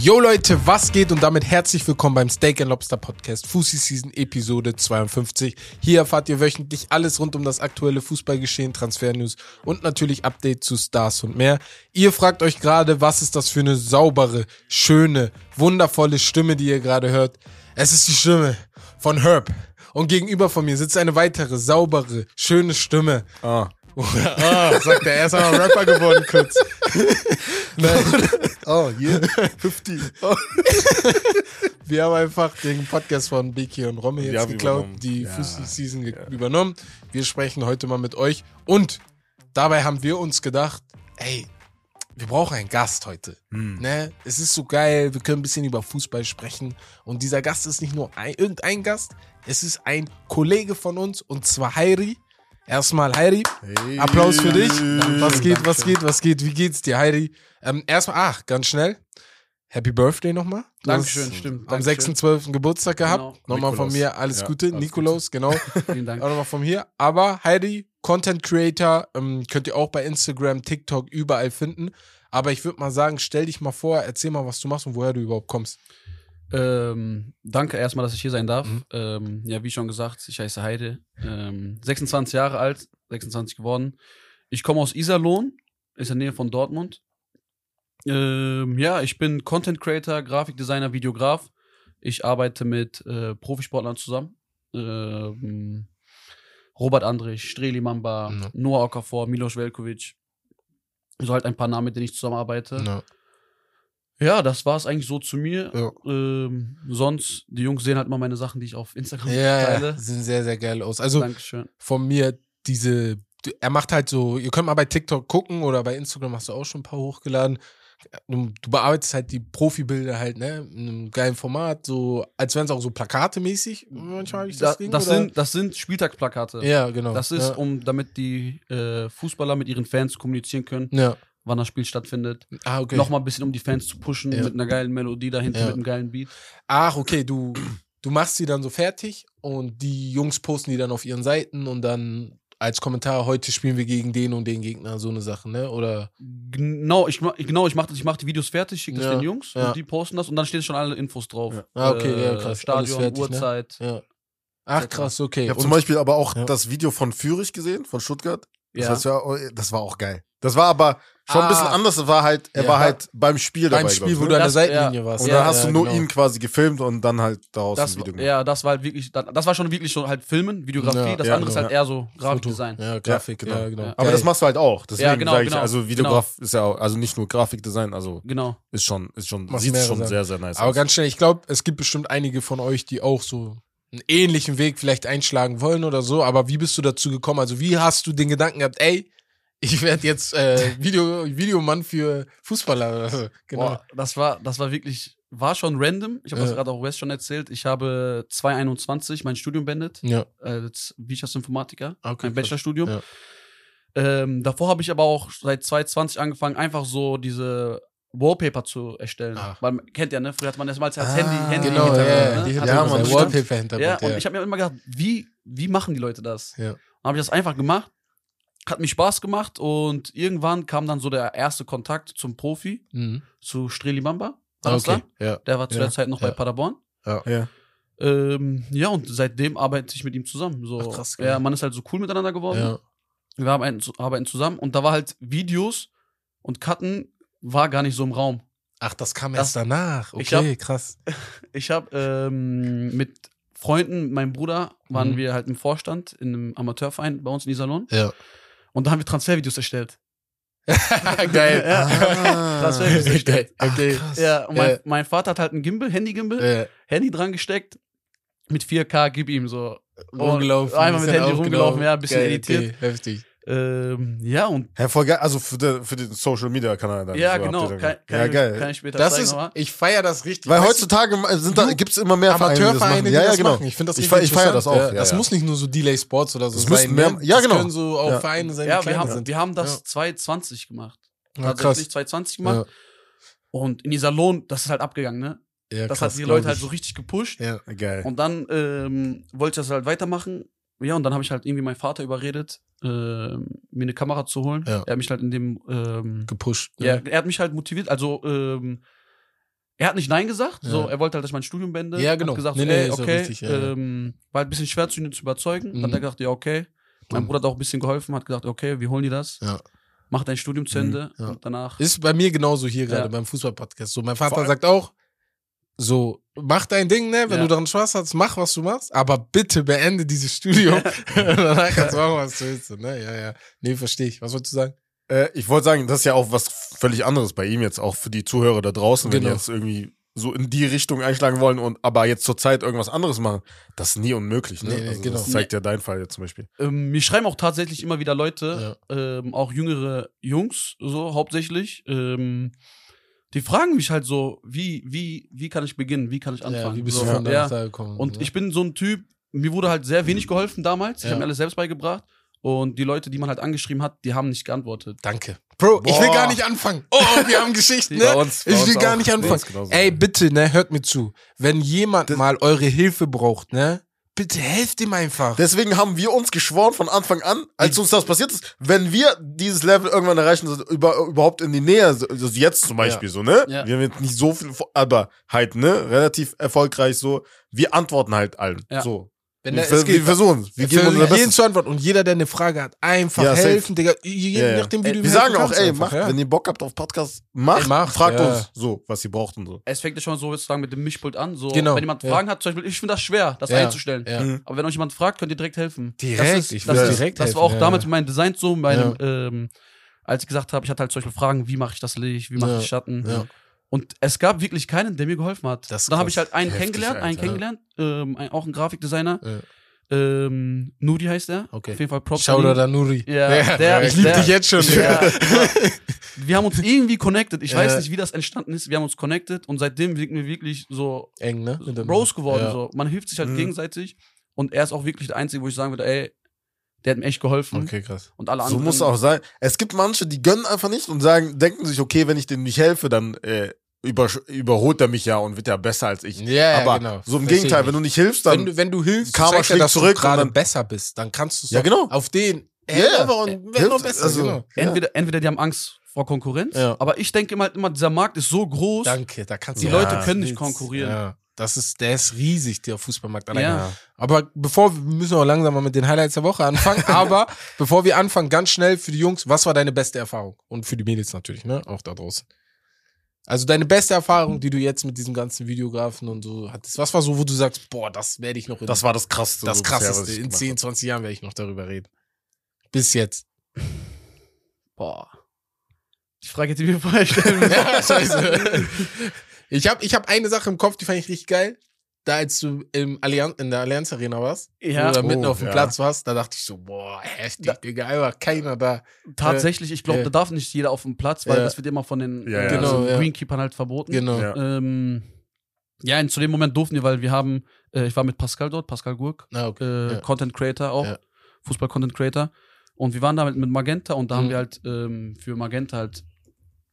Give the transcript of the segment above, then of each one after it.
Yo Leute, was geht und damit herzlich willkommen beim Steak and Lobster Podcast Fussi Season Episode 52. Hier erfahrt ihr wöchentlich alles rund um das aktuelle Fußballgeschehen, Transfernews und natürlich Update zu Stars und mehr. Ihr fragt euch gerade, was ist das für eine saubere, schöne, wundervolle Stimme, die ihr gerade hört? Es ist die Stimme von Herb. Und gegenüber von mir sitzt eine weitere, saubere, schöne Stimme. Ah. Ah, sagt er, er ist aber Rapper geworden kurz. Nein. Oh, yeah. 50. Wir haben einfach den Podcast von Beki und Romme jetzt geklaut, übernommen. die Ja. Fußball-Season ge- übernommen. Wir sprechen heute mal mit euch. Und dabei haben wir uns gedacht, ey, wir brauchen einen Gast heute. Hm. Ne? Es ist so geil, wir können ein bisschen über Fußball sprechen. Und dieser Gast ist nicht nur ein, irgendein Gast, es ist ein Kollege von uns und zwar Heiri. Erstmal Heiri, Hey. Applaus für dich. Was geht, was Dankeschön. geht, was geht, wie geht's dir, Heidi? Ähm, erstmal, ach, ganz schnell. Happy Birthday nochmal. Dankeschön, stimmt. Am Dankeschön. 6.12. Geburtstag gehabt. Genau. Nochmal von Nikolaus. mir alles Ja, Gute. alles Nikolaus, genau. Vielen Dank. Auch nochmal von mir. Aber Heidi, Content Creator, ähm, könnt ihr auch bei Instagram, TikTok, überall finden. Aber ich würde mal sagen, stell dich mal vor, erzähl mal, was du machst und woher du überhaupt kommst. Ähm, danke erstmal, dass ich hier sein darf. Mhm. Ähm, ja, wie schon gesagt, ich heiße Heide. Ähm, 26 Jahre alt, 26 geworden. Ich komme aus Iserlohn, ist in der Nähe von Dortmund. Ähm, ja, ich bin Content Creator, Grafikdesigner, Videograf. Ich arbeite mit äh, Profisportlern zusammen. Ähm, Robert Andrich, Streli Mamba, Mhm. Noah Okafor, Milos Velkovic. So halt ein paar Namen, mit denen ich zusammenarbeite. Ja. Ja, das war es eigentlich so zu mir. Ja. Ähm, sonst, die Jungs sehen halt immer meine Sachen, die ich auf Instagram Ja, ja, teile. sehen sehr, sehr geil aus. Also Dankeschön. von mir diese, er macht halt so, ihr könnt mal bei TikTok gucken oder bei Instagram hast du auch schon ein paar hochgeladen. Du, du bearbeitest halt die Profibilder halt, ne, in einem geilen Format, so, als wären es auch so plakatemäßig. Manchmal habe ich das Da, Ding. das, oder? sind, das sind Spieltagsplakate. ja, genau. Das ist, ja. um, damit die äh, Fußballer mit ihren Fans kommunizieren können, ja. Wann das Spiel stattfindet. Ah, okay. Nochmal ein bisschen, um die Fans zu pushen, Ja. mit einer geilen Melodie dahinter, Ja. mit einem geilen Beat. Ach, okay, du, du machst sie dann so fertig und die Jungs posten die dann auf ihren Seiten und dann als Kommentar, heute spielen wir gegen den und den Gegner, so eine Sache, ne? Oder Genau, ich, genau, ich mache ich mach die Videos fertig, schicke das Ja, den Jungs ja. und die posten das und dann stehen schon alle Infos drauf. Ja. Ah, okay, ja, krass. Alles Stadion, fertig, ne? Uhrzeit. ja. Ach, krass, okay. Ich habe zum Beispiel aber auch Ja. das Video von Fürich gesehen, von Stuttgart. Das, Ja. heißt, ja, das war auch geil. Das war aber schon ein bisschen Ah. anders. War halt, er Ja. war halt beim Spiel dabei. beim Spiel, wo ne? du an der Seitenlinie ja. warst. Und ja, dann hast ja, du nur genau. ihn quasi gefilmt und dann halt daraus Das, ein Video gemacht. ja, das war halt wirklich, das war schon wirklich so halt Filmen, Videografie. Ja, das ja, andere ist genau. halt eher so Grafikdesign. Ja, Grafik, Ja, genau. ja, genau. Ja. Aber Geil. das machst du halt auch. Deswegen Ja, genau, sag ich, genau, also Videograf ist ja auch, also nicht nur Grafikdesign, also Genau. ist schon, ist schon, sieht schon Sachen. sehr, sehr nice Aber aus. ganz schnell, ich glaube, es gibt bestimmt einige von euch, die auch so einen ähnlichen Weg vielleicht einschlagen wollen oder so. Aber wie bist du dazu gekommen? Also, wie hast du den Gedanken gehabt, ey, ich werde jetzt äh, Video, Videomann für Fußballer. Genau. Boah, das war, das war wirklich, war schon random. Ich habe das Ja. gerade auch West schon erzählt. Ich habe 2021 mein Studium beendet Ja. als Wirtschaftsinformatiker, Okay, mein. Bachelorstudium. Ja. Ähm, davor habe ich aber auch seit 2020 angefangen, einfach so diese Wallpaper zu erstellen. Ah. Weil man kennt ja, ne? Früher hat man das mal als Ah, Handy, Handy Genau, ja, Hintergrund, ja, ne? die Hintergrund, Ja, der Mann, stimmt. Wallpaper-Hintergrund. Ja, Ja, und ich habe mir immer gedacht, wie, wie machen die Leute das? Ja. Dann habe ich das einfach gemacht. Hat mir Spaß gemacht und irgendwann kam dann so der erste Kontakt zum Profi, Mhm. zu Streli Mamba. War das Okay, da? ja. Der war zu Ja, der Zeit noch ja. bei Paderborn. Ja. Ähm, ja, und seitdem arbeite ich mit ihm zusammen. So, Ach, krass, ja, man ist halt so cool miteinander geworden. Ja. Wir arbeiten, arbeiten zusammen und da war halt Videos und Cutten war gar nicht so im Raum. Ach, das kam Das- erst danach. Ich Okay, hab- krass. Ich habe ähm, mit Freunden, meinem Bruder, waren Mhm. wir halt im Vorstand in einem Amateurverein bei uns in Iserlohn Ja. Und da haben wir Transfervideos erstellt. Geil. Ah. Transfervideos erstellt. Geil. Okay. krass. Ja, und mein, Ja. mein Vater hat halt ein Gimbal, Handy-Gimbal, Ja. Handy dran gesteckt, mit 4K, gib ihm so. Rumgelaufen. einmal mit Handy rumgelaufen, ja, ein bisschen Geil, editiert. Okay, heftig. Ähm, ja, und Ja, voll geil. Also für, den- für den Social Media Kanal dann. ja, so genau. ihr Kann, dann- kann, ja, ich, geil. kann ich später Das zeigen ist, ich feiere das richtig. Weil Weißt heutzutage du- gibt's immer mehr das Amateurvereine, machen. die Ja, ja, das genau. machen. Ich finde das Ich fe- ich feier das auch, Ja, ja, das ja. muss nicht nur so Delay Sports oder so Das sein. mehr- ne? ja, das genau. können so auch Ja. Vereine sein, die Ja, wir haben, sind. wir haben das Ja. 2020 gemacht. Ja, Tatsächlich 2020 gemacht. Und in Iserlohn, das ist halt abgegangen, ne? Ja, Das krass, hat die Leute halt so richtig gepusht. Ja. Geil. Und dann ähm, wollte ich das halt weitermachen. Ja, und dann habe ich halt irgendwie meinen Vater überredet, ähm, mir eine Kamera zu holen. Ja. Er hat mich halt in dem, ähm, Gepusht. ne? ja, er hat mich halt motiviert. Also, ähm, er hat nicht Nein gesagt, Ja. so, er wollte halt, dass ich mein Studium beende. Ja, genau. Hat gesagt, Nee, nee, ey, okay, richtig, ja, ja. ähm, war halt ein bisschen schwer zu ihn zu überzeugen. Mhm. Dann hat er gesagt, ja, okay. Mein Mhm. Bruder hat auch ein bisschen geholfen, hat gesagt, okay, wir holen dir das. Ja. Mach dein Studium zu Ende. ja. Und danach. Ist bei mir genauso hier gerade Ja. beim Fußball-Podcast. So, mein Vater sagt auch, so, mach dein Ding, ne? Wenn Ja. du daran Spaß hast, mach, was du machst, aber bitte beende dieses Studium. Danach kannst du machen, was du willst. Ne? Ja, ja. Nee, verstehe ich. Was wolltest du sagen? Äh, ich wollte sagen, das ist ja auch was völlig anderes bei ihm jetzt, auch für die Zuhörer da draußen, wenn die Genau. jetzt irgendwie so in die Richtung einschlagen wollen und aber jetzt zur Zeit irgendwas anderes machen, das ist nie unmöglich, ne? Nee, nee, also genau. Das zeigt ja dein Fall jetzt zum Beispiel. Ähm, mir schreiben auch tatsächlich immer wieder Leute, ähm, auch jüngere Jungs, so hauptsächlich. Ähm, die fragen mich halt so, wie, wie, wie kann ich beginnen, wie kann ich anfangen? Ja, wie bist so, du von ja. da gekommen? Und ne? ich bin so ein Typ, mir wurde halt sehr wenig geholfen damals. Ich Ja. habe mir alles selbst beigebracht. Und die Leute, die man halt angeschrieben hat, die haben nicht geantwortet. Danke. Bro, ich will Boah. gar nicht anfangen. Oh, wir haben Geschichten, ne? Bei uns- bei ich will gar nicht anfangen. Ey, bitte, ne, hört mir zu. Wenn jemand mal eure Hilfe braucht, ne, bitte helft ihm einfach. Deswegen haben wir uns geschworen von Anfang an, als uns das passiert ist, wenn wir dieses Level irgendwann erreichen, so über, überhaupt in die Nähe, also jetzt zum Beispiel so, ne? Ja. Wir haben jetzt nicht so viel, aber halt, ne? Relativ erfolgreich so. Wir antworten halt allen. Ja. So. Wenn wir, es geht- wir versuchen es. Wir Wir geben unser jeden Bestes. zu antworten und jeder, der eine Frage hat, einfach Ja, safe. helfen, Digga. Je Ja, ja. nachdem, wie Ey, du ihm wir helfen sagen auch, kannst ey, einfach, macht, ja. wenn ihr Bock habt auf Podcast, macht, Ey, macht, fragt ja. uns so, was ihr braucht und so. Es fängt ja schon so sozusagen mit dem Mischpult an. So, Genau, wenn jemand ja. Fragen hat, zum Beispiel, ich finde das schwer, das Ja, einzustellen. ja. Mhm. Aber wenn euch jemand fragt, könnt ihr direkt helfen. Direkt, das ist, ich das will ist, direkt Das war helfen, auch ja, damals mit meinem Design so, meinem, ähm, als ich gesagt habe, ich hatte halt solche Fragen, wie mache ich das Licht, wie mache Ja, ich Schatten. ja. Und es gab wirklich keinen, der mir geholfen hat. Das Dann habe ich halt einen Heftig, kennengelernt, einen Alter. kennengelernt, ähm, ein, auch ein Grafikdesigner. Ja. Ähm, Nudi heißt er. Okay. Auf jeden Fall Props. Shoutout an Nuri. Ja, der- ich liebe dich jetzt schon. Ja, wir haben uns irgendwie connected. Ich weiß Ja. nicht, wie das entstanden ist. Wir haben uns connected und seitdem sind wir wirklich so Eng, ne? Bros geworden. Ja. So. Man hilft sich halt Mhm. gegenseitig und er ist auch wirklich der Einzige, wo ich sagen würde, ey, der hat mir echt geholfen. Okay, krass. Und alle So anderen. muss es auch sein. Es gibt manche, die gönnen einfach nicht und sagen, denken sich, okay, wenn ich dem nicht helfe, dann äh, über, überholt er mich ja und wird ja besser als ich. Ja, ja, Aber genau. so im Versteh Gegenteil, wenn du nicht hilfst, dann wenn du, wenn du hilfst, Karma ja, schlägt dass zurück du gerade dann- besser bist. Dann kannst du es Ja, genau. auf den Ja, ja. einfach und Hilft, noch besser. also- genau. entweder, entweder die haben Angst vor Konkurrenz, Ja. aber ich denke immer, immer, dieser Markt ist so groß. Danke, da kannst Die Leute Ja, können nicht konkurrieren. Ja, das ist, der ist riesig, der Fußballmarkt. allein. Ja. Aber bevor, wir müssen auch langsam mal mit den Highlights der Woche anfangen. Aber bevor wir anfangen, ganz schnell für die Jungs, was war deine beste Erfahrung? Und für die Mädels natürlich, ne? Auch da draußen. Also deine beste Erfahrung, die du jetzt mit diesem ganzen Videografen und so hattest. Was war so, wo du sagst, boah, das werde ich noch in das war das Krasseste. das krasseste. ich In gemacht 10, 20 Jahren werde ich noch darüber reden. Bis jetzt. Boah. Die Frage ich mir vorher stellen. Ja, scheiße. Ich habe ich hab eine Sache im Kopf, die fand ich richtig geil. Da, als du im Allianz, in der Allianz Arena warst, Ja. oder mitten Oh, auf dem ja. Platz warst, da dachte ich so, boah, heftig, Da- Digga, einfach keiner da. Tatsächlich, ich glaube, Ja. da darf nicht jeder auf dem Platz, weil Ja. das wird immer von den Ja, äh, Genau, ja. Greenkeepern halt verboten. Genau. Ja. Ähm, ja, und zu dem Moment durften wir, weil wir haben, äh, ich war mit Pascal dort, Pascal Gurk, Ah, okay. äh, Ja. Content Creator auch, Ja. Fußball-Content Creator. Und wir waren damit mit Magenta und da Mhm. haben wir halt ähm, für Magenta halt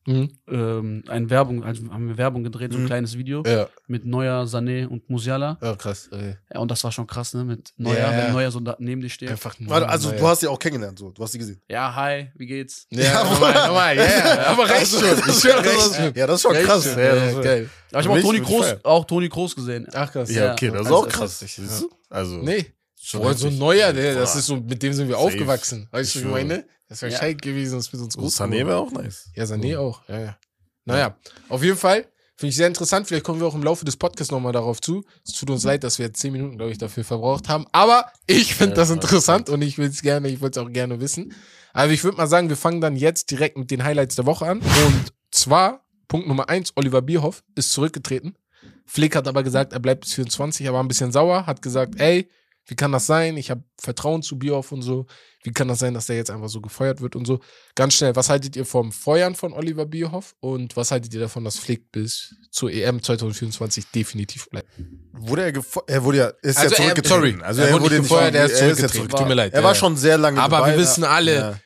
Mhm. ähm, eine Werbung, also haben wir Werbung gedreht, so ein Mhm. kleines Video Ja. mit Neuer, Sané und Musiala. ja, krass. Okay. Ja, und das war schon krass, ne? Mit Neuer, Ja, wenn Neuer so da neben dir steht. Einfach nur. Warte, also du hast sie auch kennengelernt, so. Du hast sie gesehen. Ja, hi, wie geht's? Ja, normal, normal, ja, ja. Aber recht schon. Ich schwör, recht schon. Ja, das ist schon Recht krass. schon. Ja, Ja, das ist- geil. Aber ich habe auch Mich Toni würd ich Kroos, feiern. auch Toni Kroos gesehen. Ach, krass. Ja, Ja. okay, das ist Also, auch das krass. ist- Siehst du? Also, Nee. schon Boah, so ein neuer, der, das Boah. ist so, mit dem sind wir Safe. aufgewachsen. Weißt du, Ich was ich schwöre. meine? Das wäre Ja. Scheit gewesen, das mit uns So groß Sané geworden. wäre auch nice. Ja, Sané auch. Ja, ja. Naja, auf jeden Fall finde ich sehr interessant. Vielleicht kommen wir auch im Laufe des Podcasts nochmal darauf zu. Es tut uns leid, dass wir jetzt zehn Minuten, glaube ich, dafür verbraucht haben. Aber ich finde Ja, das interessant und ich will es gerne, ich würde es auch gerne wissen. Also ich würde mal sagen, wir fangen dann jetzt direkt mit den Highlights der Woche an. Und zwar, Punkt Nummer eins, Oliver Bierhoff ist zurückgetreten. Flick hat aber gesagt, er bleibt bis 24, er war ein bisschen sauer, hat gesagt, ey, wie kann das sein? Ich habe Vertrauen zu Bierhoff und so. Wie kann das sein, dass der jetzt einfach so gefeuert wird und so? Ganz schnell, was haltet ihr vom Feuern von Oliver Bierhoff und was haltet ihr davon, dass Flick bis zur EM 2024 definitiv bleibt? Wurde er gefeuert? Er wurde ja, ist Also ja er- zurückgetreten. sorry, also er er, wurde nicht gefeuert, er ist zurückgetreten. Tut mir leid. Er war schon sehr lange Aber dabei. wir wissen alle, Ja,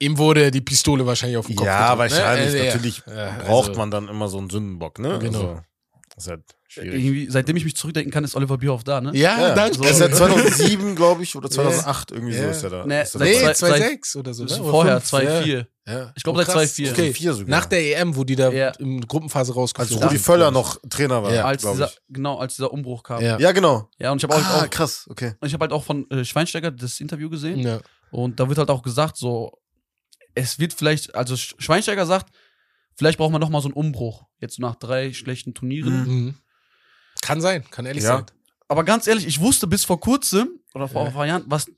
Ihm wurde die Pistole wahrscheinlich auf den Kopf ja wahrscheinlich. ne? Äh, ja. Natürlich Ja, braucht also- man dann immer so einen Sündenbock, ne? Genau. Also, Das ist halt schwierig. Irgendwie, seitdem ich mich zurückdenken kann, ist Oliver Bierhoff da, ne? Ja, Ja, danke. Er ist seit 2007, glaube ich, oder 2008, irgendwie so Ja. ist er da. Nee, ist er Nee, dabei. zwei- 2,6 oder so. Ne? Oder vorher, fünf, 2-4. Ja. ja. Ich glaube, Oh, seit krass. 2-4. Okay. Sogar. Nach der EM, wo die da Ja. in Gruppenphase Als rausgeflogen Rudi sind, Völler glaub noch Trainer war, Ja. als dieser, ich. genau, als dieser Umbruch kam. Ja. Ja, genau. Ja, und ich habe halt Ah, auch, krass, okay. ich habe halt auch von äh, Schweinsteiger das Interview gesehen. Ja. Und da wird halt auch gesagt, so, es wird vielleicht, also Sch- Schweinsteiger sagt, vielleicht braucht man noch mal so einen Umbruch. Jetzt so nach drei schlechten Turnieren. Mhm. Kann sein, kann ehrlich Ja. sein. Aber ganz ehrlich, ich wusste bis vor kurzem, oder vor ein paar Jahren, was,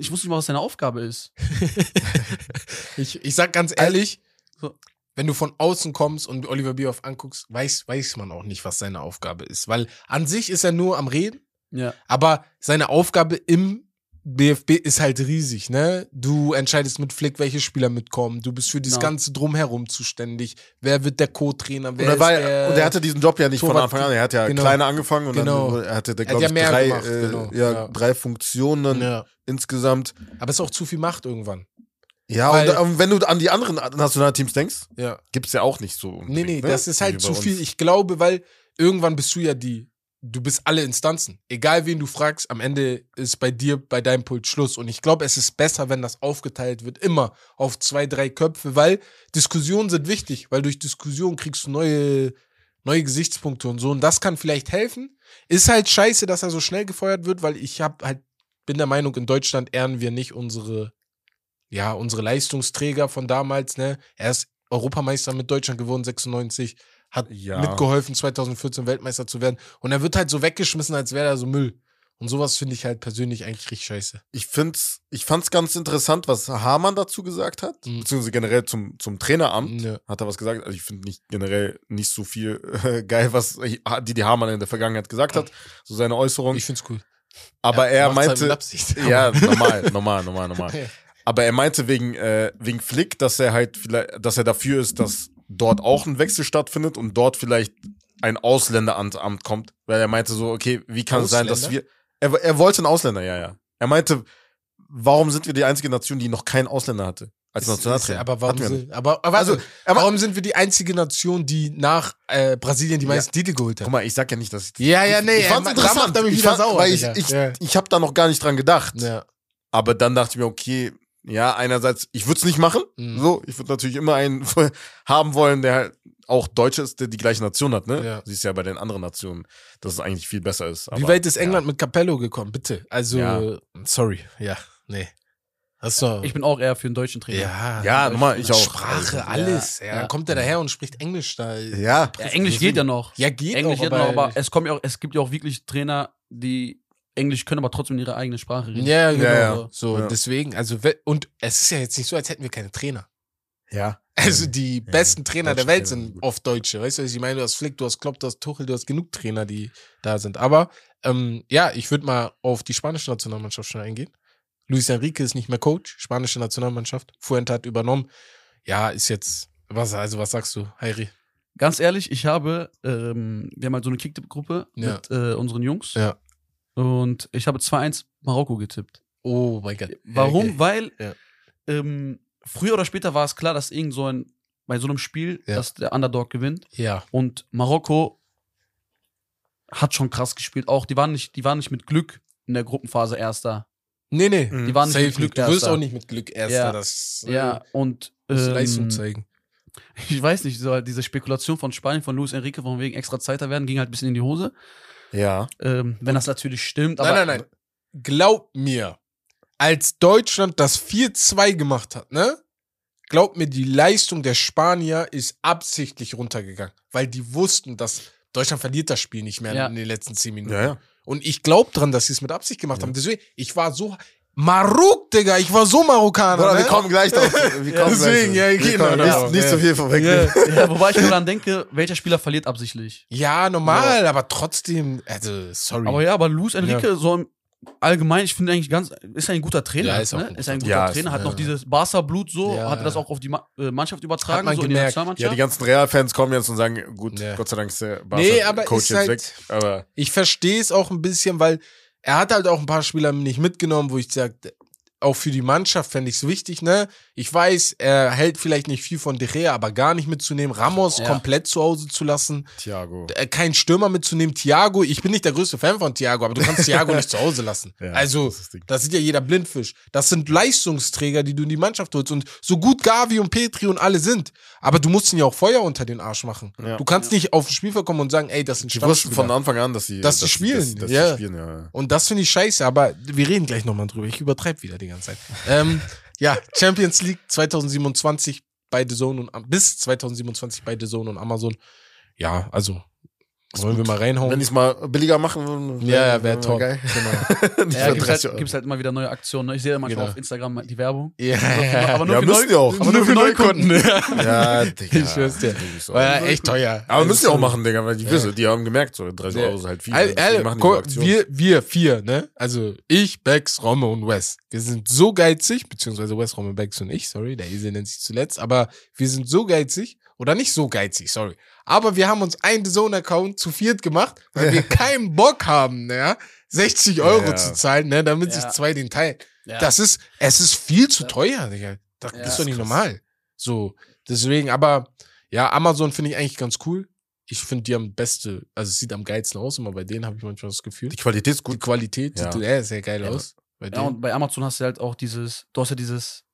ich wusste nicht mal, was seine Aufgabe ist. Ich, ich sag ganz ehrlich, So. wenn du von außen kommst und Oliver Bierhoff anguckst, weiß, weiß man auch nicht, was seine Aufgabe ist. Weil an sich ist er nur am Reden, Ja. aber seine Aufgabe im DFB ist halt riesig, ne? Du entscheidest mit Flick, welche Spieler mitkommen. Du bist für das Genau. ganze Drumherum zuständig. Wer wird der Co-Trainer? Und Wer er, ist war, der und er hatte diesen Job ja nicht von Torwart- Anfang an. Er hat ja Genau. kleiner angefangen und Genau. dann er hatte der, Er glaube ja ich, mehr drei, gemacht, äh, genau. ja, Ja. drei Funktionen ja. insgesamt. Aber es ist auch zu viel Macht irgendwann. Ja, Weil- und ähm, wenn du an die anderen Nationalteams denkst, Ja. gibt's ja auch nicht so. Nee, nee, ne? das ist halt zu viel. Ich glaube, weil irgendwann bist du ja die, du bist alle Instanzen. Egal wen du fragst, am Ende ist bei dir, bei deinem Pult Schluss. Und ich glaube, es ist besser, wenn das aufgeteilt wird, immer auf zwei, drei Köpfe, weil Diskussionen sind wichtig, weil durch Diskussion kriegst du neue, neue Gesichtspunkte und so. Und das kann vielleicht helfen. Ist halt scheiße, dass er so schnell gefeuert wird, weil ich hab halt, bin der Meinung, in Deutschland ehren wir nicht unsere, ja, unsere Leistungsträger von damals, ne? Er ist Europameister mit Deutschland geworden, 96, hat Ja. mitgeholfen, 2014 Weltmeister zu werden. Und er wird halt so weggeschmissen, als wäre er so Müll. Und sowas finde ich halt persönlich eigentlich richtig scheiße. Ich find's, ich fand's ganz interessant, was Hamann dazu gesagt hat, Mhm. beziehungsweise generell zum, zum Traineramt. Ja. Hat er was gesagt? Also ich finde nicht generell nicht so viel äh, geil, was die die Hamann in der Vergangenheit gesagt hat, so seine Äußerung. Ich find's cool. Aber er halt mit meinte, Absicht. ja, normal, normal, normal, normal. Ja. Aber er meinte wegen, äh, wegen Flick, dass er halt vielleicht, dass er dafür ist, dass dort auch ein Wechsel stattfindet und dort vielleicht ein Ausländeramt Amt kommt. Weil er meinte so, okay, wie kann es sein, dass Ausländer? wir. Er, er wollte einen Ausländer, ja, ja. Er meinte, warum sind wir die einzige Nation, die noch keinen Ausländer hatte? Als Nationaltrainer. Aber warum, sind, aber, aber Also, also, er ma- warum sind wir die einzige Nation, die nach äh, Brasilien die Ja. meisten Titel geholt hat? Guck mal, ich sag ja nicht, dass ich. Ja, ja, nee, ich fand's er- da interessant. er mich ich wieder fand, sauer, Weil ich, ich, Ja. ich habe da noch gar nicht dran gedacht. Ja. Aber dann dachte ich mir, okay, ja, einerseits, ich würde es nicht machen. Mhm. So, ich würde natürlich immer einen haben wollen, der halt auch Deutsch ist, der die gleiche Nation hat, ne? Ja. Siehst ja bei den anderen Nationen, dass es eigentlich viel besser ist. Wie Aber, weit ist England mit Capello gekommen? Bitte. Also, Ja. sorry. Ja, nee. Doch, Ich bin auch eher für einen deutschen Trainer. ja, Ja, nochmal, ich auch. Sprache, Also, alles. Ja, ja. Dann kommt er daher und spricht Englisch da. Ja. Ja, Englisch geht ja noch. Ja, geht Englisch auch, geht noch, aber es kommt ja auch, es gibt ja auch wirklich Trainer, die Englisch können, aber trotzdem ihre eigene Sprache reden. Ja, genau. Ja, ja. So, Ja. deswegen, also, und es ist ja jetzt nicht so, als hätten wir keine Trainer. Ja. Also, die besten Trainer der Welt sind oft Deutsche. Weißt du, was ich meine? Du hast Flick, du hast Klopp, du hast Tuchel, du hast genug Trainer, die da sind. Aber, ähm, ja, ich würde mal auf die spanische Nationalmannschaft schnell eingehen. Luis Enrique ist nicht mehr Coach, spanische Nationalmannschaft. Fuente hat übernommen. Ja, ist jetzt, was, also, was sagst du, Heiri? Ganz ehrlich, ich habe, ähm, wir haben halt so eine Kicktipp-Gruppe Ja. mit äh, unseren Jungs. Ja. Und ich habe 2-1 Marokko getippt. Oh mein Gott. Warum? Okay. Weil Ja. ähm, früher oder später war es klar, dass irgend so ein, bei so einem Spiel, Ja. dass der Underdog gewinnt. Ja. Und Marokko hat schon krass gespielt. Auch die waren nicht, die waren nicht mit Glück in der Gruppenphase Erster. Nee, nee. Mhm. Die waren nicht Safe mit Glück. Du wirst auch nicht mit Glück Erster. Ja. Das äh, Ja, und ähm, Leistung zeigen. ich weiß nicht, so, diese Spekulation von Spanien, von Luis Enrique, von wegen extra Zeiter werden, ging halt ein bisschen in die Hose. Ja. Ähm, wenn das natürlich stimmt. Aber Nein, nein, nein. Glaub mir, als Deutschland das 4-2 gemacht hat, ne? Glaub mir, die Leistung der Spanier ist absichtlich runtergegangen, weil die wussten, dass Deutschland verliert das Spiel nicht mehr Ja. in den letzten 10 Minuten. Ja, ja. Und ich glaub dran, dass sie es mit Absicht gemacht Ja. haben. Deswegen, ich war so Marok, Digga, ich war so Marokkaner. Bruder, ne? wir kommen gleich drauf. Wir kommen Deswegen, gleich ja, Wir genau, kommen genau. Nicht, nicht Ja. so viel vorweg. Ja. Ja, wobei ich nur dann denke, welcher Spieler verliert absichtlich. Ja, normal, aber trotzdem, also, sorry. Aber ja, aber Luis Enrique, so im allgemein, ich finde eigentlich ganz, ist ein guter Trainer. Ja, ist ne? ein ist ein guter- Ja, Trainer, ist- hat noch ja. dieses Barca-Blut so, Ja. hat er das auch auf die Ma äh, Mannschaft übertragen, Hat man so in die gemerkt. Nationalmannschaft. Ja, die ganzen Real-Fans kommen jetzt und sagen, gut, Ja. Gott sei Dank ist der Nee, aber Barca-Coach ist jetzt halt- weg. Aber Ich verstehe es auch ein bisschen, weil er hat halt auch ein paar Spieler nicht mitgenommen, wo ich sage, auch für die Mannschaft fände ich es wichtig, ne? Ich weiß, er hält vielleicht nicht viel von De Gea, aber gar nicht mitzunehmen. Ramos Ja. komplett zu Hause zu lassen. Thiago. Äh, Kein Stürmer mitzunehmen. Thiago, ich bin nicht der größte Fan von Thiago, aber du kannst Thiago nicht zu Hause lassen. Ja, also, das ist das sieht ja jeder Blindfisch. Das sind Leistungsträger, die du in die Mannschaft holst. Und so gut Gavi und Petri und alle sind. Aber du musst ihnen ja auch Feuer unter den Arsch machen. Ja. Du kannst nicht auf den Spielfeld kommen und sagen, ey, das sind Die wussten von Anfang an, dass sie, Dass sie spielen, dass, dass ja. sie spielen, ja. Und das finde ich scheiße, aber wir reden gleich nochmal drüber. Ich übertreibe wieder die ganze Zeit. ähm, ja, Champions League 2027 bei The Zone und bis 2027 bei The Zone und Amazon. Ja, also wollen wir mal reinhauen. Wenn ich es mal billiger machen würde, ja, ja, wäre top. geil. Genau. Ja, für gibt's 30 halt, gibt's halt immer wieder neue Aktionen. Ne? Ich sehe manchmal Genau. auf Instagram die Werbung. Ja, Aber nur Ja, für müsst Neu- auch. Aber nur für Neukunden. Ja, Digga. Ich schwör's dir. So. War ja echt teuer. Aber müssen Also, die auch machen, Digga, weil die Ja. wissen, die haben gemerkt, so 30 Ja. Euro ist halt viel. Al- deswegen al- machen die guck, so wir, wir vier, ne? Also ich, Bex, Romme und Wes. Wir sind so geizig, beziehungsweise Wes, Romme, Bex und ich, sorry, der Esel nennt sich zuletzt, aber wir sind so geizig, oder nicht so geizig, sorry. Aber wir haben uns einen Zone-Account zu viert gemacht, weil wir keinen Bock haben, ne? 60 Euro Ja. zu zahlen, ne? Damit sich Ja. zwei den teilen. Ja. Das ist, es ist viel zu Ja. teuer, Digga. Das Ja, ist doch nicht krass. normal. So, deswegen, aber ja, Amazon finde ich eigentlich ganz cool. Ich finde, die haben beste, also es sieht am geilsten aus, immer bei denen habe ich manchmal das Gefühl. Die Qualität ist Die gut. Qualität Ja. sieht ja, sehr geil Ja. aus. Bei Ja, denen. und bei Amazon hast du halt auch dieses, du hast ja dieses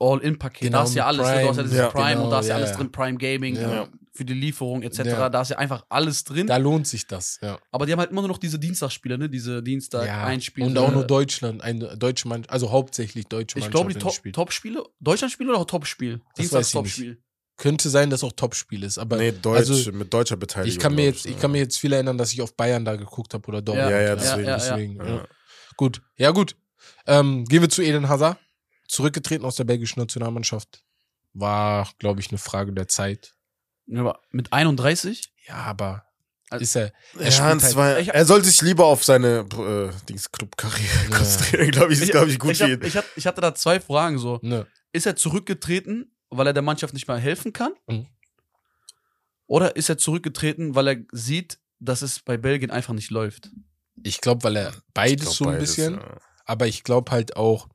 All-In-Paket. Genau, da hast du ja alles. ne? Du hast ja Prime. dieses Ja. Prime Genau, und da hast ja ja, alles ja. drin. Prime Gaming Ja. Für die Lieferung etc. Ja. Da ist ja einfach alles drin. da lohnt sich das, ja. Aber die haben halt immer nur noch diese Dienstagsspiele, ne? Diese Dienstag ja. Und auch nur Deutschland, eine deutsche Mannschaft, also hauptsächlich deutsche Ich Mannschaft. glaube, die wenn Top- spielt. Top-Spiele. Deutschlandspiele oder Top-Spiel? Das Dienstags weiß ich nicht. Top-Spiel. Könnte sein, dass auch Topspiel ist, aber Nee, Deutsch, also, mit deutscher Beteiligung. ich kann mir jetzt, ich kann mir jetzt viel erinnern, dass ich auf Bayern da geguckt habe oder Dortmund. Ja, ja, deswegen, ja, ja. deswegen, Ja. ja. Gut, ja gut. Ähm, gehen wir zu Eden Hazard. Zurückgetreten aus der belgischen Nationalmannschaft. War, glaube ich, eine Frage der Zeit. Ja, mit 31? Ja, aber Also- ist er. Er Ja, und halt- er soll sich lieber auf seine äh, Dings Club-Karriere Ja. konzentrieren, glaube ich. Ist, glaube ich, gut ich, für hab, ich, hab, ich hatte da zwei Fragen so. Ne. Ist er zurückgetreten, weil er der Mannschaft nicht mehr helfen kann? Mhm. Oder ist er zurückgetreten, weil er sieht, dass es bei Belgien einfach nicht läuft? Ich glaube, weil er beides glaub, so ein beides, bisschen. ja. Aber ich glaube halt auch.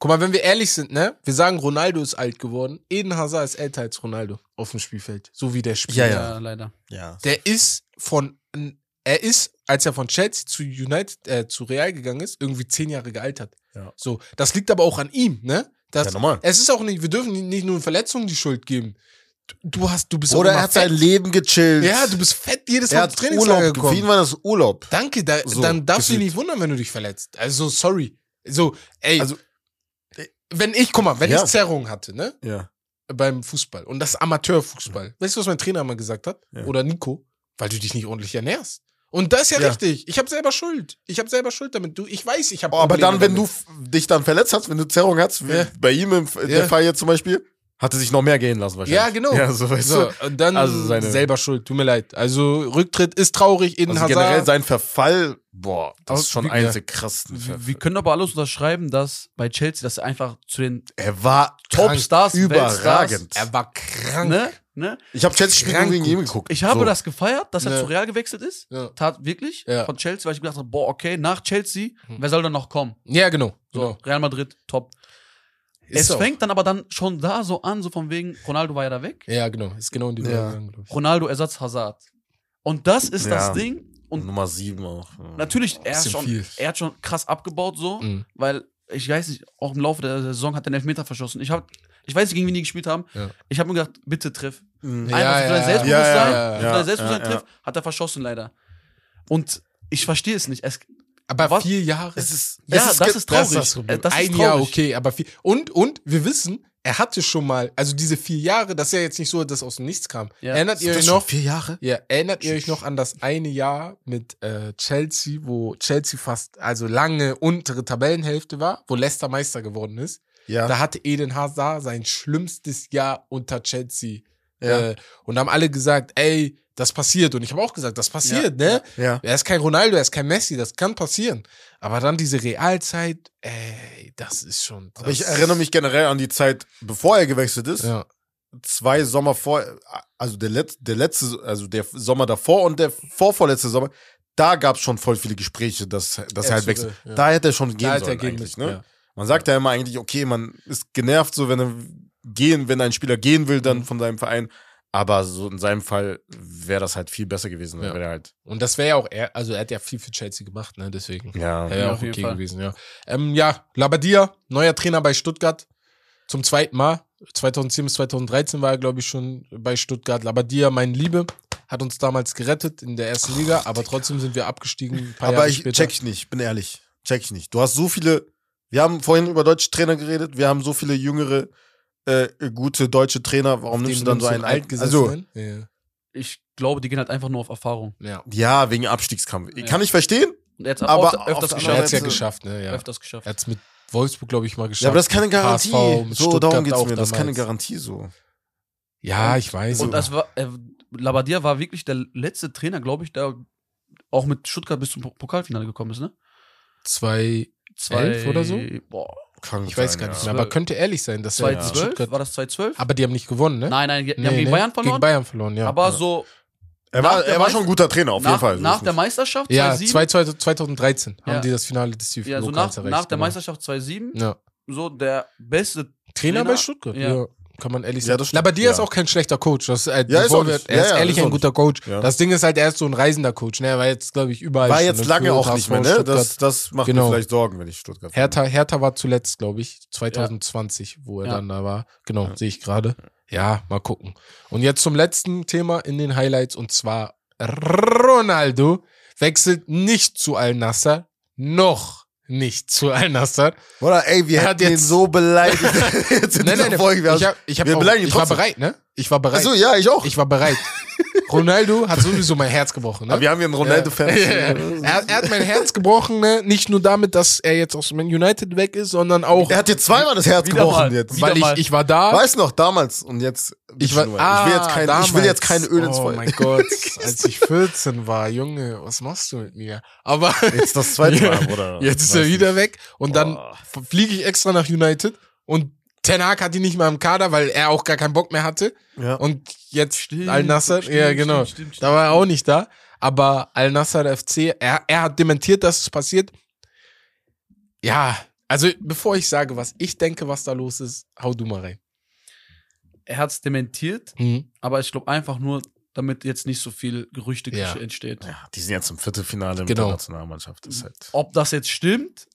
Guck mal, wenn wir ehrlich sind, ne? Wir sagen, Ronaldo ist alt geworden. Eden Hazard ist älter als Ronaldo auf dem Spielfeld. So wie der spielt. Ja, ja. leider. Ja. Der ist von. Er ist, als er von Chelsea zu United, äh, zu Real gegangen ist, irgendwie zehn Jahre gealtert. Ja. So, das liegt aber auch an ihm, ne? Das, Ja, normal. Es ist auch nicht, wir dürfen nicht nur Verletzungen die Schuld geben. Du- hast, du bist Oder er hat fett. sein Leben gechillt. Ja, du bist fett jedes Mal ins hat Trainingslager Urlaub. Für gekommen. ihn war das Urlaub. Danke, da, So, dann darfst du dich nicht wundern, wenn du dich verletzt. Also, sorry. So, ey, Also- wenn ich, guck mal, wenn Ja. ich Zerrung hatte, ne, Ja. beim Fußball und das Amateurfußball, weißt du, was mein Trainer mal gesagt hat? Ja. Oder Nico? Weil du dich nicht ordentlich ernährst. Und das ist ja, Ja. richtig. Ich habe selber Schuld. Ich habe selber Schuld damit. Du, ich weiß, ich habe. Oh, aber dann, wenn du dich dann verletzt hast, wenn du Zerrung hast, wie bei ihm im, in der Fall jetzt zum Beispiel, hat er sich noch mehr gehen lassen wahrscheinlich. Ja, genau. Ja, so weißt so, du. und dann Also seine- selber Schuld. Tut mir leid. Also Rücktritt ist traurig. Eden Also Hazard. generell sein Verfall, boah, das ist schon wie- eines ja. der krassesten Verfälle. Wir können aber alles unterschreiben, dass bei Chelsea, dass er einfach zu den Er war Topstars, überragend. er war krank. Ne? Ne? Ich habe Chelsea-Spiel Krank gegen ihn geguckt. Ich habe so. das gefeiert, dass er Ja. zu Real gewechselt ist. Ja. Tat wirklich. Ja. Von Chelsea, weil ich gedacht habe, boah, okay, nach Chelsea, Hm. wer soll dann noch kommen? Ja, genau. So, genau. Real Madrid, top. Ist es auch. fängt dann aber dann schon da so an, so von wegen, Ronaldo war ja da weg. Ja, genau. Ist genau in die Ja. Ich. Ronaldo Ersatz Hazard. Und das ist Ja. das Ding. Und Nummer 7 auch. Ja. natürlich, er, schon, viel. er hat schon krass abgebaut, so, Mhm. weil ich weiß nicht, auch im Laufe der Saison hat er den Elfmeter verschossen. Ich, hab, ich weiß nicht, gegen wen die gespielt haben. Ja. Ich habe mir gedacht, bitte triff. Mhm. Einfach ja, für sein ja. Selbstbewusstsein, Ja, ja, für ja. sein Selbstbewusstsein Ja, ja. trifft, hat er verschossen leider. Und ich verstehe es nicht. Es, Aber Was? vier Jahre. Es ist, ja, es ist, das ist traurig. Das ist das. Äh, das ist Ein traurig. Jahr, okay, aber vier. Und, und wir wissen, er hatte schon mal, also diese vier Jahre, das ist ja jetzt nicht so, dass aus dem Nichts kam. Ja. Erinnert ihr das euch noch? vier Jahre? Ja, erinnert ihr euch noch an das eine Jahr mit äh, Chelsea, wo Chelsea fast, also lange untere Tabellenhälfte war, wo Leicester Meister geworden ist? Ja. Da hatte Eden Hazard sein schlimmstes Jahr unter Chelsea. Ja. Äh, und haben alle gesagt, ey, das passiert. Und ich habe auch gesagt, das passiert, ne? ja. Er ist kein Ronaldo, er ist kein Messi, das kann passieren. Aber dann diese Realzeit, ey, das ist schon. Aber ich das- erinnere mich generell an die Zeit, bevor er gewechselt ist. Ja. Zwei Sommer vor, also der, Letz, der letzte, also der Sommer davor und der vorvorletzte Sommer, da gab es schon voll viele Gespräche, dass, dass er, Er halt wechselt. ja. Da hätte er schon gehen sollen eigentlich, ne? ja. Man sagt ja immer eigentlich, okay, man ist genervt, so wenn er gehen, wenn ein Spieler gehen will, Mhm. dann von seinem Verein. Aber so in seinem Fall wäre das halt viel besser gewesen, Ja. wenn er halt. Und das wäre ja auch er, also er hat ja viel für Chelsea gemacht, ne, deswegen. Ja. Wäre Ja, auf auch okay Fall. gewesen, ja. Ähm, ja, Labadia, neuer Trainer bei Stuttgart. Zum zweiten Mal. 2010 bis 2013 war er, glaube ich, schon bei Stuttgart. Labadia, mein Liebe, hat uns damals gerettet in der ersten Liga, aber trotzdem sind wir abgestiegen. Ein paar Aber Jahre ich später. check ich nicht, bin ehrlich. Check ich nicht. Du hast so viele. Wir haben vorhin über deutsche Trainer geredet. Wir haben so viele jüngere, äh, gute deutsche Trainer. Warum nimmst du dann so einen alten? Also, altgesessenen. Ich glaube, die gehen halt einfach nur auf Erfahrung. ja. ja. ja, wegen Abstiegskampf. Ja. Kann ich verstehen. Und er hat Aber öfters, öfters auf Er hat es ja geschafft, ne, ja. öfters geschafft. Er hat es mit Wolfsburg, glaube ich, mal geschafft. Ja, aber das ist keine Garantie. HSV, so, Stuttgart darum geht's auch mir. Das ist keine damals. Garantie so. Ja, ich weiß. Und das war, äh, Labadia war wirklich der letzte Trainer, glaube ich, der auch mit Stuttgart bis zum Po- Pokalfinale gekommen ist, ne? zwei, Zwei, Elf oder so? Boah, Kann ich weiß sein, gar nicht ja. mehr, aber könnte ehrlich sein, dass er 2012? Stuttgart, War das 2012? aber die haben nicht gewonnen, ne? Nein, nein, die, die Nee, haben gegen ne? Bayern verloren. Gegen Bayern verloren, ja. aber ja. so Er war, er war schon ein guter Trainer, auf nach, jeden Fall. nach der. Meisterschaft Ja, 2007. zwei- zwei- 2013 Ja. haben die das Finale des DFB ja, so nach, erreicht, nach der genau. Meisterschaft 2007, Ja. so der beste Trainer, Trainer, bei Stuttgart, ja. ja. Kann man ehrlich Ja, sagen. das stimmt, Labadia ja. ist auch kein schlechter Coach. Das, äh, Ja, ist auch wir- nicht. Er Ja, ist ja, ehrlich ist ein guter Coach. Ja. Das Ding ist halt, er ist so ein reisender Coach. Ne? Er war jetzt, glaube ich, überall. War jetzt lange auch nicht mehr, ne? Das, das macht Genau. mir vielleicht Sorgen, wenn ich Stuttgart Hertha, Hertha war zuletzt, glaube ich, 2020, wo er Ja. dann da war. Genau, sehe ich gerade. Ja, mal gucken. Und jetzt zum letzten Thema in den Highlights und zwar Ronaldo wechselt nicht zu Al Nasser, noch nicht zu Al Nasser. Oder ey, wir hat hätten ihn jetzt- so beleidigt. jetzt in dieser Folge. Wir ich, hab, ich, hab wir auch, ich war bereit, ne? Ich war bereit. Achso, ja, ich auch. Ich war bereit. Ronaldo hat sowieso mein Herz gebrochen. Ne? Aber wir haben hier einen Ronaldo-Fan. Ja. er, er hat mein Herz gebrochen, ne? nicht nur damit, dass er jetzt aus Man United weg ist, sondern auch, Er hat dir zweimal das Herz Wieder gebrochen mal. jetzt. Weil ich, ich war da. Weißt du noch, damals und jetzt. Ich, war, ah, ich, will jetzt kein, ich will jetzt kein Öl ins Oh Feuer. mein Gott, als ich 14 war, Junge, was machst du mit mir? Aber Jetzt das zweite Mal, Bruder. jetzt ist er wieder nicht. weg und dann Boah. fliege ich extra nach United und Ten Hag hat ihn nicht mehr im Kader, weil er auch gar keinen Bock mehr hatte. Ja. Und jetzt Stimmt, Al Nasser, stimmt, ja genau, stimmt, stimmt, da war er auch nicht da. Aber Al Nasser FC, er, er hat dementiert, dass es passiert. Ja, also bevor ich sage, was ich denke, was da los ist, hau du mal rein. Er hat es dementiert, Mhm. aber ich glaube einfach nur, damit jetzt nicht so viel Gerüchte Ja. entsteht. ja, die sind jetzt im Viertelfinale mit Genau. der Nationalmannschaft. Halt. Ob das jetzt stimmt,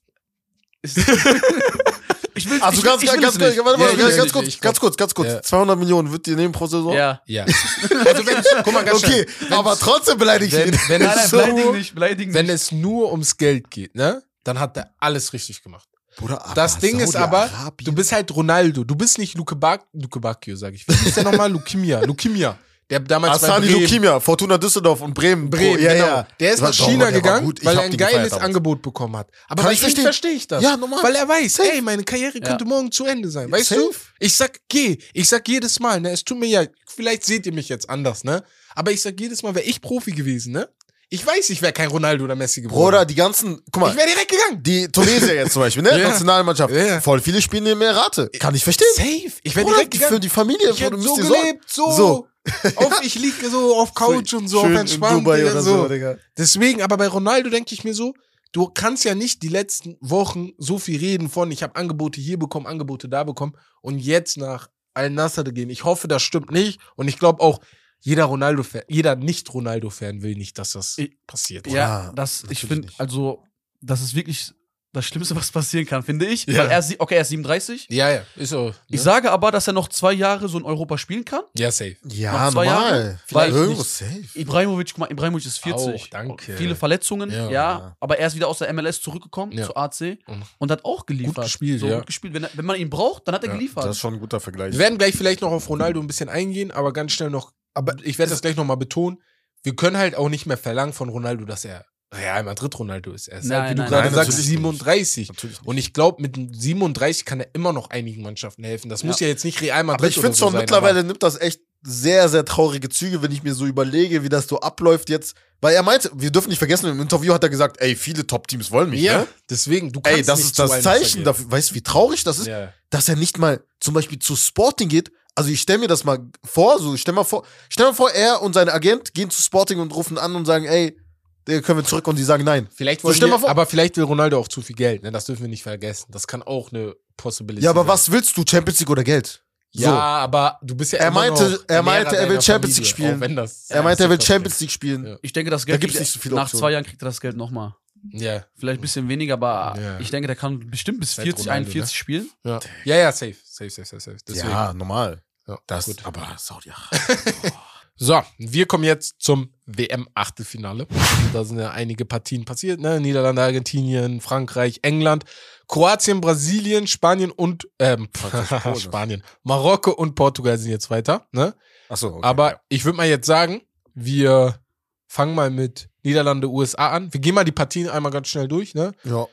ist ich will, Also ich, ganz, ich will ganz, es ganz, nicht. warte, Ja, ich will ganz, nicht, kurz, ich ganz kurz, ganz kurz. Ja. 200 Millionen wird ihr nehmen pro Saison? Ja. Ja. Also wenn, guck mal, ganz Okay, schnell. aber trotzdem beleidigt wenn, ihn. wenn, Nein, nein, es beleidigen so, nicht, beleidigen wenn nicht. es nur ums Geld geht, ne? Dann hat er alles richtig gemacht. Bruder, aber Das Ding ist aber, Saudi-Arabien- du bist halt Ronaldo. Du bist nicht Luke, Bak Luke Bacchio, sag ich. Wie hieß der nochmal? Leukemia. Leukemia. Der damals Asani Leukemia, Fortuna Düsseldorf und Bremen. Bremen, ja, genau. ja. Der ist nach doch, China war gegangen, weil er ein geiles damals. Angebot bekommen hat. Aber Kann ich verstehe ich das. Ja, normal. Weil er weiß, Safe. ey, meine Karriere Ja. könnte morgen zu Ende sein. Weißt Safe. du? Ich sag, geh. Ich sag jedes Mal, ne? Es tut mir ja, vielleicht seht ihr mich jetzt anders, ne? Aber ich sag jedes Mal, wäre ich Profi gewesen, ne? Ich weiß, ich wäre kein Ronaldo oder Messi geworden. Bruder, die ganzen, guck mal, ich wäre direkt gegangen. die Tunesier jetzt zum Beispiel, ne? Ja. Nationalmannschaft. Ja. Voll viele spielen in mehr Rate. Kann ich verstehen. Safe. Ich wäre direkt gegangen. für die Familie. Ich hätte so gelebt, so. So. Auf, ich liege so auf Couch und so auf entspannt. Digga, oder so. so, Digga. Deswegen, aber bei Ronaldo denke ich mir so, du kannst ja nicht die letzten Wochen so viel reden von, ich habe Angebote hier bekommen, Angebote da bekommen und jetzt nach Al-Nassr gehen. Ich hoffe, das stimmt nicht und ich glaube auch, jeder Ronaldo-Fan, jeder Nicht-Ronaldo-Fan will nicht, dass das Ich- passiert. Ja, Boah, das, ich finde, also, das ist wirklich das Schlimmste, was passieren kann, finde ich. Ja. Weil er, okay, er ist 37. Ja, ja, ist so. Ne? Ich sage aber, dass er noch zwei Jahre so in Europa spielen kann. ja, safe. Ja, Noch zwei normal. Jahre? Vielleicht Weil- irgendwo safe. Ibrahimovic, guck mal, Ibrahimovic ist 40. Auch, danke. Viele Verletzungen, Ja. ja, Ja. aber er ist wieder aus der MLS zurückgekommen Ja. zu AC Und- und hat auch geliefert. Gut gespielt, so, ja. Gut gespielt. Wenn, er, wenn man ihn braucht, dann hat er Ja, geliefert. das ist schon ein guter Vergleich. Wir werden gleich vielleicht noch auf Ronaldo ein bisschen eingehen, aber ganz schnell noch, aber ich werde das gleich nochmal betonen. Wir können halt auch nicht mehr verlangen von Ronaldo, dass er Real Madrid Ronaldo ist. Er ist Nein, halt, wie du nein, gerade nein, sagst, natürlich nicht. 37. Natürlich nicht. Und ich glaube, mit einem 37 kann er immer noch einigen Mannschaften helfen. Das muss ja jetzt nicht Real Madrid Aber ich finde so schon, sein, mittlerweile nimmt das echt sehr, sehr traurige Züge, wenn ich mir so überlege, wie das so abläuft jetzt. Weil er meinte, wir dürfen nicht vergessen, im Interview hat er gesagt, ey, viele Top-Teams wollen Aber, mich, ja, ne? deswegen, du kannst Ey, das nicht ist das Zeichen dafür. Weißt du, wie traurig das ist? Ja. Dass er nicht mal zum Beispiel zu Sporting geht. Also ich stell mir das mal vor, so stell mal vor, stell mal vor, er und sein Agent gehen zu Sporting und rufen an und sagen, ey, können wir zurück und die sagen nein. Vielleicht So, wollen wir, aber vielleicht will Ronaldo auch zu viel Geld, ne? Das dürfen wir nicht vergessen. Das kann auch eine Possibility Ja, aber sein. was willst du? Champions League oder Geld? Ja, aber du bist ja Er immer meinte- noch er meinte, er will Champions Familie, League spielen. Auch wenn das Er meinte, er will Champions League spielen. Ja. Ich denke, das Geld gibt's kriegt nicht so viele nach Optionen. zwei Jahren kriegt er das Geld nochmal. Ja, Vielleicht ein bisschen weniger, aber Ja. ich denke, der kann bestimmt bis Seit 40, Ronaldo, 41 spielen. ja. Ja, ja, safe. Safe, safe, safe, safe. Deswegen. Ja, normal. Ja, Das, gut. aber Saudi So, wir kommen jetzt zum WM-Achtelfinale. Da sind ja einige Partien passiert, ne? Niederlande, Argentinien, Frankreich, England, Kroatien, Brasilien, Spanien und ähm. Spanien. Marokko und Portugal sind jetzt weiter, ne? Achso, okay. Aber ich würde mal jetzt sagen, wir fangen mal mit Niederlande, USA an. Wir gehen mal die Partien einmal ganz schnell durch, ne? ja.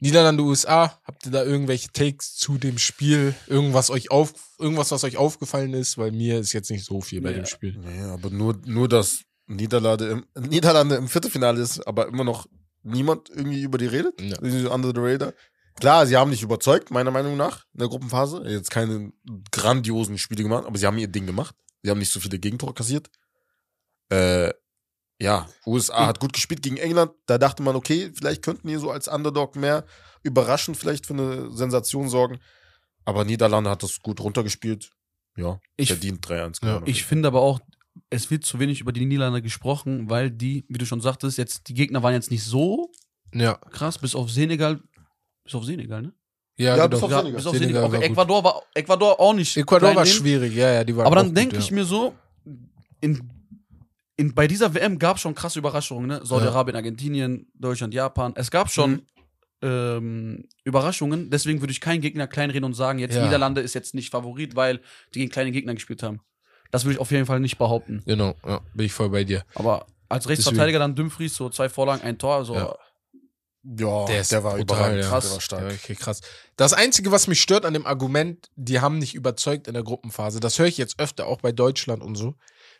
Niederlande, USA, habt ihr da irgendwelche Takes zu dem Spiel? Irgendwas euch auf, irgendwas, was euch aufgefallen ist? Weil mir ist jetzt nicht so viel bei Ja. dem Spiel. Nee, aber nur, nur dass Niederlande im, Niederlande im Viertelfinale ist, aber immer noch niemand irgendwie über die redet. Ja. Under the radar. Klar, sie haben nicht überzeugt, meiner Meinung nach, in der Gruppenphase. Jetzt keine grandiosen Spiele gemacht, aber sie haben ihr Ding gemacht. Sie haben nicht so viele Gegentore kassiert. Äh, ja, USA hat gut gespielt gegen England. Da dachte man, okay, vielleicht könnten die so als Underdog mehr überraschend vielleicht für eine Sensation sorgen. Aber Niederlande hat das gut runtergespielt. Ja, Ich- verdient 3-1. Ja. Ich finde aber auch, es wird zu wenig über die Niederlande gesprochen, weil die, wie du schon sagtest, jetzt die Gegner waren jetzt nicht so Ja. krass, bis auf Senegal. Bis auf Senegal, ne? Ja, Ja, bis auf Senegal. bis auf Senegal Senegal. war Okay. Ecuador war Ecuador auch nicht. Ecuador war schwierig, ja, ja, die waren Aber dann denke ja. ich mir so, in, in, bei dieser WM gab es schon krasse Überraschungen, ne? Saudi-Arabien, Argentinien, Deutschland, Japan. Es gab schon Mhm. ähm, Überraschungen. Deswegen würde ich keinen Gegner kleinreden und sagen, jetzt Ja. Niederlande ist jetzt nicht Favorit, weil die gegen kleine Gegner gespielt haben. Das würde ich auf jeden Fall nicht behaupten. Genau, ja, bin ich voll bei dir. Aber als Rechtsverteidiger dann Dumfries, so zwei Vorlagen, ein Tor, so. Ja. Ja, Der ist war brutal, überragend. ja. krass. Der war stark. Ja, okay, krass. Das Einzige, was mich stört an dem Argument, die haben nicht überzeugt in der Gruppenphase, das höre ich jetzt öfter auch bei Deutschland und so.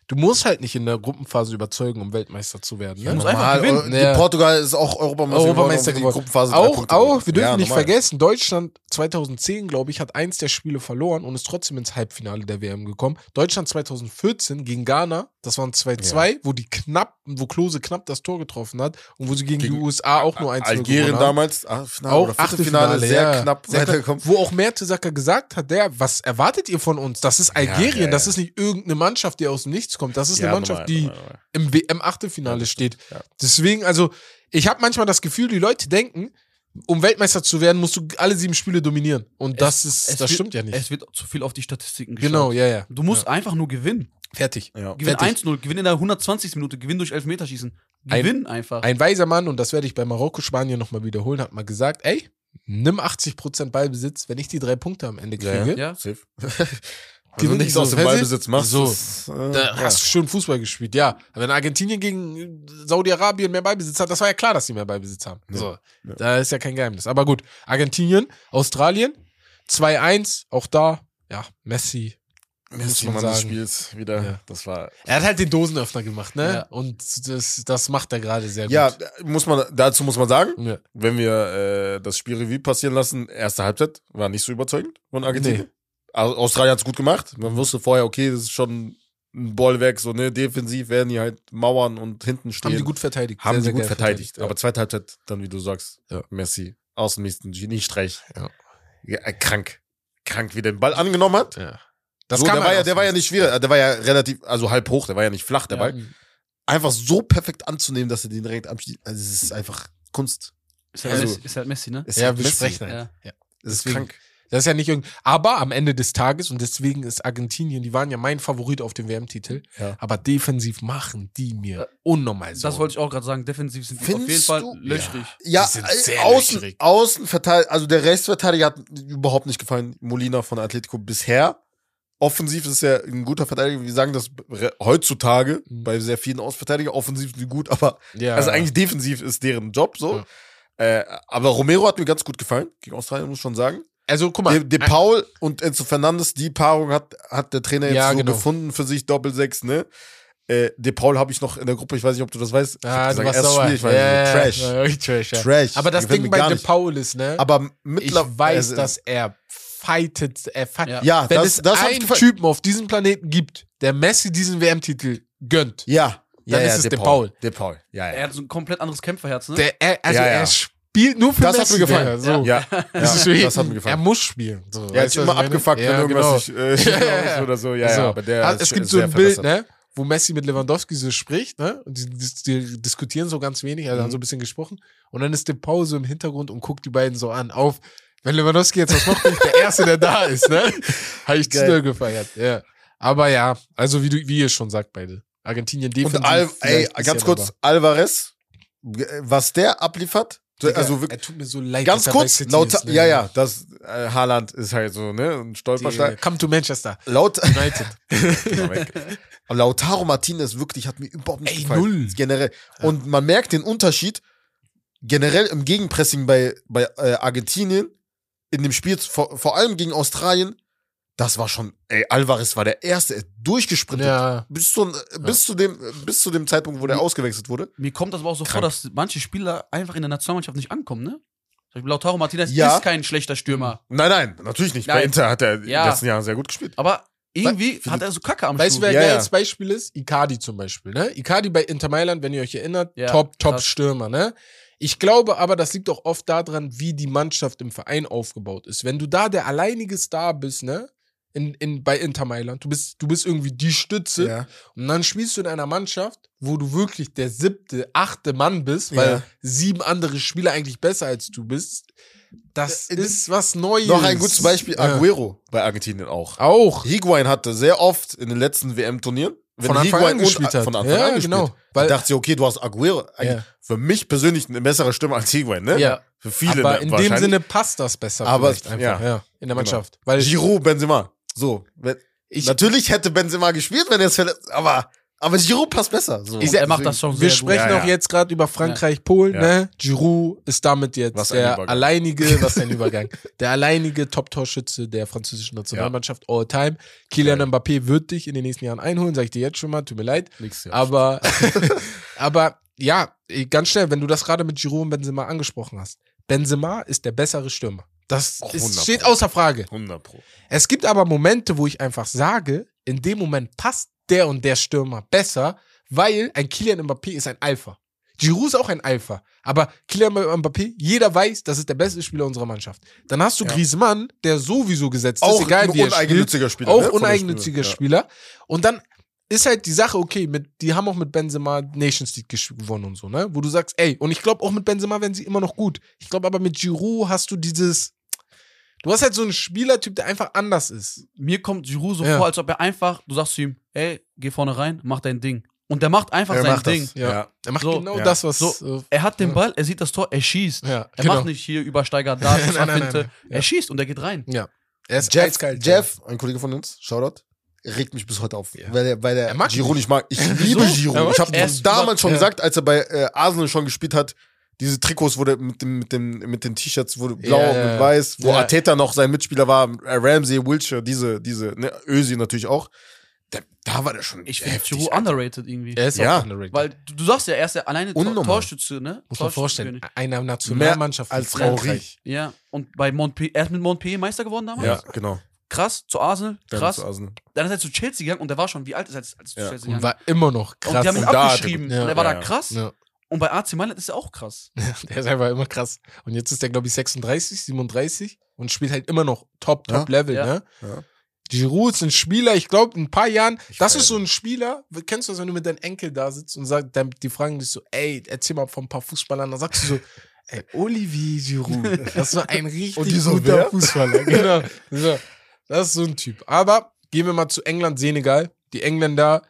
Du musst halt nicht in der Gruppenphase überzeugen, um Weltmeister zu werden. Ja, Ne? einfach gewinnen. äh, Ja. Portugal ist auch Europameister, Europameister geworden, Gruppenphase Auch, auch, wir dürfen Ja, nicht normal. vergessen, Deutschland 2010, glaube ich, hat eins der Spiele verloren und ist trotzdem ins Halbfinale der WM gekommen. Deutschland 2014 gegen Ghana, das waren 2-2, wo die knapp, wo Klose knapp das Tor getroffen hat und wo sie gegen, Gegen die USA auch nur 1 Algerien haben. damals, Achtelfinale Auch oder Achtelfinale, sehr ja. knapp Sehr knapp. weitergekommen. Wo auch Mertesacker gesagt hat, der, was erwartet ihr von uns? Das ist Algerien, ja, ja. das ist nicht irgendeine Mannschaft, die aus dem Nichts kommt. Das ist eine Ja, Mannschaft, normal, die normal, normal. im WM-Achtelfinale steht. ja. Deswegen, also, ich habe manchmal das Gefühl, die Leute denken, um Weltmeister zu werden, musst du alle sieben Spiele dominieren. Und das ist, Es das wird- stimmt ja nicht. Es wird zu viel auf die Statistiken geschaut. Genau, ja, ja. Du musst einfach nur gewinnen. Fertig. Ja. Gewinn Fertig. 1-0, gewinn in der 120. Minute, gewinn durch Elfmeterschießen. Gewinn einfach. Ein weiser Mann, und das werde ich bei Marokko-Spanien nochmal wiederholen, hat mal gesagt, ey, nimm 80% Ballbesitz, wenn ich die drei Punkte am Ende Ja, kriege, ja. Safe. Wenn du nichts so, aus dem? Ballbesitz machst, So. das, äh, Da ja. hast du schön Fußball gespielt, ja. Aber Wenn Argentinien gegen Saudi-Arabien mehr Beibesitz hat, das war ja klar, dass die mehr Beibesitz haben. Ja. So, Ja. da ist ja kein Geheimnis. Aber gut, Argentinien, Australien, 2-1, auch da, ja, Messi. Messi, man des sagen. Spiels wieder. Ja. Das war. Er hat halt den Dosenöffner gemacht, ne? Ja. Und das, das macht er gerade sehr Ja, gut. muss man, dazu muss man sagen, Ja. wenn wir äh, das Spiel Revue passieren lassen, erste Halbzeit war nicht so überzeugend von Argentinien. Nee. Au- Australien hat's gut gemacht. Man wusste vorher, okay, das ist schon ein Bollwerk, so, ne, defensiv werden die halt mauern und hinten stehen. Haben die gut verteidigt. Haben Sehr, die sehr gut verteidigt. ja. Aber zweite Halbzeit, dann wie du sagst, Ja. Messi, außenmäßigen Geniestreich. Ja. Ja, äh, krank. Krank, wie der den Ball angenommen hat. ja. Das so, kann der, war ja, der war ja nicht schwer, der war ja relativ, also halb hoch, der war ja nicht flach, der Ja. Ball. Einfach so perfekt anzunehmen, dass er den direkt abschließt. Also, es ist einfach Kunst. Ist halt, Also- Messi, ist halt Messi, ne? Es Ja, ist wir Messi. sprechen halt. Ja. Ja. Es ist Deswegen- krank. Das ist ja nicht irgendwie. Aber am Ende des Tages, und deswegen ist Argentinien, die waren ja mein Favorit auf dem WM-Titel, Ja. aber defensiv machen die mir unnormal so. Das wollte ich auch gerade sagen. Defensiv sind die auf jeden Fall du? löchrig. Ja, Die sind äh, sehr außen, löchrig. Außenverteidiger, also der Rechtsverteidiger hat überhaupt nicht gefallen. Molina von Atletico bisher. Offensiv ist er ein guter Verteidiger. Wir sagen das heutzutage Mhm. bei sehr vielen Außenverteidigern. Offensiv sind die gut, aber ja. also eigentlich defensiv ist deren Job so. Äh, aber Romero hat mir ganz gut gefallen gegen Australien, muss ich schon sagen. Also guck mal. De, De Paul und Enzo Fernandes, die Paarung hat, hat der Trainer jetzt Ja, so genau. gefunden für sich, Doppel-Sechs, ne? Äh, De Paul habe ich noch in der Gruppe, ich weiß nicht, ob du das weißt. Ich hab ah, du gesagt, warst er ist sauer. schwierig, weil ja, so Trash. Ja, Trash, ja. Trash. Aber das Ding bei De. Paul ist, ne? Aber ich mittlerweile. weiß, dass er fightet. Er fight Ja. Ja, Wenn das, es das einen. Typen auf diesem Planeten gibt, der Messi diesen WM-Titel gönnt, Ja, dann ist es De Paul. De Paul, ja, Er ja. hat so ein komplett anderes Kämpferherz, ne? Der, er, also Ja, ja. er spielt nur für Das hat Messi. mir gefallen. So. Ja, Das, ist ja, das hat mir Er gefallen. muss spielen. So, Er hat du, immer abgefuckt, Ja, wenn irgendwas genau. nicht äh, Ja, ist oder so. Ja, So. ja, aber der ist es gibt so ein Bild, ne, wo Messi mit Lewandowski so spricht, ne, und die, die, die diskutieren so ganz wenig, also haben Mhm. so ein bisschen gesprochen, und dann ist De Paul so im Hintergrund und guckt die beiden so an, auf, wenn Lewandowski jetzt was macht, bin ich der Erste, der da ist, ne, habe ich zu gefeiert, ja. Aber ja, also wie, du, wie ihr schon sagt, beide. Argentinien defensiv. Und Al ey, ganz kurz, aber- Alvarez, was der abliefert, Digga, also wirklich, er tut mir so leid. ganz kurz, laut, ist, ne? ja, ja, das äh, Haaland ist halt so, ne, ein Die, Stolperstein. come to Manchester Laut, United. Aber Lautaro Martinez wirklich hat mir überhaupt nicht Ey, gefallen. null. Generell. Und man merkt den Unterschied generell im Gegenpressing bei, bei äh, Argentinien in dem Spiel, vor, vor allem gegen Australien. Das war schon, ey, Alvarez war der Erste, er durchgesprintet. ja. Bis, zu, bis, zu dem, bis zu dem Zeitpunkt, wo der ausgewechselt wurde. Mir kommt das aber auch so vor, Krank. dass manche Spieler einfach in der Nationalmannschaft nicht ankommen, ne? Zum Beispiel Lautaro Martinez Ja. ist kein schlechter Stürmer. Nein, nein, natürlich nicht. Bei Nein. Inter hat er in den Ja. letzten Jahren sehr gut gespielt. Aber irgendwie hat er so Kacke am Weißt du, wer Ja, geil ja. als Beispiel ist? Icardi zum Beispiel, ne? Icardi bei Inter Mailand, wenn ihr euch erinnert, Ja, top, top krass. Stürmer, ne? Ich glaube aber, das liegt auch oft daran, wie die Mannschaft im Verein aufgebaut ist. Wenn du da der alleinige Star bist, ne? In, in, bei Inter Mailand, du bist, du bist irgendwie die Stütze Ja. und dann spielst du in einer Mannschaft, wo du wirklich der siebte, achte Mann bist, weil Ja. sieben andere Spieler eigentlich besser als du bist. Das Äh, ist was Neues. Noch ein gutes Beispiel, Ja. Aguero bei Argentinien auch. Auch. Higuain hatte sehr oft in den letzten WM-Turnieren, wenn Von Anfang Higuain an gespielt hat. Von Anfang Ja, an gespielt. genau. Weil- ich dachte, okay, du hast Aguero. Ja. Für mich persönlich eine bessere Stimme als Higuain, ne? Ja. Für viele aber ne, in dem. Sinne passt das besser Aber einfach, ja. ja. in der Genau. Mannschaft. Weil Giroud, Benzema. So. wenn- ich, Natürlich hätte Benzema gespielt, wenn er es verletzt, aber, aber Giroud passt besser. So. Ich- er macht das schon wir sehr sprechen Ja, ja. auch jetzt gerade über Frankreich, Polen, Ja. ne? Giroud ist damit jetzt Was der alleinige, was ein Übergang, der alleinige Top-Torschütze der französischen Nationalmannschaft all time. Kylian. Mbappé wird dich in den nächsten Jahren einholen, sag ich dir jetzt schon mal, tut mir leid. Nix, ja. Aber, aber ja, ganz schnell, wenn du das gerade mit Giroud und Benzema angesprochen hast. Benzema ist der bessere Stürmer. Das Och, ist, 100 steht außer Frage. 100 Pro. Es gibt aber Momente, wo ich einfach sage, in dem Moment passt der und der Stürmer besser, weil ein Kylian Mbappé ist ein Alpha. Giroud ist auch ein Alpha. Aber Kylian Mbappé, jeder weiß, das ist der beste Spieler unserer Mannschaft. Dann hast du Ja. Griezmann, der sowieso gesetzt Auch ist, egal ein wie er spielt. uneigennütziger Spieler. Auch ne, uneigennütziger. Spieler. Und dann ist halt die Sache, okay, mit, die haben auch mit Benzema Nations League gewonnen und so, ne? Wo du sagst, ey, und ich glaube auch mit Benzema werden sie immer noch gut. Ich glaube aber mit Giroud hast du dieses, du hast halt so einen Spielertyp, der einfach anders ist. Mir kommt Giroud so Ja. vor, als ob er einfach, du sagst zu ihm, ey, geh vorne rein, mach dein Ding. Und der macht einfach Er sein macht Ding. das. Ja. Ja. Er macht So, genau ja. das, was. So, äh, Er hat den. Ball, er sieht das Tor, er schießt. ja, Er genau. macht nicht hier übersteigert da, Nein, nein, nein, Finte. nein. Ja. Er schießt und er geht rein. Ja. Er ist Jeff, eiskalt. Jeff, ein Kollege von uns, Shoutout, regt mich bis heute auf. Ja. Weil der, weil der Er mag Giroud nicht mag. Ich liebe Er Giroud. mag Ich habe Er ist damals schon ja. gesagt, als er bei äh, Arsenal schon gespielt hat, diese Trikots, wo der mit, dem, mit, dem, mit den T-Shirts, wo blau Ja, und ja. mit weiß, wo Ja. Arteta noch sein Mitspieler war, äh, Ramsey, Wilshire, diese, diese, ne, Ösi natürlich auch. Da, da war der schon Ich finde Giroud underrated irgendwie. Er ist Ja. auch underrated. Weil du, du sagst ja, er ist der alleine Tor, Unnormal. Torschütze, ne? Muss man vorstellen, einer Nationalmannschaft als Frankreich. Ja, und bei Montpellier, er ist mit Montpellier Meister geworden damals. Ja, genau. Krass, zu Arsenal, Dann krass. zu Arsenal. Dann ist er zu Chelsea gegangen und der war schon, wie alt ist er als, als zu Ja. Chelsea Und gegangen? war immer noch krass. und die haben ihn Und er- abgeschrieben ja, und er war ja, da ja. krass. ja. Und bei AC Mailand ist er auch krass. Der ist einfach immer krass. Und jetzt ist der, glaube ich, 36, 37 und spielt halt immer noch Top, Ja. Top Level, Ja. ne? Ja. Giroud ist ein Spieler, ich glaube, in ein paar Jahren, Ich das ist so ein Spieler, kennst du das, wenn du mit deinem Enkel da sitzt und sagst, die fragen dich so, ey, erzähl mal von ein paar Fußballern, dann sagst du so, ey, Olivier Giroud, das ist so ein richtig so, guter wer? Fußballer, genau. So, das ist so ein Typ. Aber gehen wir mal zu England, Senegal. Die Engländer,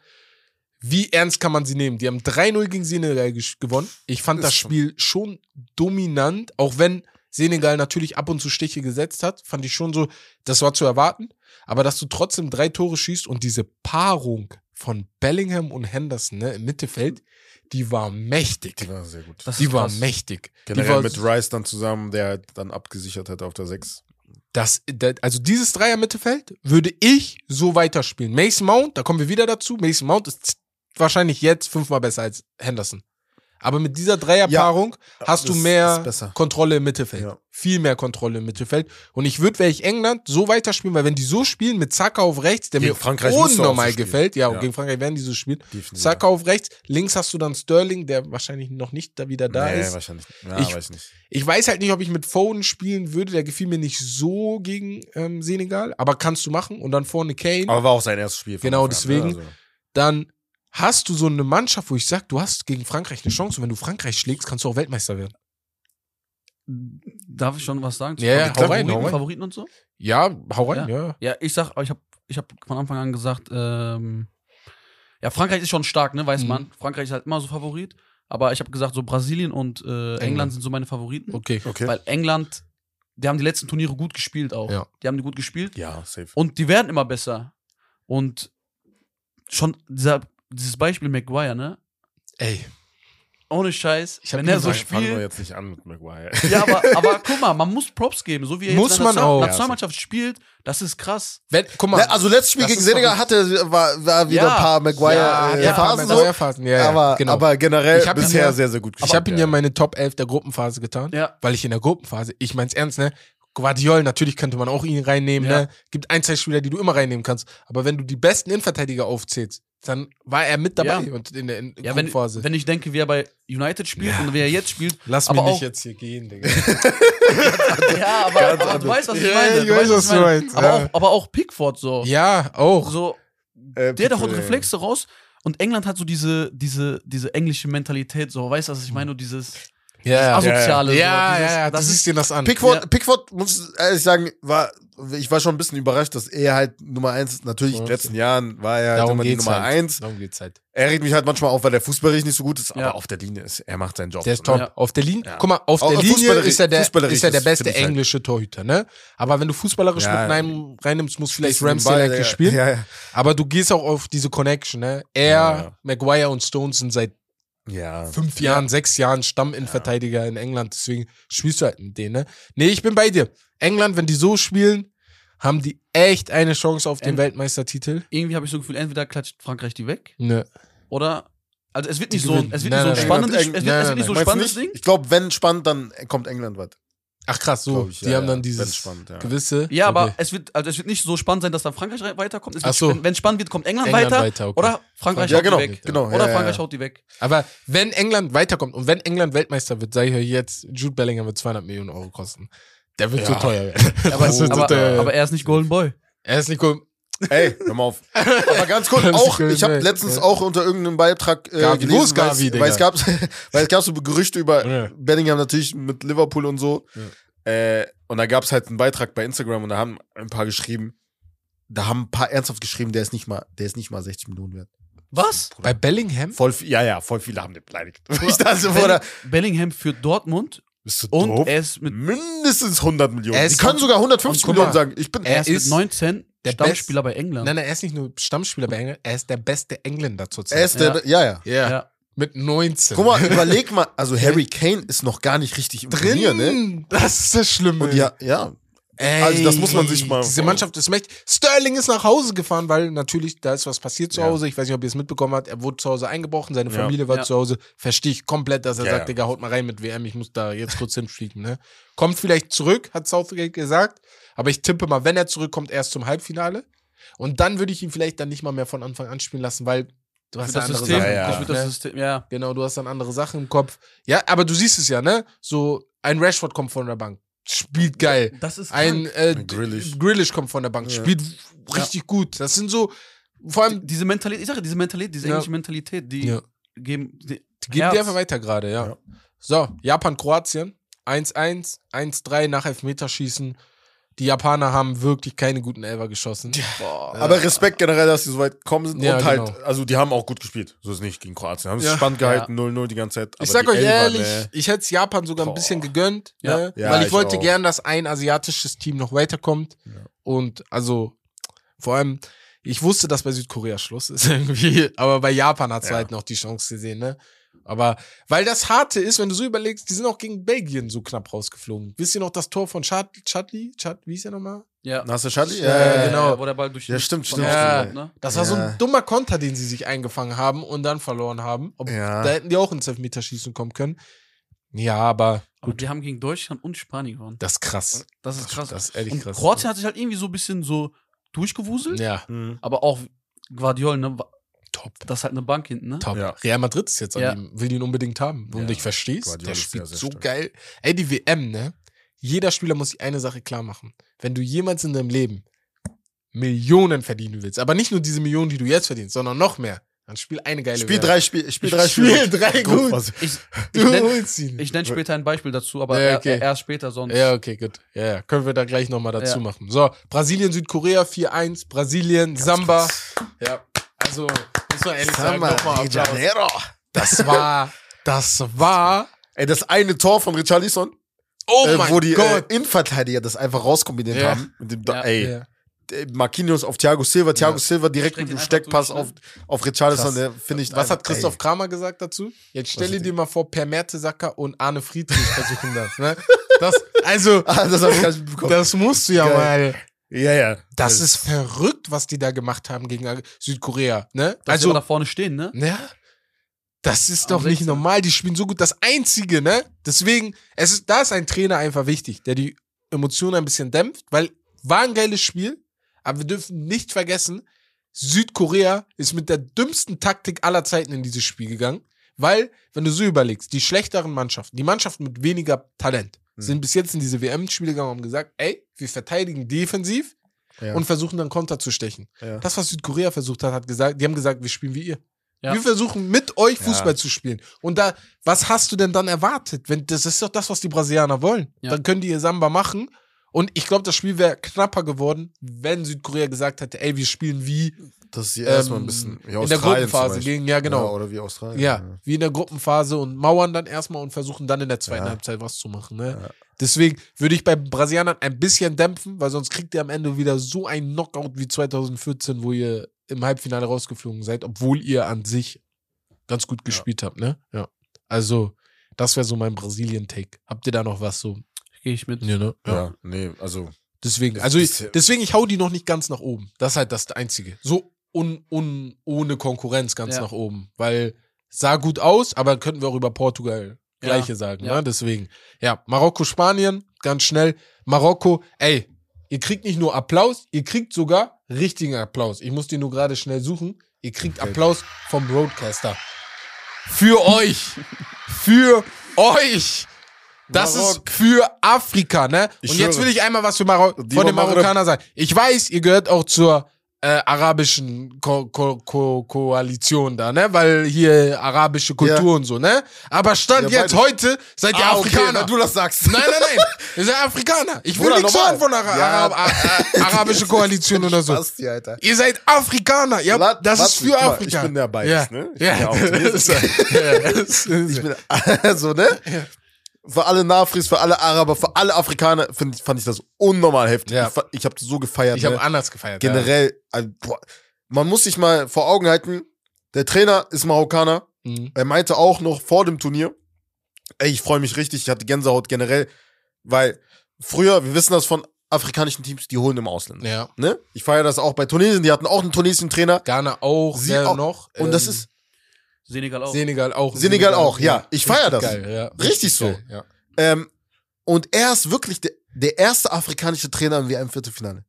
wie ernst kann man sie nehmen? Die haben 3-0 gegen Senegal gewonnen. Ich fand das schon- Spiel schon dominant, auch wenn Senegal natürlich ab und zu Stiche gesetzt hat, fand ich schon so, das war zu erwarten. Aber dass du trotzdem drei Tore schießt und diese Paarung von Bellingham und Henderson ne, im Mittelfeld, die war mächtig. Die war sehr gut. Das Die war krass. mächtig. Die Generell war, mit Rice dann zusammen, der halt dann abgesichert hat auf der 6. das, das, also dieses Dreier-Mittelfeld würde ich so weiterspielen. Mason Mount, da kommen wir wieder dazu. Mason Mount ist wahrscheinlich jetzt fünfmal besser als Henderson. Aber mit dieser Dreierpaarung hast du mehr. Kontrolle im Mittelfeld. Ja. Viel mehr Kontrolle im Mittelfeld. Und ich würde, wäre ich England, so weiterspielen, weil wenn die so spielen mit Saka auf rechts, der Gegen mir Frankreich unnormal so gefällt, ja, Ja. gegen Frankreich werden die so spielen. Definitiv. Saka auf rechts, links hast du dann Sterling, der wahrscheinlich noch nicht da wieder da nee, ist. wahrscheinlich. Ja, Ich- weiß nicht. Ich weiß halt nicht, ob ich mit Foden spielen würde. Der gefiel mir nicht so gegen ähm, Senegal, aber kannst du machen. Und dann vorne Kane. Aber war auch sein erstes Spiel. Genau, an, deswegen. ne? Also, Dann hast du so eine Mannschaft, wo ich sag, du hast gegen Frankreich eine Chance. Und wenn du Frankreich schlägst, kannst du auch Weltmeister werden. Darf ich schon was sagen? zu Ja, ja, Favoriten, hau rein, hau rein. Favoriten und so? Ja, hau rein, ja. Ja, ich sag, ich habe ich hab von Anfang an gesagt, ähm, ja, Frankreich ist schon stark, ne, weiß Mhm. man. Frankreich ist halt immer so Favorit. Aber ich habe gesagt, so Brasilien und äh, England. sind so meine Favoriten. Okay. Okay. Weil England, die haben die letzten Turniere gut gespielt auch. Ja. Die haben die gut gespielt. ja, safe. Und die werden immer besser. Und schon dieser, dieses Beispiel Maguire, ne? Ey, Ohne Scheiß. Ich hab wenn er so Fang- Fangen wir spielt. jetzt nicht an mit Maguire. Ja, aber, aber guck mal, man muss Props geben. So wie er Muss jetzt in der man Nation- auch. Nationalmannschaft spielt, das ist krass. wenn, guck mal. Also letztes Spiel gegen Senegal hatte, war, war wieder Ja. ein paar Maguire ja, äh, ja, Phasen so. Maguire-Phasen, ja, ja, aber, genau. aber generell Ich hab ihn bisher ja- sehr, sehr gut ich habe ihn ja in meine Top 11 der Gruppenphase getan, Ja. weil ich in der Gruppenphase, ich mein's ernst, ne? Guardiol, natürlich könnte man auch ihn reinnehmen, Ja. ne? Gibt ein, zwei Spieler, die du immer reinnehmen kannst. Aber wenn du die besten Innenverteidiger aufzählst, dann war er mit dabei Ja. und in der in Ja, wenn, Gruppenphase. wenn ich denke, wie er bei United spielt Ja. und wie er jetzt spielt. Lass aber mich auch, nicht jetzt hier gehen, Digga. Ja, aber, aber du weißt, was ich Ja, meine. ich Du weiß, weißt, was du meinst, Aber, ja. auch, aber auch Pickford so. ja, auch. So, Äh, der Pickford, Reflexe raus. Und England hat so diese, diese, diese englische Mentalität, so, weißt du, was ich meine? Und dieses ja, Asoziale. ja, so, ja, dieses, ja, das das ist dir das an. Pickford, Ja. Pickford, muss ehrlich sagen, war, ich war schon ein bisschen überrascht, dass er halt Nummer eins ist. Natürlich, in den letzten Jahren war er halt immer die geht's Nummer halt. eins. Darum geht's halt. Er regt mich halt manchmal auf, weil der fußballerisch nicht so gut ist, Ja. aber auf der Linie ist, er macht seinen Job. Der ist top. ne? Ja. Auf der Linie, Ja. guck mal, auf Auch der Linie fußballerisch- ist er der, ist er der beste halt. englische Torhüter, ne? Aber wenn du fußballerisch Ja. mit rein, reinnimmst, muss vielleicht Ramsey ja. spielen. Ja, ja. Aber du gehst auch auf diese Connection, ne? Er, Ja, ja. Maguire und Stones sind seit ja. fünf Jahren, sechs Jahren Stamminnenverteidiger in England, deswegen spielst du halt mit denen, ne? Nee, ich bin bei dir. England, wenn die so spielen, haben die echt eine Chance auf den Ähm, Weltmeistertitel. irgendwie habe ich so ein Gefühl, entweder klatscht Frankreich die weg Ne. oder. Also es wird Die nicht so, ein- gewinnen. es wird Nein, nicht so ein nein, nein. spannendes, es wird, Nein, es nein, wird nicht so spannendes? Ding. Ich glaube, wenn spannend, dann kommt England weit. Ach krass, so. Ich, die ja, haben dann ja. dieses spannend, ja. gewisse. Ja, aber Okay. es wird, also es wird nicht so spannend sein, dass dann Frankreich rei- weiterkommt. Es wird, Ach so. Wenn es spannend wird, kommt England, England weiter, weiter, okay. oder Frankreich Ja, haut genau, die weg. genau. Oder ja, ja, Frankreich ja. haut die weg. Aber wenn England weiterkommt und wenn England Weltmeister wird, sage ich euch jetzt, Jude Bellingham wird 200 Millionen Euro kosten. Der wird Ja. so teuer werden. Aber, wird so aber, teuer aber er ist nicht Golden Boy. er ist nicht gut. Ey, hör mal auf. Aber ganz kurz, auch, ich habe ja. letztens Ja. auch unter irgendeinem Beitrag äh, Gavi, gelesen, weil Gavi, es- Digga? weil es gab, weil es gab so Gerüchte über Ja. Bellingham natürlich mit Liverpool und so. Äh, und da gab es halt einen Beitrag bei Instagram und da haben ein paar geschrieben, da haben ein paar ernsthaft geschrieben, der ist nicht mal, der ist nicht mal 60 Millionen wert. Was? Bei Bellingham? Voll, ja, ja, voll viele haben den beleidigt. Ich dachte, oder, Bellingham für Dortmund bist du und doof? er ist mit, Mindestens 100 Millionen. Die können sogar 150 und guck Millionen sagen. Ich bin, er er ist ist mit 19 der Stammspieler bei England. Nein, nein, er ist nicht nur Stammspieler bei England, er ist der beste Engländer zurzeit. er ist der, ja, ja. ja. Ja. Mit 19. Guck mal, überleg mal, also Harry Kane ist noch gar nicht richtig im drin. Turnier, ne? Das ist das Schlimme. Und ja, ja. Ey, Also das muss man sich mal Diese Mannschaft ist mächtig. Sterling ist nach Hause gefahren, weil natürlich da ist was passiert zu Ja. Hause. Ich weiß nicht, ob ihr es mitbekommen habt. Er wurde zu Hause eingebrochen, seine Ja. Familie war Ja. zu Hause. Verstehe ich komplett, dass er Ja, sagt, ja. Digga, haut mal rein mit WM, ich muss da jetzt kurz hinfliegen. Ne? Kommt vielleicht zurück, hat Southgate gesagt. Aber ich tippe mal, wenn er zurückkommt, erst zum Halbfinale. Und dann würde ich ihn vielleicht dann nicht mal mehr von Anfang an spielen lassen, weil du hast ja das andere System. Sachen. Ja, ja. Das ne? System, ja. Genau, du hast dann andere Sachen im Kopf. Ja, aber du siehst es ja, ne? So ein Rashford kommt von der Bank, spielt geil. Das ist Ein äh, Ein Grealish. Grealish kommt von der Bank, Ja. spielt richtig gut. Das sind so, vor allem, diese Mentalität, ich sage, diese Mentalität, diese Ja. englische Mentalität, die Ja. geben, die, die geben Herz. die einfach weiter gerade, ja. Ja. So, Japan, Kroatien, 1-1, 1-3 nach Elfmeterschießen. Die Japaner haben wirklich keine guten Elfer geschossen. boah. Aber Respekt generell, dass die so weit gekommen sind. Ja, und halt, genau. also die haben auch gut gespielt. So ist es nicht gegen Kroatien. Haben es Ja. spannend gehalten, 0-0 die ganze Zeit. Ich sag euch Elfer, ehrlich, ne. ich hätte es Japan sogar ein Boah. bisschen gegönnt, Ja. ne? Ja, weil ich, ich wollte auch. gern, dass ein asiatisches Team noch weiterkommt. Ja. Und also, vor allem, ich wusste, dass bei Südkorea Schluss ist irgendwie, aber bei Japan hat es Ja. halt noch die Chance gesehen, ne? Aber weil das Harte ist, wenn du so überlegst, die sind auch gegen Belgien so knapp rausgeflogen. Wisst ihr noch das Tor von Chad, Chadli? Chad, wie ist er nochmal? Ja. Hast du Charlie? Ja, genau. Wo der Ball durch Ja, stimmt, stimmt, kommt, ne? Das war so Ja. ein dummer Konter, den sie sich eingefangen haben und dann verloren haben. Ob, Ja. Da hätten die auch ins Elfmeterschießen kommen können. Ja, aber Aber die haben gegen Deutschland und Spanien gewonnen. das ist krass. Das ist krass. Das ist ehrlich und krass. Kroatien hat sich halt irgendwie so ein bisschen so durchgewuselt. Ja, Mhm. Aber auch Guardiola, ne? Top. Das ist halt eine Bank hinten, ne? Top. Ja. Real Madrid ist jetzt an Ja. ihm, will ihn unbedingt haben. Und Ja. ich versteh's, Guardiola der ist spielt sehr, sehr so stark. geil. Ey, die WM, ne? Jeder Spieler muss sich eine Sache klar machen. Wenn du jemals in deinem Leben Millionen verdienen willst, aber nicht nur diese Millionen, die du jetzt verdienst, sondern noch mehr, dann spiel eine geile Spiel WM. drei Spiel, Spiel drei Spiel Spiele. drei gut. Was- Ich, Du ich nenne holst ihn. ich nenn später ein Beispiel dazu, aber Ja, er- okay. er, erst später sonst. Ja, okay, gut. Ja, ja, können wir da gleich nochmal dazu Ja. machen. So, Brasilien, Südkorea 4-1, Brasilien, Samba. Ja, also, muss man ehrlich sagen, Samba, nochmal de Applaus. Janeiro. Das war, das war, Ey, das eine Tor von Richarlison, oh äh, mein wo die äh, Gott. Innenverteidiger das einfach rauskombiniert Ja. haben. Mit dem, Ja. ey, Ja. äh, Marquinhos auf Thiago Silva, Thiago Ja. Silva direkt mit dem Steckpass durch, auf, ne? auf Richarlison, der finde ich Was einfach- hat Christoph ey. Kramer gesagt dazu? Jetzt stell Was dir mal vor, Per Mertesacker und Arne Friedrich versuchen das, ne? Das, also, Ah, das hab ich gar nicht mitbekommen. das musst du ja Geil. mal. Ja, ja. Das ist verrückt, was die da gemacht haben gegen Südkorea, ne? Dass Also, da vorne stehen, ne? Ja. Das ist doch nicht 16. normal. Die spielen so gut. Das Einzige, ne? Deswegen, es ist, da ist ein Trainer einfach wichtig, der die Emotionen ein bisschen dämpft, weil war ein geiles Spiel, aber wir dürfen nicht vergessen, Südkorea ist mit der dümmsten Taktik aller Zeiten in dieses Spiel gegangen, weil, wenn du so überlegst, die schlechteren Mannschaften, die Mannschaften mit weniger Talent. Sind bis jetzt in diese WM-Spiele gegangen und haben gesagt, ey, wir verteidigen defensiv Ja. und versuchen dann Konter zu stechen. Ja. Das, was Südkorea versucht hat, hat gesagt, die haben gesagt, wir spielen wie ihr. Ja. Wir versuchen mit euch Ja. Fußball zu spielen. Und da, was hast du denn dann erwartet? Wenn, das ist doch das, was die Brasilianer wollen. Ja. Dann können die ihr Samba machen. Und ich glaube, das Spiel wäre knapper geworden, wenn Südkorea gesagt hätte, ey, wir spielen wie Das ist hier erstmal ähm, ein bisschen wie in der Australien Gruppenphase gegen, ja genau. Ja, oder wie Australien. Ja, wie in der Gruppenphase und mauern dann erstmal und versuchen dann in der zweiten Ja. Halbzeit was zu machen. Ne? Ja. Deswegen würde ich bei Brasilianern ein bisschen dämpfen, weil sonst kriegt ihr am Ende wieder so ein Knockout wie 2014, wo ihr im Halbfinale rausgeflogen seid, obwohl ihr an sich ganz gut gespielt habt. Ne? Ja. Also, das wäre so mein Brasilien-Take. Habt ihr da noch was so? Gehe ich mit. Ja, ne? Ja. nee, also. Deswegen, also ja- deswegen, ich hau die noch nicht ganz nach oben. Das ist halt das Einzige. So un, un, ohne Konkurrenz ganz Ja. nach oben. Weil sah gut aus, aber könnten wir auch über Portugal Ja. gleiche sagen. Ja. Ne? Deswegen, ja, Marokko, Spanien, ganz schnell. Marokko, ey, ihr kriegt nicht nur Applaus, ihr kriegt sogar richtigen Applaus. Ich muss den nur gerade schnell suchen. Ihr kriegt Okay. Applaus vom Broadcaster. Für euch. Für euch. Das Marok- ist für Afrika, ne? Ich Und jetzt schwöre. will ich einmal was für Maro Die von den Marokkanern sagen. Ich weiß, ihr gehört auch zur äh, arabischen Ko Ko Ko Koalition da, ne? Weil hier arabische Kultur Ja. und so, ne? Aber Stand Ja, jetzt heute seid ihr Ah, okay, Afrikaner. wenn du das sagst. Nein, nein, nein. Ihr seid Afrikaner. Ich will Bruder, nichts normal. hören von Ara Ja. Arab Ar Ar arabische Koalition oder so. Basti, Alter. Ihr seid Afrikaner. Ja, La- das Basti, ist für Afrika. Ich bin ja beides, ja. ne? Ich ja, bin ja auch Ich bin, also, ne? Für alle Nafris, für alle Araber, für alle Afrikaner find, fand ich das unnormal heftig. Ja. Ich, ich habe das so gefeiert. ich habe ne? anders gefeiert. Generell, also, boah, man muss sich mal vor Augen halten, der Trainer ist Marokkaner. Ja. Mhm. Er meinte auch noch vor dem Turnier, ey, ich freue mich richtig, ich hatte Gänsehaut generell, weil früher, wir wissen das von afrikanischen Teams, die holen im Ausland. ja. Ne? Ich feiere das auch bei Tunesien, die hatten auch einen tunesischen Trainer. Ghana auch. Sie auch. noch? Und das Ähm, ist Senegal auch. Senegal auch. Senegal auch, ja. Ich feier das. Geil, ja. Richtig so. geil, ja. Ähm, und er ist wirklich der, der erste afrikanische Trainer im WM-Viertelfinale.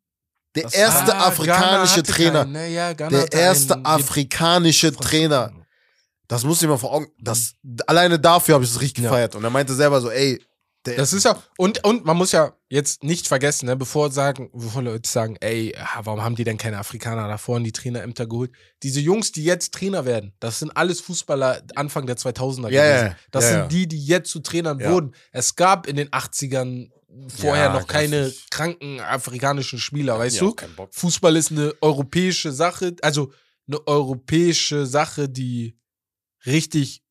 Der Das- erste Ah, afrikanische Trainer. keinen, ne? ja, Der erste einen- afrikanische Trainer. Das muss ich mal vor Augen. Das, alleine dafür habe ich es richtig Ja. gefeiert. Und er meinte selber so, ey, der, Das ist ja, und, und man muss ja jetzt nicht vergessen, ne, bevor sagen, bevor Leute sagen, ey, warum haben die denn keine Afrikaner davor in die Trainerämter geholt? Diese Jungs, die jetzt Trainer werden, das sind alles Fußballer Anfang der 2000er Ja, gewesen. Das ja, sind ja. die, die jetzt zu Trainern Ja. wurden. Es gab in den 80ern vorher Ja, noch keine richtig. kranken afrikanischen Spieler, weißt du? Fußball ist eine europäische Sache, also eine europäische Sache, die richtig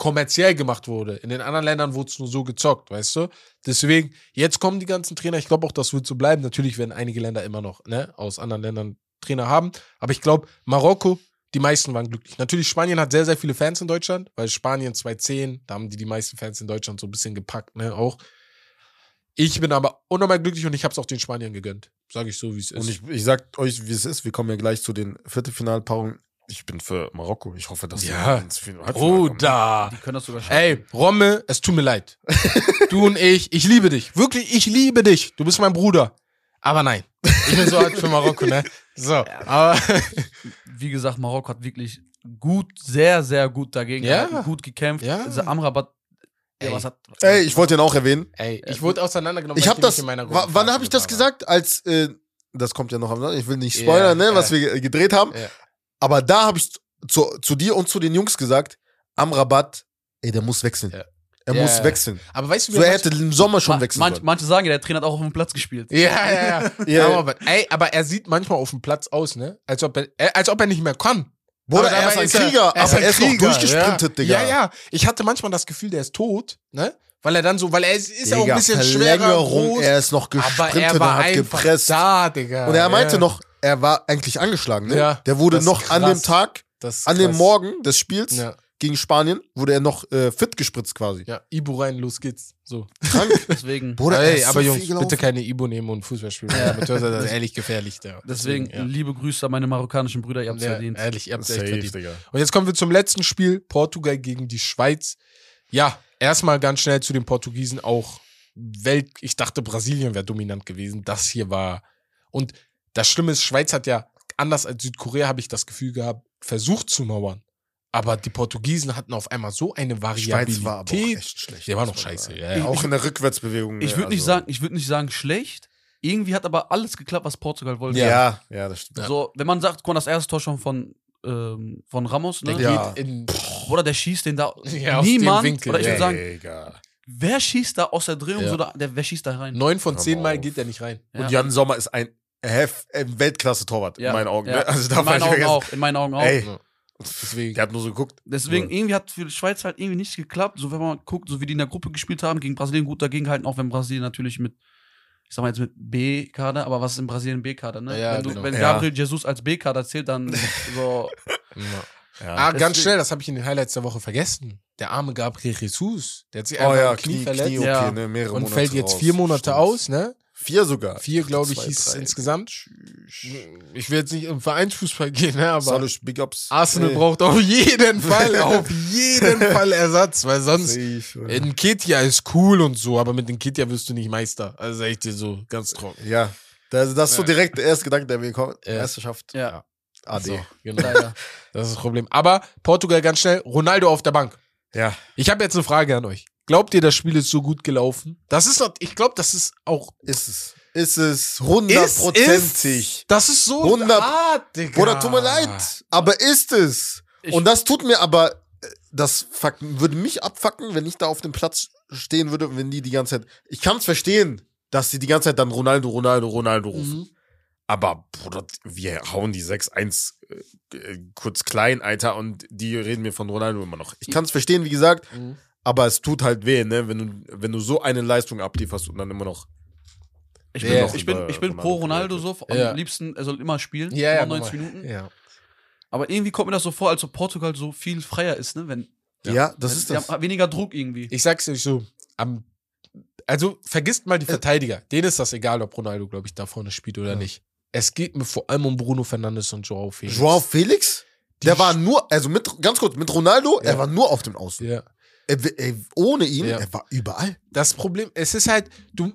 kommerziell gemacht wurde. In den anderen Ländern wurde es nur so gezockt, weißt du? Deswegen, jetzt kommen die ganzen Trainer. Ich glaube auch, das wird so bleiben. Natürlich werden einige Länder immer noch ne, aus anderen Ländern Trainer haben. Aber ich glaube, Marokko, Die meisten waren glücklich. Natürlich, Spanien hat sehr, sehr viele Fans in Deutschland, weil Spanien 2010, da haben die die meisten Fans in Deutschland so ein bisschen gepackt, ne, auch. Ich bin aber unnormal glücklich und ich habe es auch den Spaniern gegönnt. Sage ich so, wie es ist. Und ich, ich sag euch, wie es ist. Wir kommen ja gleich zu den Viertelfinalpaarungen. Ich bin für Marokko. Ich hoffe, dass Ja. oh, kommen. da. Die können das sogar schaffen. Ey, Romme, es tut mir leid. Du und ich, ich liebe dich. Wirklich, ich liebe dich. Du bist mein Bruder. Aber nein. Ich bin so alt für Marokko, ne? So. Aber Wie gesagt, Marokko hat wirklich gut, sehr, sehr gut dagegen Ja. gehalten, gut gekämpft. Ja. Also Amrabat, ja, Ey. was hat. Ey, ich wollte ihn auch erwähnen. ey, ich wurde auseinandergenommen. Ich habe das. nicht in meiner wa- wann habe ich das gesagt? Als äh, das kommt ja noch am. Ich will nicht spoilern, Ja, ne, was ja. wir gedreht haben. Ja. Aber da habe ich zu, zu dir und zu den Jungs gesagt, am Rabatt, ey, der muss wechseln. Ja. Er Ja, muss wechseln. Aber weißt du, So, er hätte im Sommer schon wechseln manch, sollen. manche sagen ja, der Trainer hat auch auf dem Platz gespielt. Ja, ja, ja. Ja. Aber, ey, aber er sieht manchmal auf dem Platz aus, ne? Als ob er, äh, als ob er nicht mehr kann. Bruder, Aber er ist ein Krieger, er aber er ist noch Krieger, durchgesprintet, ja. Digga. Ja, ja. Ich hatte manchmal das Gefühl, der ist tot, ne? Weil er dann so, weil er ist, ist ja auch ein Digga, bisschen schwerer, groß, er ist noch aber gesprintet er und war hat einfach gepresst. da, Digga. Und er meinte ja. noch, er war eigentlich angeschlagen, ne? Ja, der wurde noch an krass. dem Tag, an dem. Morgen des Spiels Ja, gegen Spanien, wurde er noch äh, fit gespritzt quasi. ja, Ibu rein, los geht's. So. Krank. Deswegen, Bruder, er Ey, aber so Jungs, bitte keine Ibu nehmen und Fußball spielen. Ja. Das ist ehrlich gefährlich, der. deswegen ja. liebe Grüße an meine marokkanischen Brüder, ihr habt's Ja, verdient. ehrlich, ihr habt echt Safe, verdient. Digga. Und jetzt kommen wir zum letzten Spiel, Portugal gegen die Schweiz. Ja, erstmal ganz schnell zu den Portugiesen auch Welt, ich dachte Brasilien wäre dominant gewesen. Das hier war und das Schlimme ist, Schweiz hat ja anders als Südkorea habe ich das Gefühl gehabt, versucht zu mauern. Aber die Portugiesen hatten auf einmal so eine Variabilität. Schweiz war aber auch echt schlecht. Der war noch scheiße. Ja, ja. Auch in der Rückwärtsbewegung. Ich würde nicht also- sagen, ich würde nicht sagen schlecht. Irgendwie hat aber alles geklappt, was Portugal wollte. Ja. Ja, ja, das stimmt. So, wenn man sagt, guck mal, das erste Tor schon von, ähm, von Ramos, ne? Der Ja. geht in Oder der schießt den da. Ja, aus dem Niemand, Winkel, oder ich würde sagen, Digga. wer schießt da aus der Drehung Ja. so da, der, wer schießt da rein? neun von zehn mal geht der nicht rein. Ja. Und Jan Sommer ist ein Weltklasse-Torwart, Ja, in meinen Augen. ja. Ne? Also in darf man meinen nicht Augen auch, in meinen Augen auch. Ey, Deswegen. der hat nur so geguckt. Deswegen, Ja. irgendwie hat für die Schweiz halt irgendwie nichts geklappt. So, wenn man guckt, so wie die in der Gruppe gespielt haben, gegen Brasilien gut dagegen halten, auch wenn Brasilien natürlich mit, ich sag mal jetzt mit B-Kader, aber was ist in Brasilien B-Kader, ne? Ja, wenn, du, genau. wenn Ja. Gabriel Jesus als B-Kader zählt, dann so. Ja. Ah, ganz Deswegen- schnell, das habe ich in den Highlights der Woche vergessen. Der arme Gabriel Jesus, der hat sich oh einfach ja, Knie, Knie, verletzt Knie, Ja. okay, ne, mehrere und Monate fällt jetzt raus. vier Monate Stimmt. aus, ne? Vier sogar. Vier, glaube ich, hieß es insgesamt. Ich will jetzt nicht im Vereinsfußball gehen, ne? aber Salisch, Big Ups. Arsenal Ey. braucht auf jeden Fall, auf jeden Fall Ersatz, weil sonst in Ketia ist cool und so, aber mit den Ketia wirst du nicht Meister. Also sag ich dir so ganz trocken. Ja. Das, das ist so direkt der erste Gedanke, der mir kommt. Ja. Meisterschaft. Ja, AD. So, genau. Das ist das Problem. Aber Portugal ganz schnell, Ronaldo auf der Bank. Ja. Ich habe jetzt eine Frage an euch. Glaubt ihr, das Spiel ist so gut gelaufen? Das ist doch, ich glaube, das ist auch Ist es. Ist es hundertprozentig. Das ist so 100 hart, Digga. Bruder, tut mir leid. Aber ist es. Ich- Und das tut mir aber, äh, das fuck, würde mich abfacken, wenn ich da auf dem Platz stehen würde und wenn die die ganze Zeit, ich kann es verstehen, dass sie die ganze Zeit dann Ronaldo, Ronaldo, Ronaldo rufen. Mhm. Aber, Bruder, wir hauen die 6-1 äh, äh, kurz klein, Alter, und die reden mir von Ronaldo immer noch. Ich kann es verstehen, wie gesagt, Mhm. Aber es tut halt weh, ne, wenn du, wenn du so eine Leistung ablieferst und dann immer noch. Ich Ja. bin, Noch ich bin, ich bin pro Ronaldo so, am Ja. liebsten, er soll immer spielen, Ja, ja, 90 nochmal. Minuten. Ja. Aber irgendwie kommt mir das so vor, als ob Portugal so viel freier ist, ne? Wenn, Ja, das wenn, ist die das. haben weniger Druck irgendwie. Ich sag's euch so, am, also vergisst mal die Verteidiger. Denen ist das egal, ob Ronaldo, glaube ich, da vorne spielt oder Ja. nicht. Es geht mir vor allem um Bruno Fernandes und Joao Felix. Joao Felix? Der war nur, also mit, ganz kurz, mit Ronaldo, Ja. er war nur auf dem Außen. Ja. Er, ohne ihn, Ja. er war überall. Das Problem, es ist halt, du,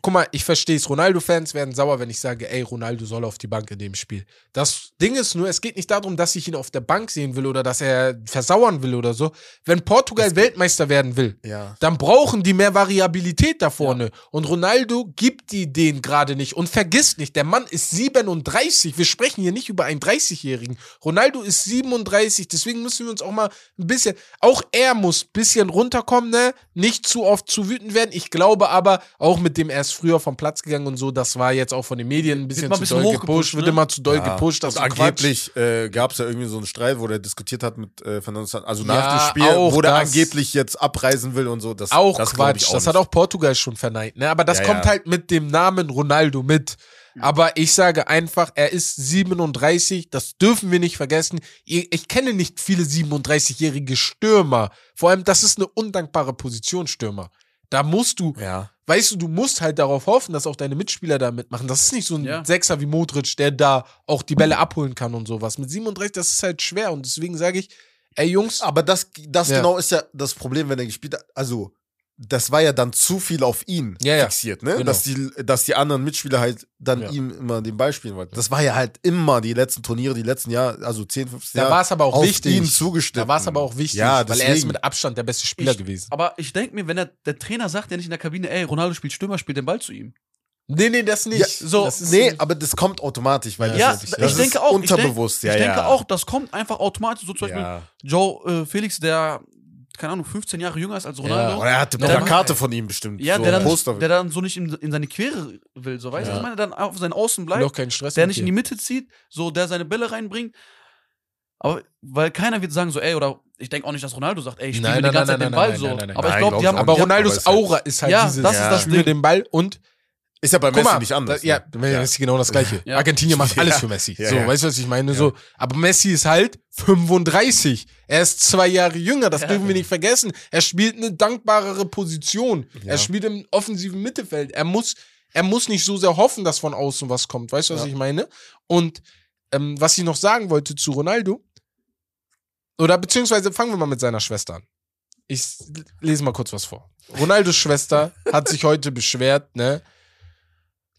guck mal, ich verstehe es. Ronaldo-Fans werden sauer, wenn ich sage, ey, Ronaldo soll auf die Bank in dem Spiel. Das Ding ist nur, es geht nicht darum, dass ich ihn auf der Bank sehen will oder dass er versauern will oder so. Wenn Portugal Weltmeister werden will, Ja. dann brauchen die mehr Variabilität da vorne. Und Ronaldo gibt die denen gerade nicht. Und vergiss nicht, der Mann ist 37. Wir sprechen hier nicht über einen 30-Jährigen. Ronaldo ist 37. Deswegen müssen wir uns auch mal ein bisschen, auch er muss bisschen runterkommen, ne? Nicht zu oft zu wütend werden. Ich glaube aber, auch mit dem er ist früher vom Platz gegangen und so, das war jetzt auch von den Medien ein bisschen mal ein zu bisschen doll hochgepusht, gepusht, wird ne? immer zu doll Ja. gepusht. Das Quatsch. angeblich äh, gab es ja irgendwie so einen Streit, wo der diskutiert hat mit äh, Fernando San- also Ja, nach dem Spiel, auch wo der angeblich jetzt abreisen will und so. Das, Auch das Quatsch. ich das nicht. hat auch Portugal schon verneint. Ne? Aber das Ja, kommt ja. halt mit dem Namen Ronaldo mit. Aber ich sage einfach, er ist 37, das dürfen wir nicht vergessen. Ich, kenne nicht viele 37-jährige Stürmer. Vor allem, das ist eine undankbare Position, Stürmer. Da musst du, Ja. weißt du, du musst halt darauf hoffen, dass auch deine Mitspieler da mitmachen. Das ist nicht so ein Ja. Sechser wie Modric, der da auch die Bälle abholen kann und sowas. Mit 37, das ist halt schwer und deswegen sage ich, ey Jungs, Aber das, das Ja. genau ist ja das Problem, wenn er gespielt hat. Also, das war ja dann zu viel auf ihn Ja, ja. fixiert, ne? Genau. Dass, die, dass die anderen Mitspieler halt dann Ja. ihm immer den Ball spielen wollten. Das war ja halt immer die letzten Turniere, die letzten Jahre, also 10, 15 da Jahre. war es aber auch auf wichtig. ihn zugestimmt. Da war es aber auch wichtig, Ja, weil er ist mit Abstand der beste Spieler Ich- gewesen. Aber ich denke mir, wenn der, der Trainer sagt ja nicht in der Kabine, ey, Ronaldo spielt Stürmer, spielt den Ball zu ihm. Nee, nee, das nicht. Ja, so, das Nee, aber das kommt automatisch, weil Ja, das, ist, ich das denke ist auch. ich denk- unterbewusst. ja, ich denke ja. auch, das kommt einfach automatisch. So zum Beispiel. Joe äh, Felix, der, keine Ahnung, 15 Jahre jünger ist als Ronaldo. Oder er hatte Der Plakate von ihm bestimmt. Ja, so der, dann, Poster. der dann so nicht in, in seine Quere will, so weißt du, Ja. ich meine, dann auf seinen Außen bleibt, keinen Stress der nicht in dir. die Mitte zieht, so der seine Bälle reinbringt. Aber weil keiner wird sagen so, ey, oder ich denke auch nicht, dass Ronaldo sagt, ey, ich spiele die ganze nein, Zeit den nein, Ball nein, so. Aber ich glaube, die haben, Aber Ronaldos Aura ist halt Ja, dieses, das ist das spiele Ding. den Ball und ist ja bei Messi mal, nicht anders. da, ja, ne? Messi ist genau das Gleiche. Ja. Argentinien macht alles Ja. für Messi. Ja, so, ja. weißt du, was ich meine? So, aber Messi ist halt 35. Er ist zwei Jahre jünger, das Ja. dürfen wir nicht vergessen. Er spielt eine dankbarere Position. Ja. Er spielt im offensiven Mittelfeld. Er muss, er muss nicht so sehr hoffen, dass von außen was kommt. Weißt du, was Ja. ich meine? Und ähm, was ich noch sagen wollte zu Ronaldo, oder beziehungsweise fangen wir mal mit seiner Schwester an. Ich lese mal kurz was vor. Ronaldos Schwester hat sich heute beschwert, ne?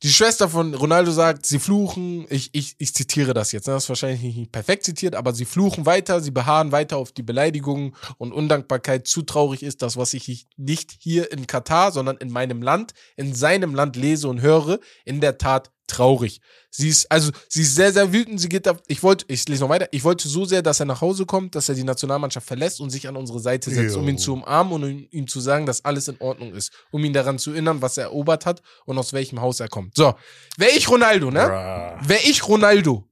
Die Schwester von Ronaldo sagt, sie fluchen, ich, ich, ich zitiere das jetzt, ne? das ist wahrscheinlich nicht perfekt zitiert, aber sie fluchen weiter, sie beharren weiter auf die Beleidigungen und Undankbarkeit. Zu traurig ist das, was ich nicht hier in Katar, sondern in meinem Land, in seinem Land lese und höre, in der Tat traurig. Sie ist, also, sie ist sehr, sehr wütend. Sie geht da, ich wollte, ich lese noch weiter, ich wollte so sehr, dass er nach Hause kommt, dass er die Nationalmannschaft verlässt und sich an unsere Seite setzt, um Jo. ihn zu umarmen und um ihm zu sagen, dass alles in Ordnung ist, um ihn daran zu erinnern, was er erobert hat und aus welchem Haus er kommt. So, wäre ich Ronaldo, ne? Wäre ich Ronaldo,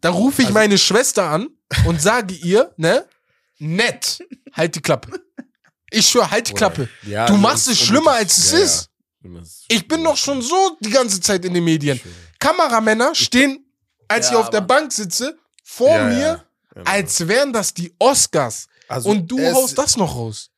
dann rufe ich meine Schwester an und sage ihr, ne? Nett, halt die Klappe. Ich schwör, halt die Klappe. Ja, Du also machst es schlimmer, als es ja. ist. Ich bin doch schon so die ganze Zeit in den Medien. Kameramänner stehen, als Ja, ich auf der Bank sitze, vor Ja, mir, ja. Genau. als wären das die Oscars. Also und du es- haust das noch raus.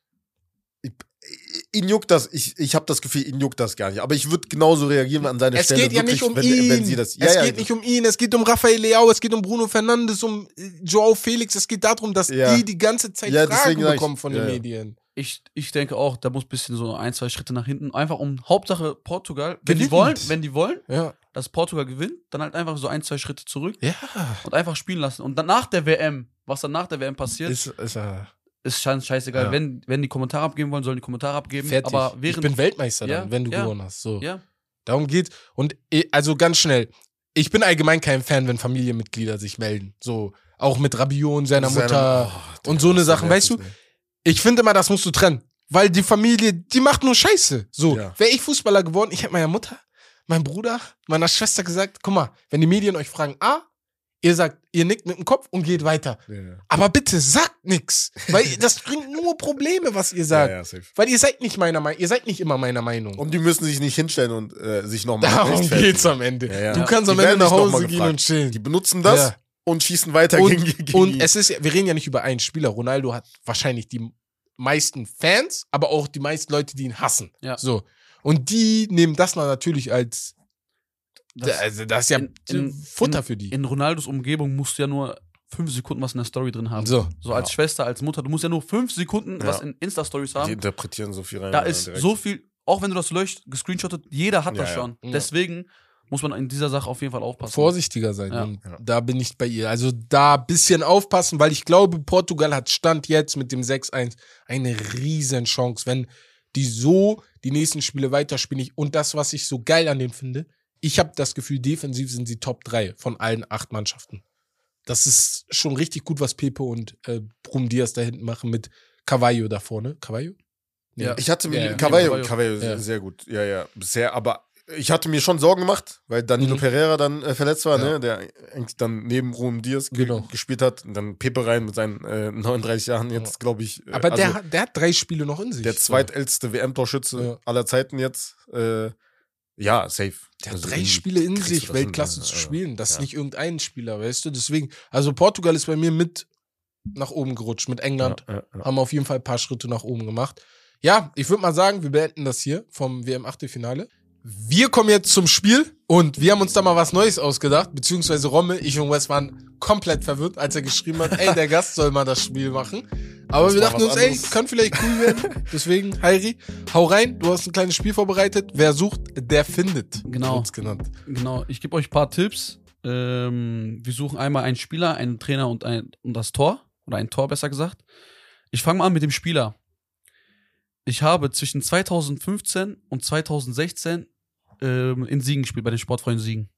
Ihn juckt das, ich, ich habe das Gefühl, ihn juckt das gar nicht. Aber ich würde genauso reagieren an seine Es Stelle. geht ja wirklich, nicht um wenn, ihn. Wenn sie das, ja, es ja, geht nicht um ihn. Es geht um Rafael Leao. Es geht um Bruno Fernandes, um äh, Joao Felix. Es geht darum, dass Ja. die die ganze Zeit Ja, Fragen sag ich- bekommen von ja, den ja. Medien. Ich, ich denke auch, da muss ein bisschen so ein, zwei Schritte nach hinten. Einfach um Hauptsache Portugal, wenn die Gewinnt. wollen, wenn die wollen, Ja. dass Portugal gewinnt, dann halt einfach so ein, zwei Schritte zurück Ja. und einfach spielen lassen. Und dann nach der WM, was dann nach der WM passiert, Ist, ist äh, ist scheiß- scheißegal. Ja. Wenn, wenn die Kommentare abgeben wollen, sollen die Kommentare abgeben. fertig. Aber ich während. bin Weltmeister dann, wenn du gewonnen hast. So. Darum geht's. Und also ganz schnell. Ich bin allgemein kein Fan, wenn Familienmitglieder sich melden. So, auch mit Rabiot und seiner Seine- Mutter. Oh, und so eine Sachen, nervt weißt du? mich, ne? Ich finde immer, das musst du trennen. Weil die Familie, die macht nur Scheiße. So, Ja. wäre ich Fußballer geworden, ich hätte meiner Mutter, meinem Bruder, meiner Schwester gesagt, guck mal, wenn die Medien euch fragen, A, ihr sagt, ihr nickt mit dem Kopf und geht weiter. Ja. Aber bitte sagt nix. Weil das bringt nur Probleme, was ihr sagt. Ja, ja. Weil ihr seid nicht meiner Meinung, ihr seid nicht immer meiner Meinung. Und die müssen sich nicht hinstellen und äh, sich nochmal Darum geht's am Ende. Du kannst Die am Ende nach Hause gehen und chillen. Die benutzen das und schießen weiter Und- gegen, gegen Und die- es ist, wir reden ja nicht über einen Spieler. Ronaldo hat wahrscheinlich die meisten Fans, aber auch die meisten Leute, die ihn hassen. Ja. So. Und die nehmen das dann natürlich als, Das- also das ist ja in- in- Futter in, für die. In Ronaldos Umgebung musst du ja nur fünf Sekunden was in der Story drin haben. so. So als Schwester, als Mutter, du musst ja nur fünf Sekunden Ja. was in Insta-Stories die haben. interpretieren so viel rein. Da ja, ist direkt. so viel, auch wenn du das löscht, gescreenshottet, jeder hat Ja, das ja. schon. Ja. Deswegen muss man in dieser Sache auf jeden Fall aufpassen. Vorsichtiger sein. Ja. Da bin ich bei ihr. Also da ein bisschen aufpassen, weil ich glaube, Portugal hat Stand jetzt mit dem 6-1 eine riesen Chance, wenn die so die nächsten Spiele weiterspielen. Ich- Und das, was ich so geil an dem finde, ich habe das Gefühl, defensiv sind sie Top 3 von allen acht Mannschaften. Das ist schon richtig gut, was Pepe und äh, Brum Diaz da hinten machen mit Cavallo da vorne. Cavallo? Nee. Ja. Ich hatte mir Ja. Cavallo, Cavallo. Cavallo Ja. sehr, sehr gut. Ja, ja, bisher, aber ich hatte mir schon Sorgen gemacht, weil Danilo Mhm. Pereira dann äh, verletzt war, Ja. ne, der eigentlich dann neben Ruhm Diaz ge Genau. gespielt hat und dann Pepe rein mit seinen äh, 39 Jahren jetzt, glaube ich. äh, Aber der, also hat- der hat drei Spiele noch in sich. der zweitälteste WM-Torschütze Ja. aller Zeiten jetzt. Äh, Ja, safe. Der Also hat drei Spiele in sich, Weltklasse zu ja. spielen. Das ist Ja. nicht irgendein Spieler, weißt du? Deswegen, also Portugal ist bei mir mit nach oben gerutscht. Mit England Ja, ja, ja. haben auf jeden Fall ein paar Schritte nach oben gemacht. Ja, ich würde mal sagen, wir beenden das hier vom WM-Achtelfinale. Wir kommen jetzt zum Spiel und wir haben uns da mal was Neues ausgedacht, beziehungsweise Rommel, ich und Wes waren komplett verwirrt, als er geschrieben hat, ey, der Gast soll mal das Spiel machen. Aber Das wir dachten uns, ey, anderes. kann vielleicht cool werden. Deswegen, Heiri, hau rein, du hast ein kleines Spiel vorbereitet. Wer sucht, der findet. Genau. Genannt. Genau, ich gebe euch ein paar Tipps. Ähm, wir suchen einmal einen Spieler, einen Trainer und, ein, und das Tor. Oder ein Tor, besser gesagt. Ich fange mal an mit dem Spieler. Ich habe zwischen 2015 und 2016 ähm, in Siegen gespielt, bei den Sportfreunden Siegen.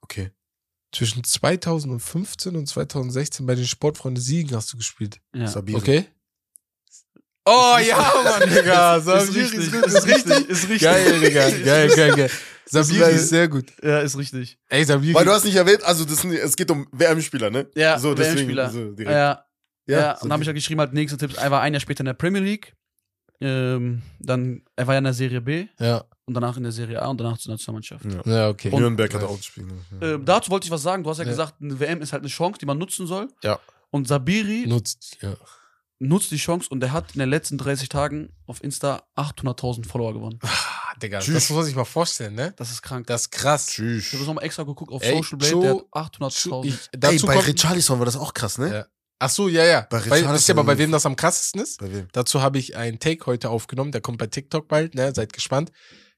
Okay. Zwischen 2015 und 2016 bei den Sportfreunde Siegen hast du gespielt. Ja. Sabiri. Okay. Oh ja, Mann, Digga. Ist Sabiri richtig, ist richtig? Ist richtig. Geil, Digga. Geil, geil, geil. Sabiri ist sehr gut. Ja, ist richtig. Ey, Sabiri. Weil du hast nicht erwähnt, also das, es geht um WM-Spieler, ne? Ja, so, WM-Spieler. So. Ja, ja, Ja, und dann habe ich ja geschrieben, halt nächste Tipps. Er war ein Jahr später in der Premier League. Ähm, dann, er war ja in der Serie B ja. und danach in der Serie A und danach zur Nationalmannschaft. Ja. ja, okay. Nürnberg hat auch gespielt. ne? Ja. Ähm, dazu wollte ich was sagen. Du hast ja, Ja. gesagt, eine WM ist halt eine Chance, die man nutzen soll. Ja. Und Sabiri Nutzt, ja. nutzt die Chance und er hat in den letzten 30 Tagen auf Insta 800.000 Follower gewonnen. Ah, Digga, Tschüss. das muss man sich mal vorstellen, ne? Das ist krank. Das ist krass. Tschüss. Ich habe das nochmal extra geguckt auf Ey, Social Blade, der hat 800.000. Ich, Ey, dazu bei kommt, Richarlison war das auch krass, ne? Ja. Ach so, ja, ja. Bei Weil, wisst ihr aber, bei wem das am krassesten ist? Bei wem? Dazu habe ich einen Take heute aufgenommen, der kommt bei TikTok bald, ne? Seid gespannt.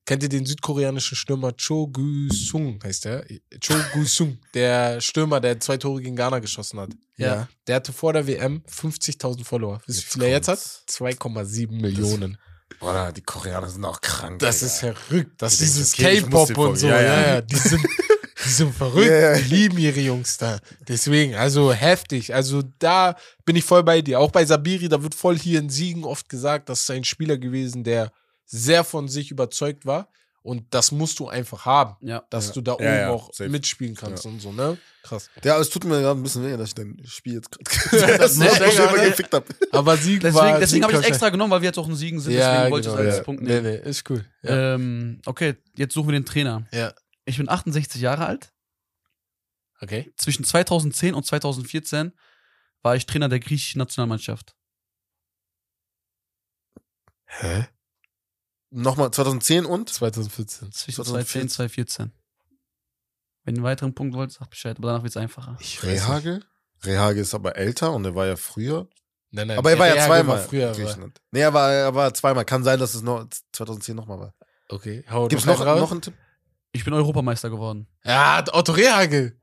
Kennt ihr den südkoreanischen Stürmer Cho Gu-sung, heißt der? Cho Gu-sung, der Stürmer, der zwei Tore gegen Ghana geschossen hat. Ja. Der hatte vor der WM 50.000 Follower. Wisst ihr, wie viel er jetzt hat? kommt's. 2,7 Millionen. Boah, die Koreaner sind auch krank. Das Digga. ist verrückt. Das ist dieses K-Pop und so. Ja, Ja, ja, ja. Die sind, die sind verrückt. Ja. Die lieben ihre Jungs da. Deswegen, also heftig. Also da bin ich voll bei dir. Auch bei Sabiri, da wird voll hier in Siegen oft gesagt, das ist ein Spieler gewesen, der sehr von sich überzeugt war. Und das musst du einfach haben, ja. dass Ja. du da oben Ja, ja, auch safe. mitspielen kannst und so, ne? Krass. Ja, es tut mir gerade ein bisschen weh, dass ich dein Spiel jetzt gerade das Nee, schnell nee. gefickt hab. Aber Sieg Deswegen, war. deswegen habe ich extra genommen, weil wir jetzt auch in Siegen sind. Ja, deswegen wollte genau, ich es als ja. Punkt Nee, nehmen. nee, ist cool. Ja. Ähm, okay, jetzt suchen wir den Trainer. ja. Ich bin 68 Jahre alt. Okay. Zwischen 2010 und 2014 war ich Trainer der griechischen Nationalmannschaft. Hä? Nochmal 2010 und? 2014. Zwischen 2014. 2010 und 2014. Wenn ihr einen weiteren Punkt wollt, sagt Bescheid, aber danach wird es einfacher. Ich. Rehage? Rehage ist aber älter und er war ja früher. Nein, nein, Aber er war ja Rehage zweimal früher. in War. Griechenland. Nee, er war, er war zweimal. Kann sein, dass es noch 2010 nochmal war. Okay. Hau Gibt's noch, noch einen Tipp? Ich bin Europameister geworden. Ja, Otto Rehagel.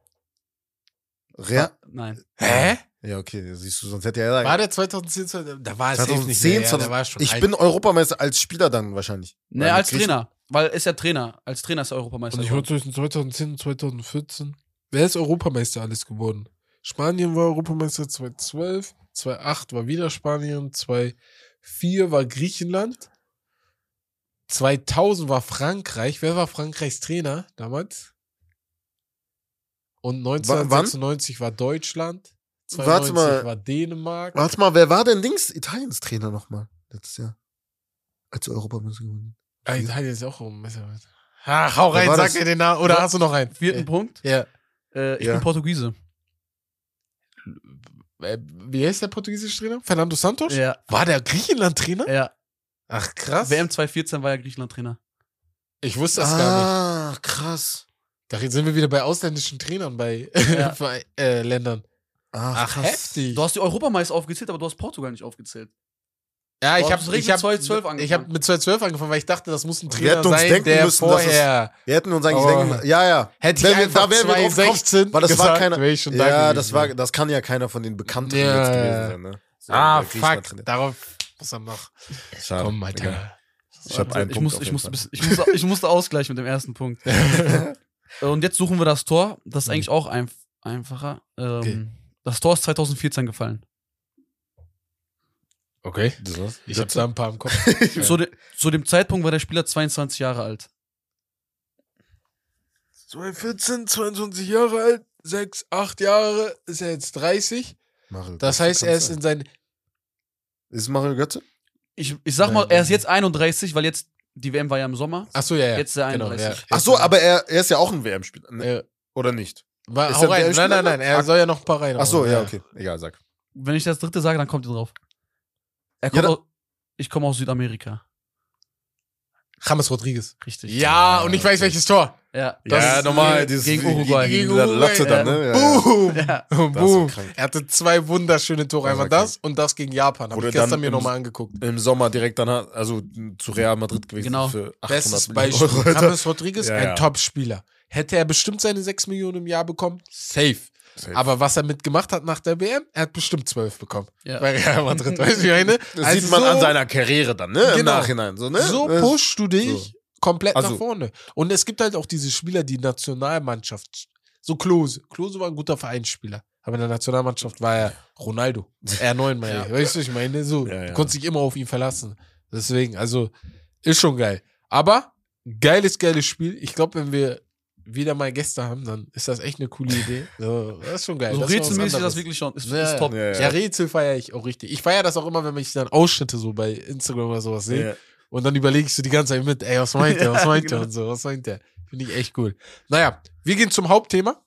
Rea Nein. Hä? ja, okay, siehst du, sonst hätte er War der 2010? 2000? Da war es safe nicht 2010, mehr. Ja, 2000 der war schon Ich alt. bin Europameister als Spieler dann wahrscheinlich. Nee, Weil als Trainer. Weil ist ja Trainer. Als Trainer ist er Europameister Und ich war geworden. zwischen 2010 und 2014. Wer ist Europameister alles geworden? Spanien war Europameister 2012, 2008 war wieder Spanien, 2004 war Griechenland, 2000 war Frankreich. Wer war Frankreichs Trainer damals? Und 1996 war Deutschland, Warte 92 mal. war Dänemark. Warte mal, wer war denn Dings? Italiens Trainer nochmal letztes Jahr. Als Europameister gewonnen. Ah, Italien ist auch Europameister. Ach, hau rein, sag das? mir den Namen. Oder hast du noch einen? Vierten Punkt. Ja. Äh, ich Ja. bin Portugiese. Äh, Wie heißt der portugiesische Trainer? Fernando Santos? Ja. War der Griechenland-Trainer? Ja. Ach, krass. WM 2014 war ja Griechenland-Trainer. Ich wusste das gar nicht. Ah, krass. Da sind wir wieder bei ausländischen Trainern bei, Ja. bei äh, Ländern. Ach, Ach, krass. heftig. Du hast die Europameister aufgezählt, aber du hast Portugal nicht aufgezählt. ja, ich habe ich mit hab, 2012 ich angefangen. hab mit 2012 angefangen, weil ich dachte, das muss ein Wir Trainer hätten uns sein, denken der müssen, dass es- vorher. Wir hätten uns eigentlich Oh. denken, ja, ja. Hätte Wenn ich wir- da wären wir drauf gekommen, 2016 Weil das gesagt, war keiner. ich Ja, das war, das kann ja keiner von den Bekannteren Ja, jetzt gewesen sein, ne? So, Ah, Griechenland fuck. Darauf muss er noch Schade. kommen, Alter. Digga. Ich hab einen ich, Punkt muss, ich, bis- ich, musste, ich musste ausgleichen mit dem ersten Punkt. Und jetzt suchen wir das Tor. Das ist Mhm. eigentlich auch einf einfacher. Ähm, Okay. Das Tor ist 2014 gefallen. Okay. Das war's? Ich habe da ein paar im Kopf. Zu, de zu dem Zeitpunkt war der Spieler 22 Jahre alt. 2014, 22 Jahre alt, 6, 8 Jahre, ist er jetzt 30. Mario Das heißt, er ist sein. in seinen Ist es Mario Götze? Ich, ich sag mal, er ist jetzt 31, weil jetzt Die WM war ja im Sommer. Ach so, ja, ja. Jetzt der Genau, 31. ja. Ach so, aber er, er ist ja auch ein WM-Spieler. Ne? Äh, Oder nicht? war, Ist hau rein. Nein, nein, nein. Er soll ja noch ein paar rein. Ach so, ja, okay. Egal, sag. Wenn ich das dritte sage, dann kommt ihr drauf. Er Ja, kommt da- aus, ich komme aus Südamerika. James Rodriguez. Richtig. Ja, und ich weiß welches Tor. Ja. Das ja, äh, Dieses, gegen Uruguay. Gegen Uruguay, Latte dann, ja. ne? Boom. Ja. Boom. Er hatte zwei wunderschöne Tore. Einmal das und das gegen Japan. Habe ich gestern dann mir nochmal angeguckt. Im Sommer direkt danach, also zu Real Madrid gewesen Genau. für 800 Bestes Beispiel. Euro. James Rodriguez, Ja, ein ja. Top-Spieler. Hätte er bestimmt seine 6 Millionen im Jahr bekommen? Safe. Safe. Aber was er mitgemacht hat nach der WM, er hat bestimmt 12 bekommen. Ja. Bei Real Madrid. Weißt du, meine? Das Also sieht man so, an seiner Karriere dann, ne? Im Genau. Nachhinein. So, ne? So pushst du dich so. komplett Also- nach vorne. Und es gibt halt auch diese Spieler, die Nationalmannschaft, so Klose. Klose war ein guter Vereinsspieler. Aber in der Nationalmannschaft war er Ronaldo. R9 mal. Ja. Weißt du, ich meine, so, Ja, ja. du konntest dich immer auf ihn verlassen. Deswegen, also, ist schon geil. Aber, geiles, geiles Spiel. Ich glaube, wenn wir wieder mal Gäste haben, dann ist das echt eine coole Idee. So, das ist schon geil. So das ist was rätselmäßig das wirklich schon. Ist, Ja, ist top. Ja, ja. Ja, Rätsel feiere ich auch richtig. Ich feiere das auch immer, wenn ich dann Ausschnitte so bei Instagram oder sowas sehe. Ja. Und dann überlege ich so die ganze Zeit mit, ey, was meint der, was meint der Genau. und so, was meint der? Finde ich echt cool. Naja, wir gehen zum Hauptthema.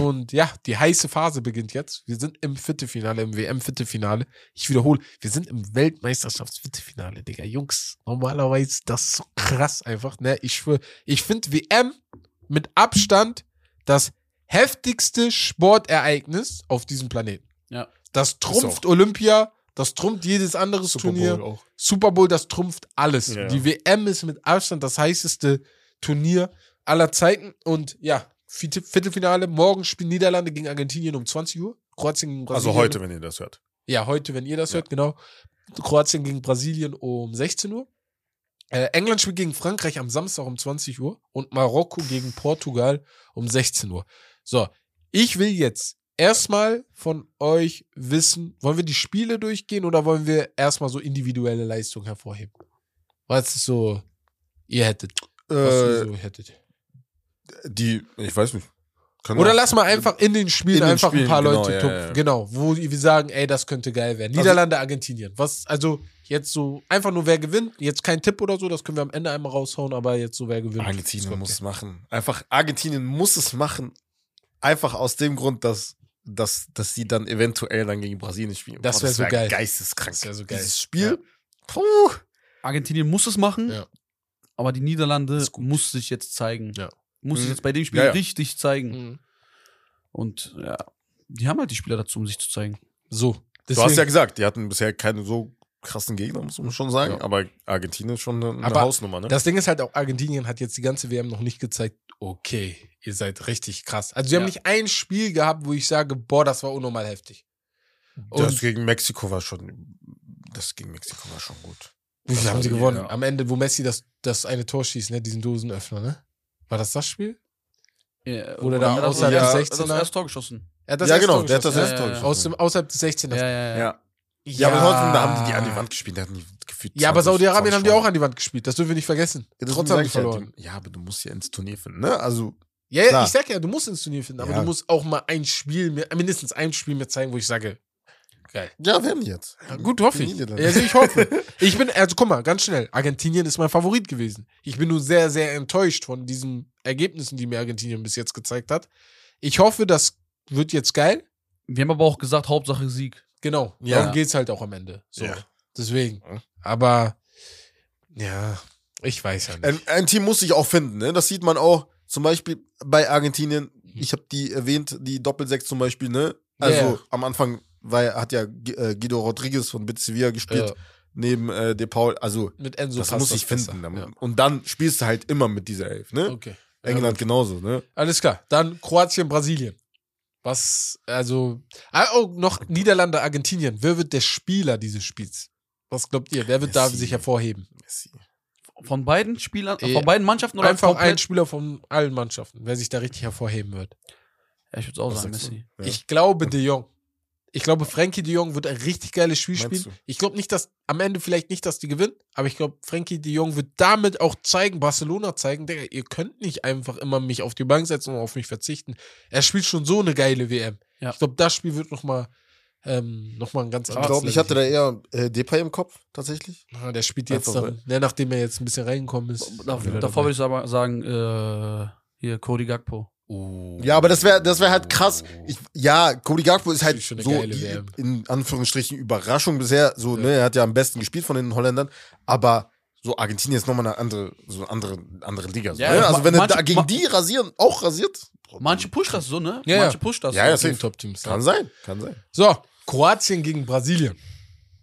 Und ja, die heiße Phase beginnt jetzt. Wir sind im Viertelfinale, im WM-Viertelfinale. Ich wiederhole, wir sind im Weltmeisterschafts-Viertelfinale, Digga. Jungs, normalerweise das ist so krass einfach. Ne? Ich, ich finde WM mit Abstand das heftigste Sportereignis auf diesem Planeten. Ja. Das trumpft Olympia, das trumpft jedes andere Turnier. auch. Super Bowl, das trumpft alles. Ja. Die WM ist mit Abstand das heißeste Turnier aller Zeiten. Und ja, Vierte- Viertelfinale, morgen spielen Niederlande gegen Argentinien um 20 Uhr. Kroatien gegen Brasilien. Also heute, wenn ihr das hört. Ja, heute, wenn ihr das Ja. hört, genau. Kroatien gegen Brasilien um 16 Uhr. Äh, England spielt gegen Frankreich am Samstag um 20 Uhr und Marokko gegen Portugal um 16 Uhr. So, ich will jetzt erstmal von euch wissen, wollen wir die Spiele durchgehen oder wollen wir erstmal so individuelle Leistungen hervorheben? Was ist so, ihr hättet, was ihr Äh, so hättet? die, ich weiß nicht. Kann Oder auch- lass mal einfach in den Spielen In den einfach ein Spielen, paar genau, Leute ja, tupfen. ja, ja. Genau, wo wir sagen, ey, das könnte geil werden. Also- Niederlande, Argentinien. Was, also jetzt so, einfach nur wer gewinnt. Jetzt kein Tipp oder so, das können wir am Ende einmal raushauen, aber jetzt so wer gewinnt. Argentinien muss es machen. Einfach, Argentinien muss es machen. Einfach aus dem Grund, dass, dass, dass sie dann eventuell dann gegen Brasilien spielen. Das Boah, wär so geil. Geisteskrank. Das wär so geil. Dieses Spiel, Ja. puh. Argentinien muss es machen, Ja. aber die Niederlande muss sich jetzt zeigen. Ja. Muss Mhm. jetzt bei dem Spiel Ja, ja. richtig zeigen. Mhm. Und ja, die haben halt die Spieler dazu, um sich zu zeigen. So. Du hast ja gesagt, die hatten bisher keine so krassen Gegner, muss man schon sagen. Ja. Aber Argentinien ist schon eine, eine Hausnummer, ne? Das Ding ist halt auch, Argentinien hat jetzt die ganze WM noch nicht gezeigt, okay, ihr seid richtig krass. Also sie haben Ja. nicht ein Spiel gehabt, wo ich sage, boah, das war unnormal heftig. das Und gegen Mexiko war schon, das gegen Mexiko war schon gut. wie viel das haben sie gewonnen? ja. Am Ende, wo Messi das, das eine Tor schießt, ne, diesen Dosenöffner, ne? War das das Spiel? Ja, Wurde da er außerhalb ja, des er hat 16er? das erste Tor geschossen. Er hat das ja, genau, der hat das erste ja, Tor geschossen. Aus dem, außerhalb des 16 Ja, ja, ja. Ja. Ja, aber trotzdem, da haben die die an die Wand gespielt, da hatten die gefühlt Ja, aber 20, Saudi-Arabien haben die 20 auch an die Wand gespielt. Das dürfen wir nicht vergessen. Trotzdem haben die ja, verloren. Ja, aber du musst ja ins Turnier finden, ne? Also, Ja, ja, Klar. ich sag ja, du musst ins Turnier finden, aber Ja. du musst auch mal ein Spiel, mir, mindestens ein Spiel mir zeigen, wo ich sage, geil. ja, werden die jetzt. Ja, gut, hoffe ich. Also ich hoffe. Ich bin, also guck mal, ganz schnell. Argentinien ist mein Favorit gewesen. Ich bin nur sehr, sehr enttäuscht von diesen Ergebnissen, die mir Argentinien bis jetzt gezeigt hat. Ich hoffe, das wird jetzt geil. Wir haben aber auch gesagt, Hauptsache Sieg. Genau. Ja. Darum geht's halt auch am Ende. So. Ja. Deswegen. Aber, ja, ich weiß ja nicht. Ein, ein Team muss sich auch finden, ne? Das sieht man auch zum Beispiel bei Argentinien. Ich habe die erwähnt, die Doppelsechs zum Beispiel, ne? Also Ja. am Anfang war, hat ja äh, Guido Rodriguez von Betis Sevilla gespielt, Ja. neben äh, De Paul. Also Mit Enso das muss ich finden. Ja. Und dann spielst du halt immer mit dieser Elf, ne? Okay. England genauso, ne? Alles klar. Dann Kroatien, Brasilien. Was, also, ah, oh, noch Niederlande, Argentinien. Wer wird der Spieler dieses Spiels? Was glaubt ihr? Wer wird da Messi. sich hervorheben? Messi. Von beiden Spielern, Eh, von beiden Mannschaften oder Einfach ein? Spieler von allen Mannschaften, wer sich da richtig hervorheben wird. Ja, ich würde auch Was sagen? Messi. Ja. Ich glaube De Jong. Ich glaube, Frankie De Jong wird ein richtig geiles Spiel Meinst spielen. du? Ich glaube nicht, dass am Ende vielleicht nicht, dass die gewinnen, aber ich glaube, Frankie De Jong wird damit auch zeigen, Barcelona zeigen, Digga, ihr könnt nicht einfach immer mich auf die Bank setzen und auf mich verzichten. Er spielt schon so eine geile WM. Ja. Ich glaube, das Spiel wird nochmal ähm, nochmal ein ganz Ich anderes glaube, ich hatte da eher äh, Depay im Kopf, tatsächlich. Ah, der spielt jetzt Einfach, dann, ne, nachdem er jetzt ein bisschen reingekommen ist. Da, davor dabei. würde ich aber sagen, äh, hier, Cody Gagpo. Ja, aber das wäre das wär halt krass. Ich, ja, Cody Gakpo ist Das halt ist so die, WM. in Anführungsstrichen Überraschung bisher. So, ne, er hat ja am besten gespielt von den Holländern, aber so Argentinien ist nochmal eine andere, so eine andere, andere Liga. So, Ja, ne? Also wenn er manche- da gegen die rasieren, auch rasiert, Manche pusht das so, ne? Ja, ja. Manche pusht das Ja, so. ja, Gegen safe. Top-Teams. kann sein, kann sein. So, Kroatien gegen Brasilien.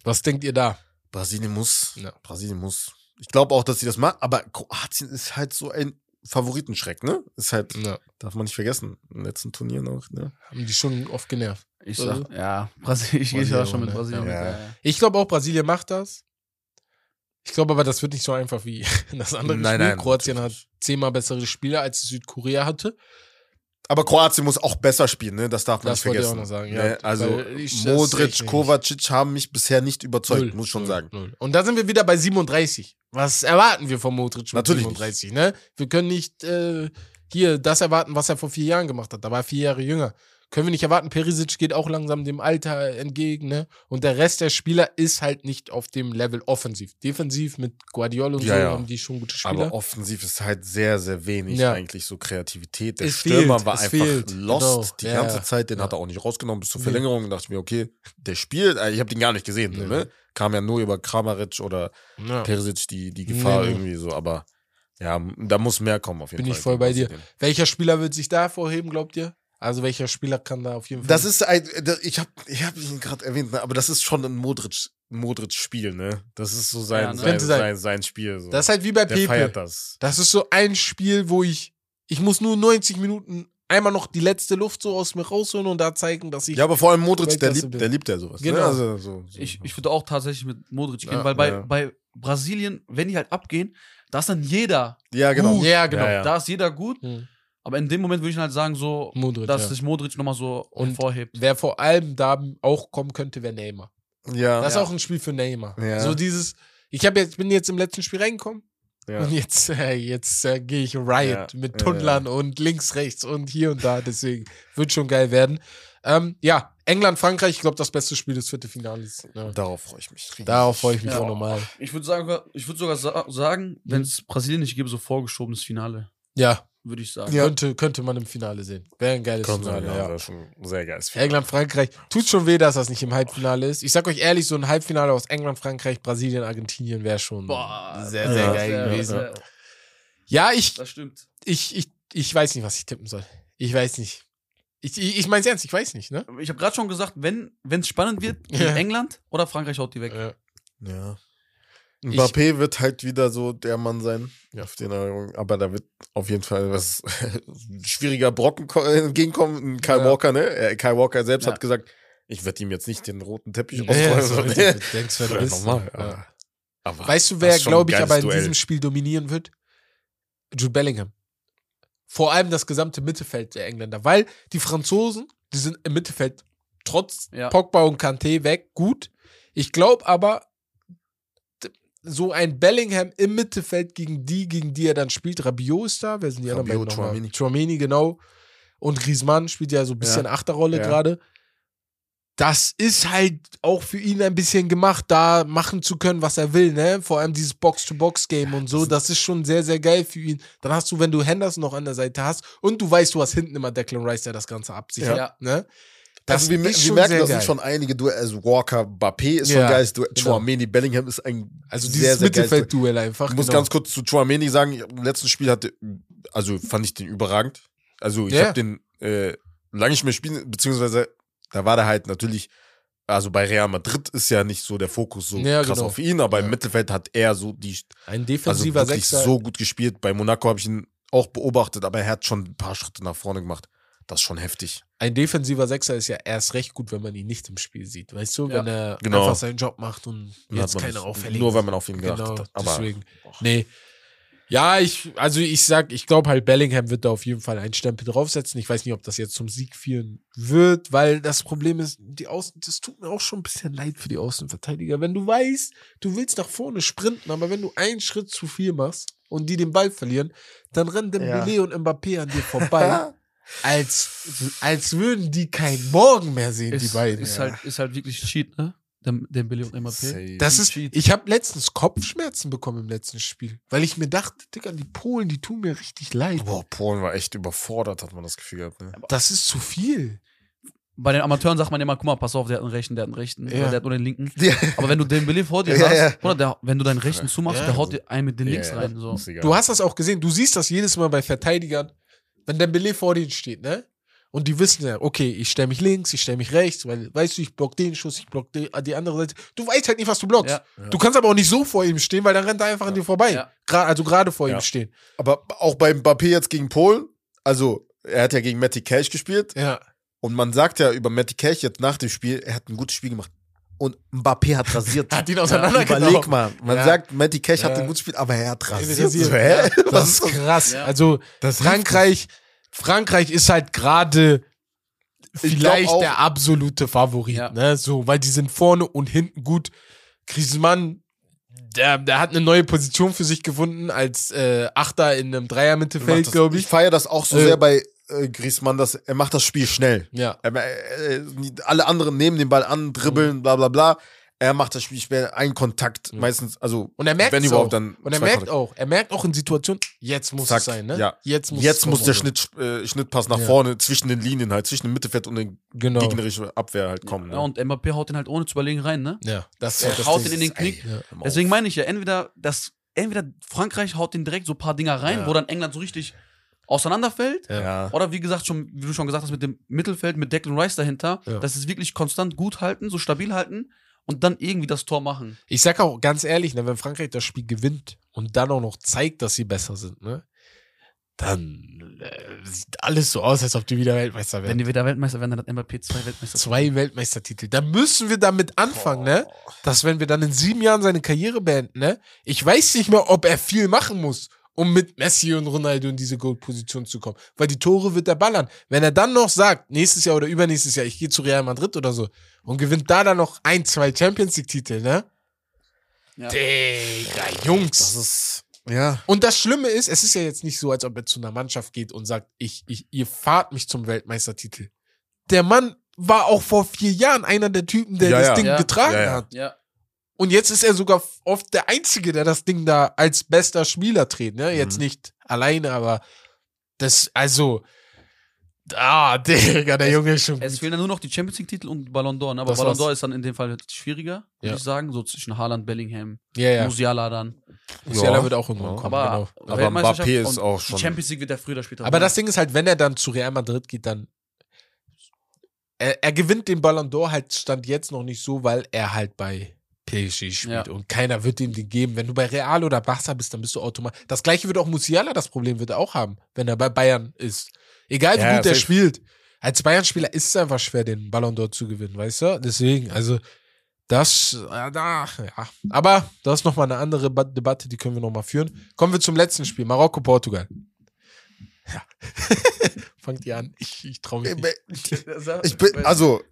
Was denkt ihr da? Brasilien muss, Ja. Brasilien muss. Ich glaube auch, dass sie das machen, aber Kroatien ist halt so ein Favoritenschreck, ne? Ist halt, Ja, darf man nicht vergessen, im letzten Turnier noch, ne? haben die schon oft genervt. Ich Also- sag, ja, Brasilien, ich gehe ja schon mit? Brasilien. Ja. Ich glaube auch, Brasilien macht das. Ich glaube aber, das wird nicht so einfach wie das andere Nein, Spiel. nein, Kroatien hat zehnmal bessere Spieler, als Südkorea hatte. Aber Kroatien muss auch besser spielen, ne? Das darf man Das nicht wollte ich vergessen. auch noch sagen, ja. Ne? Also Modric. Kovacic haben mich bisher nicht überzeugt, Null, muss schon null, sagen. null. Und da sind wir wieder bei 37. Was erwarten wir von Modric mit Natürlich 37? Ne? Wir können nicht äh, hier das erwarten, was er vor vier Jahren gemacht hat. Da war er vier Jahre jünger. Können wir nicht erwarten. Perisic geht auch langsam dem Alter entgegen. Ne? Und der Rest der Spieler ist halt nicht auf dem Level offensiv. Defensiv mit Guardiola und Ja, so ja. haben die schon gute Spieler. Aber offensiv ist halt sehr, sehr wenig Ja. eigentlich so Kreativität. Der Es Stürmer fehlt, war einfach fehlt. lost Genau. die ganze. Zeit. Den hat er auch nicht rausgenommen bis zur. Verlängerung. Dachte mir, okay, der spielt. äh, Ich habe den gar nicht gesehen. Nee, Ne? Kam ja nur über Kramaric oder. Perisic die, die Gefahr Nee, irgendwie so. Aber ja, da muss mehr kommen auf jeden Bin Fall. ich voll bei dir. Welcher Spieler wird sich da hervorheben, glaubt ihr? Also welcher Spieler kann da auf jeden Fall. Das ist ein, ich habe ich hab ihn gerade erwähnt, ne? aber das ist schon ein Modric, Modric-Spiel, ne? Das ist so sein, Ja, ne? sein, sein. sein, sein Spiel. So. das ist halt wie bei der Pepe. feiert das. Das ist so ein Spiel, wo ich, ich muss nur 90 Minuten einmal noch die letzte Luft so aus mir rausholen und da zeigen, dass ich. Ja, aber vor allem Modric, der liebt, der liebt ja sowas. Genau. Ne? Also, so, so. Ich, ich würde auch tatsächlich mit Modric gehen, Ja, weil bei, ja. bei Brasilien, wenn die halt abgehen, da ist dann jeder, ja, genau. Gut. Ja, genau. Ja, ja. da ist jeder gut, Hm, aber in dem Moment würde ich halt sagen, so, Modric, dass ja. sich Modric nochmal so Und hervorhebt. Wer vor allem da auch kommen könnte, wäre Neymar. Ja, Das ist Ja. auch ein Spiel für Neymar. Ja. So dieses, ich habe jetzt, bin jetzt im letzten Spiel reingekommen ja. und jetzt, äh, jetzt äh, gehe ich Riot Ja. mit Ja, Tunnlern und links, rechts und hier und da. Deswegen wird schon geil werden. Ähm, ja, England, Frankreich, ich glaube, das beste Spiel des Viertelfinales. Ja. Darauf freue ich mich. Darauf freue ich mich Ja. auch nochmal. Ich würde sagen, ich würde sogar sa sagen, wenn es Brasilien nicht gäbe, so vorgeschobenes Finale, Ja, würde ich sagen. Ja. könnte, könnte man im Finale sehen. Wäre ein geiles Kommt Finale, ja. ja. Das ist schon ein sehr geiles Spiel. England, Frankreich. Tut schon weh, dass das nicht im Halbfinale ist. Ich sag euch ehrlich, so ein Halbfinale aus England, Frankreich, Brasilien, Argentinien wäre schon Boah, sehr, sehr ja, geil ja, gewesen. ja. Ja, ich, Das stimmt. ich, ich, ich weiß nicht, was ich tippen soll. Ich weiß nicht. Ich, ich, ich mein's ernst, ich weiß nicht, ne? Ich habe gerade schon gesagt, wenn es spannend wird, Ja. England oder Frankreich haut die weg. Ja. Ja. Mbappé wird halt wieder so der Mann sein, auf den Erinnerung. Aber da wird auf jeden Fall was schwieriger Brocken ko- entgegenkommen. Kyle Ja. Walker, ne? Äh, Kyle Walker selbst Ja. hat gesagt, ich werde ihm jetzt nicht den roten Teppich Ja, ausrollen. so so, ne? denkst, wer du Ja, bist. normal, Ja. aber- Weißt du, wer, glaube ich, aber in Duell. diesem Spiel dominieren wird? Jude Bellingham. Vor allem das gesamte Mittelfeld der Engländer. Weil die Franzosen, die sind im Mittelfeld trotz Ja. Pogba und Kanté weg, gut. Ich glaube aber, so ein Bellingham im Mittelfeld gegen die, gegen die er dann spielt. Rabiot ist da, wer sind die anderen Rabiot, beiden nochmal? Tchouaméni. Chouameni, genau. Und Griezmann spielt ja so ein bisschen Ja. Achterrolle Ja. gerade. Das ist halt auch für ihn ein bisschen gemacht, da machen zu können, was er will, ne? Vor allem dieses Box-to-Box-Game und so, das ist schon sehr, sehr geil für ihn. Dann hast du, wenn du Henderson noch an der Seite hast und du weißt, du hast hinten immer Declan Rice, der das Ganze absichert, Ja. Ne? also wir, ist wir schon merken, das sind schon einige Duelle. Also Walker, Mbappé ist schon Ja, ein geiles Duell. genau. Chouameni, Bellingham ist ein Also sehr, sehr. Mittelfeld-Duell einfach. Ich muss genau. ganz kurz zu Chouameni sagen, im letzten Spiel hatte, also fand ich den überragend. Also ich Ja. habe den äh, lange nicht mehr spielen, beziehungsweise da war der halt natürlich, also bei Real Madrid ist ja nicht so der Fokus so Ja, krass genau. auf ihn, aber Ja. im Mittelfeld hat er so die, Ein also defensiver wirklich Sechser. so gut gespielt. Bei Monaco habe ich ihn auch beobachtet, aber er hat schon ein paar Schritte nach vorne gemacht. Das ist schon heftig. ein defensiver Sechser ist ja erst recht gut, wenn man ihn nicht im Spiel sieht. Weißt du, Ja. wenn er Genau. einfach seinen Job macht und Dann jetzt keine auffälligen. Nur wenn man auf ihn geachtet Genau, hat. Aber deswegen. Nee. Ja, ich, also ich sag, ich glaube halt, Bellingham wird da auf jeden Fall einen Stempel draufsetzen. Ich weiß nicht, ob das jetzt zum Sieg führen wird, weil das Problem ist, die Außen, das tut mir auch schon ein bisschen leid für die Außenverteidiger. Wenn du weißt, du willst nach vorne sprinten, aber wenn du einen Schritt zu viel machst und die den Ball verlieren, dann rennen Dembele und Mbappé an dir vorbei. als, als würden die keinen Morgen mehr sehen, die Ist, beiden. ist, halt, ist halt wirklich Cheat, ne? Dem, Dembele und. Safe. Das ist, ich habe letztens Kopfschmerzen bekommen im letzten Spiel, weil ich mir dachte, Digga, die Polen, die tun mir richtig leid. Boah, Polen war echt überfordert, hat man das Gefühl gehabt. Ne? Das ist zu viel. Bei den Amateuren sagt man immer, guck mal, pass auf, der hat einen rechten, der hat einen rechten, Ja. oder der hat nur den linken. Ja. Aber wenn du den Belief vor dir Ja, hast, ja. oder der, wenn du deinen rechten zumachst, Ja. der haut dir einen mit den links Ja, rein. So. Du hast das auch gesehen, du siehst das jedes Mal bei Verteidigern, wenn der Belay vor denen steht, ne? Und die wissen ja, okay, ich stelle mich links, ich stelle mich rechts, weil, weißt du, ich block den Schuss, ich block die, die andere Seite. Du weißt halt nicht, was du blockst. Ja. Du kannst aber auch nicht so vor ihm stehen, weil dann rennt er einfach an dir vorbei. Ja. Gra also gerade vor Ja. ihm stehen. Aber auch beim Mbappé jetzt gegen Polen, also er hat ja gegen Matty Cash gespielt Ja. und man sagt ja über Matty Cash jetzt nach dem Spiel, er hat ein gutes Spiel gemacht. Und Mbappé hat rasiert. Hat ihn auseinandergenommen. Überleg mal, man Ja. sagt, Matty Cash Ja. hat ein gutes Spiel, aber er hat rasiert. Rasiert. Das Was ist das? krass. Ja. Also Das Frankreich, Frankreich ist halt gerade vielleicht der absolute Favorit, Ja. ne? So, weil die sind vorne und hinten gut. Griezmann, der, der hat eine neue Position für sich gefunden als äh, Achter in einem Dreier-Mittelfeld, glaube Ich ich. feiere das auch so Äh. sehr bei äh, Griezmann, dass er macht das Spiel schnell. Ja. Er, äh, äh, alle anderen nehmen den Ball an, dribbeln, bla bla bla. Er macht das Spiel schnell, ein Kontakt, meistens, also Und er merkt wenn überhaupt auch. dann. Und er merkt Kontakte. auch, er merkt auch in Situationen, jetzt muss Zack, es sein, ne? Ja. Jetzt muss, Jetzt muss der. Schnitt, äh, Schnittpass nach Ja. vorne zwischen den Linien halt, zwischen dem Mittelfeld und der Genau. gegnerischen Abwehr halt kommen. Ja, ne? und Mbappé haut den halt ohne zu überlegen rein, ne? Ja, das Er das haut ihn in den Knick. Ja. Deswegen meine ich ja, entweder das, entweder Frankreich haut den direkt so ein paar Dinger rein, Ja. wo dann England so richtig auseinanderfällt. Ja. Oder wie gesagt, schon, wie du schon gesagt hast, mit dem Mittelfeld, mit Declan Rice dahinter, Ja. dass es wirklich konstant gut halten, so stabil halten und dann irgendwie das Tor machen. Ich sag auch ganz ehrlich, ne, wenn Frankreich das Spiel gewinnt und dann auch noch zeigt, dass sie besser sind, ne, dann äh, sieht alles so aus, als ob die wieder Weltmeister Wenn werden. die wieder Weltmeister werden, dann hat Mbappé zwei Weltmeister. Zwei Weltmeistertitel. Da müssen wir damit anfangen, ne? Dass wenn wir dann in sieben Jahren seine Karriere beenden, ne? Ich weiß nicht mehr, ob er viel machen muss, um mit Messi und Ronaldo in diese Gold-Position zu kommen. Weil die Tore wird er ballern. Wenn er dann noch sagt, nächstes Jahr oder übernächstes Jahr, ich gehe zu Real Madrid oder so und gewinnt da dann noch ein, zwei Champions League-Titel, ne? Ja. Digga, Jungs. Das ist, ja. Und das Schlimme ist, es ist ja jetzt nicht so, als ob er zu einer Mannschaft geht und sagt, ich, ich, ihr fahrt mich zum Weltmeistertitel. Der Mann war auch vor vier Jahren einer der Typen, der Ja, das ja. Ding Ja. getragen Ja, ja. hat. Ja. Und jetzt ist er sogar oft der Einzige, der das Ding da als bester Spieler trägt. Ne? Jetzt Mhm. nicht alleine, aber das, also, ah, Digga, der Junge ist schon Es gut. fehlen dann nur noch die Champions League-Titel und Ballon d'Or. ne? Aber Das Ballon d'Or ist dann in dem Fall schwieriger, würde Ja. ich sagen. So zwischen Haaland, Bellingham, Ja, ja. Musiala dann. Musiala Ja. wird auch irgendwann Ja. kommen. Aber, genau. Aber Mbappé ist auch die schon- Champions League wird der früher oder später. Aber das Ding ist halt, wenn er dann zu Real Madrid geht, dann. Er, er gewinnt den Ballon d'Or halt Stand jetzt noch nicht so, weil er halt bei PSG spielt. Ja. Und keiner wird ihm den geben. Wenn du bei Real oder Barca bist, dann bist du automatisch. Das gleiche wird auch Musiala, das Problem wird er auch haben, wenn er bei Bayern ist. Egal wie Ja, gut er safe. spielt. Als Bayern-Spieler ist es einfach schwer, den Ballon d'Or zu gewinnen, weißt du? Deswegen, also. Das, äh, da, ja. Aber das ist nochmal eine andere Ba- Debatte, die können wir nochmal führen. Kommen wir zum letzten Spiel. Marokko-Portugal. Ja. Fangt ihr an. Ich, ich traue mich nicht. Ich bin, also,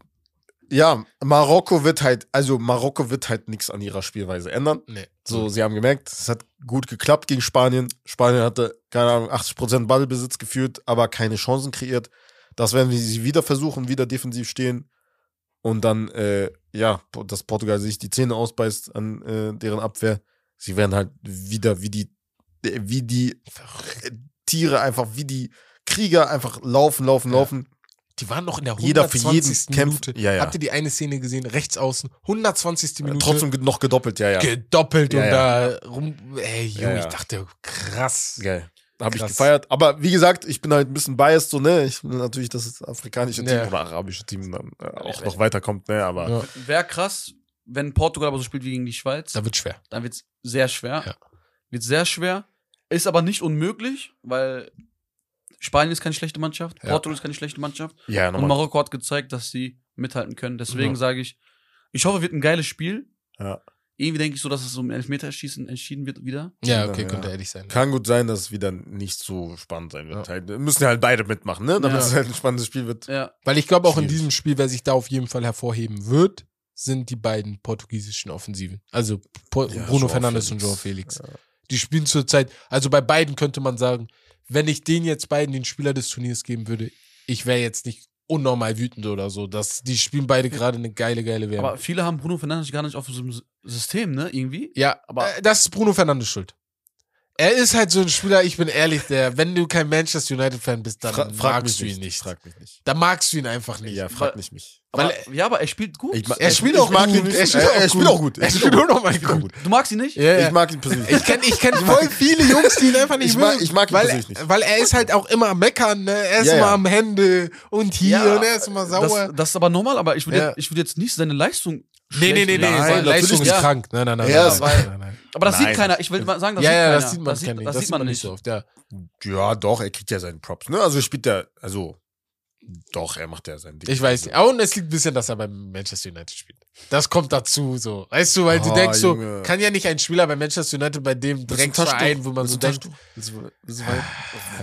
ja, Marokko wird halt, also Marokko wird halt nichts an ihrer Spielweise ändern. Nee. So, sie haben gemerkt, es hat gut geklappt gegen Spanien. Spanien hatte, keine Ahnung, 80% Ballbesitz geführt, aber keine Chancen kreiert. Das werden wir sie wieder versuchen, wieder defensiv stehen. Und dann, äh, ja, dass Portugal sich die Zähne ausbeißt an äh, deren Abwehr. Sie werden halt wieder wie die, äh, wie die Tiere einfach, wie die Krieger einfach laufen, laufen, Ja. laufen. Die waren noch in der Jeder für 120. jeden kämpft. Minute. Ja, ja. Habt ihr die eine Szene gesehen? Rechts außen. 120. Minute. Trotzdem noch gedoppelt, ja, ja. gedoppelt Ja, und ja. da rum. Ey, Junge, ja. ich dachte, krass. Geil. Habe ich gefeiert. Aber wie gesagt, ich bin halt ein bisschen biased, so, ne? Ich will natürlich, dass das afrikanische Team Ja. oder arabische Team dann äh, auch noch weiterkommt, ne? Aber Ja. Wäre krass, wenn Portugal aber so spielt wie gegen die Schweiz. Da wird schwer. dann wird's sehr schwer. Ja. Wird sehr schwer. Ist aber nicht unmöglich, weil Spanien ist keine schlechte Mannschaft, Ja. Portugal ist keine schlechte Mannschaft ja, und. Marokko hat gezeigt, dass sie mithalten können. Deswegen Ja. sage ich, ich hoffe, wird ein geiles Spiel. Ja. Irgendwie denke ich so, dass es um Elfmeterschießen entschieden wird wieder. Ja, okay, ja. könnte ehrlich sein. Kann gut sein, dass es wieder nicht so spannend sein wird. Halt, müssen halt beide mitmachen, ne? Damit Ja. es halt ein spannendes Spiel wird. Ja, Weil ich glaube auch in diesem Spiel, wer sich da auf jeden Fall hervorheben wird, sind die beiden portugiesischen Offensiven. Also Po- Ja, Bruno Joao Fernandes Felix. und Joao Felix. Ja. Die spielen zurzeit, also bei beiden könnte man sagen, wenn ich denen jetzt beiden den Spieler des Turniers geben würde, ich wäre jetzt nicht unnormal wütend oder so. Das, die spielen beide gerade eine geile, geile WM. Aber viele haben Bruno Fernandes gar nicht auf so einem S- System, ne? Irgendwie. ja, aber- aber das ist Bruno Fernandes schuld. Er ist halt so ein Spieler, ich bin ehrlich, der, wenn du kein Manchester United-Fan bist, dann Fra frag magst du ihn nicht. Frag mich nicht. Dann magst du ihn einfach nicht. Ja, frag nicht mich. Aber, ja, aber er spielt gut. Ich Er spielt auch mag gut. ihn nicht. Er spielt Er- auch er spielt gut. auch gut. Er spielt auch noch mal gut. du magst ihn nicht? Ja, ja. Ich mag ihn persönlich. Ich kenne ich kenn voll viele Jungs, die ihn einfach nicht Ich mag- mögen. ich mag ihn weil, persönlich nicht. Weil er ist halt auch immer am meckern, ne? Er ist Ja, immer ja. am Hände und hier Ja, und er ist immer sauer. Das, das ist aber normal, aber ich will, Ja. jetzt, ich will jetzt nicht seine Leistung. Nee, nee, nee, nee, Nein, seine reden. natürlich Leistung ist nicht. krank. Nein, nein, nein. Ja, nein, nein, nein, nein. Aber das Nein. sieht keiner. Ich will mal sagen, das ja, sieht ja, keiner. das sieht man, das, sieht, das sieht man nicht. so oft, ja. Ja, doch, er kriegt ja seinen Props. Ne? Also spielt er, also doch, er macht ja sein Ding. Ich weiß nicht. Und es liegt ein bisschen, dass er beim Manchester United spielt. Das kommt dazu, so. Weißt du, weil du Oh, denkst so, Junge. kann ja nicht ein Spieler bei Manchester United bei dem Drecksverein, wo man so denkt,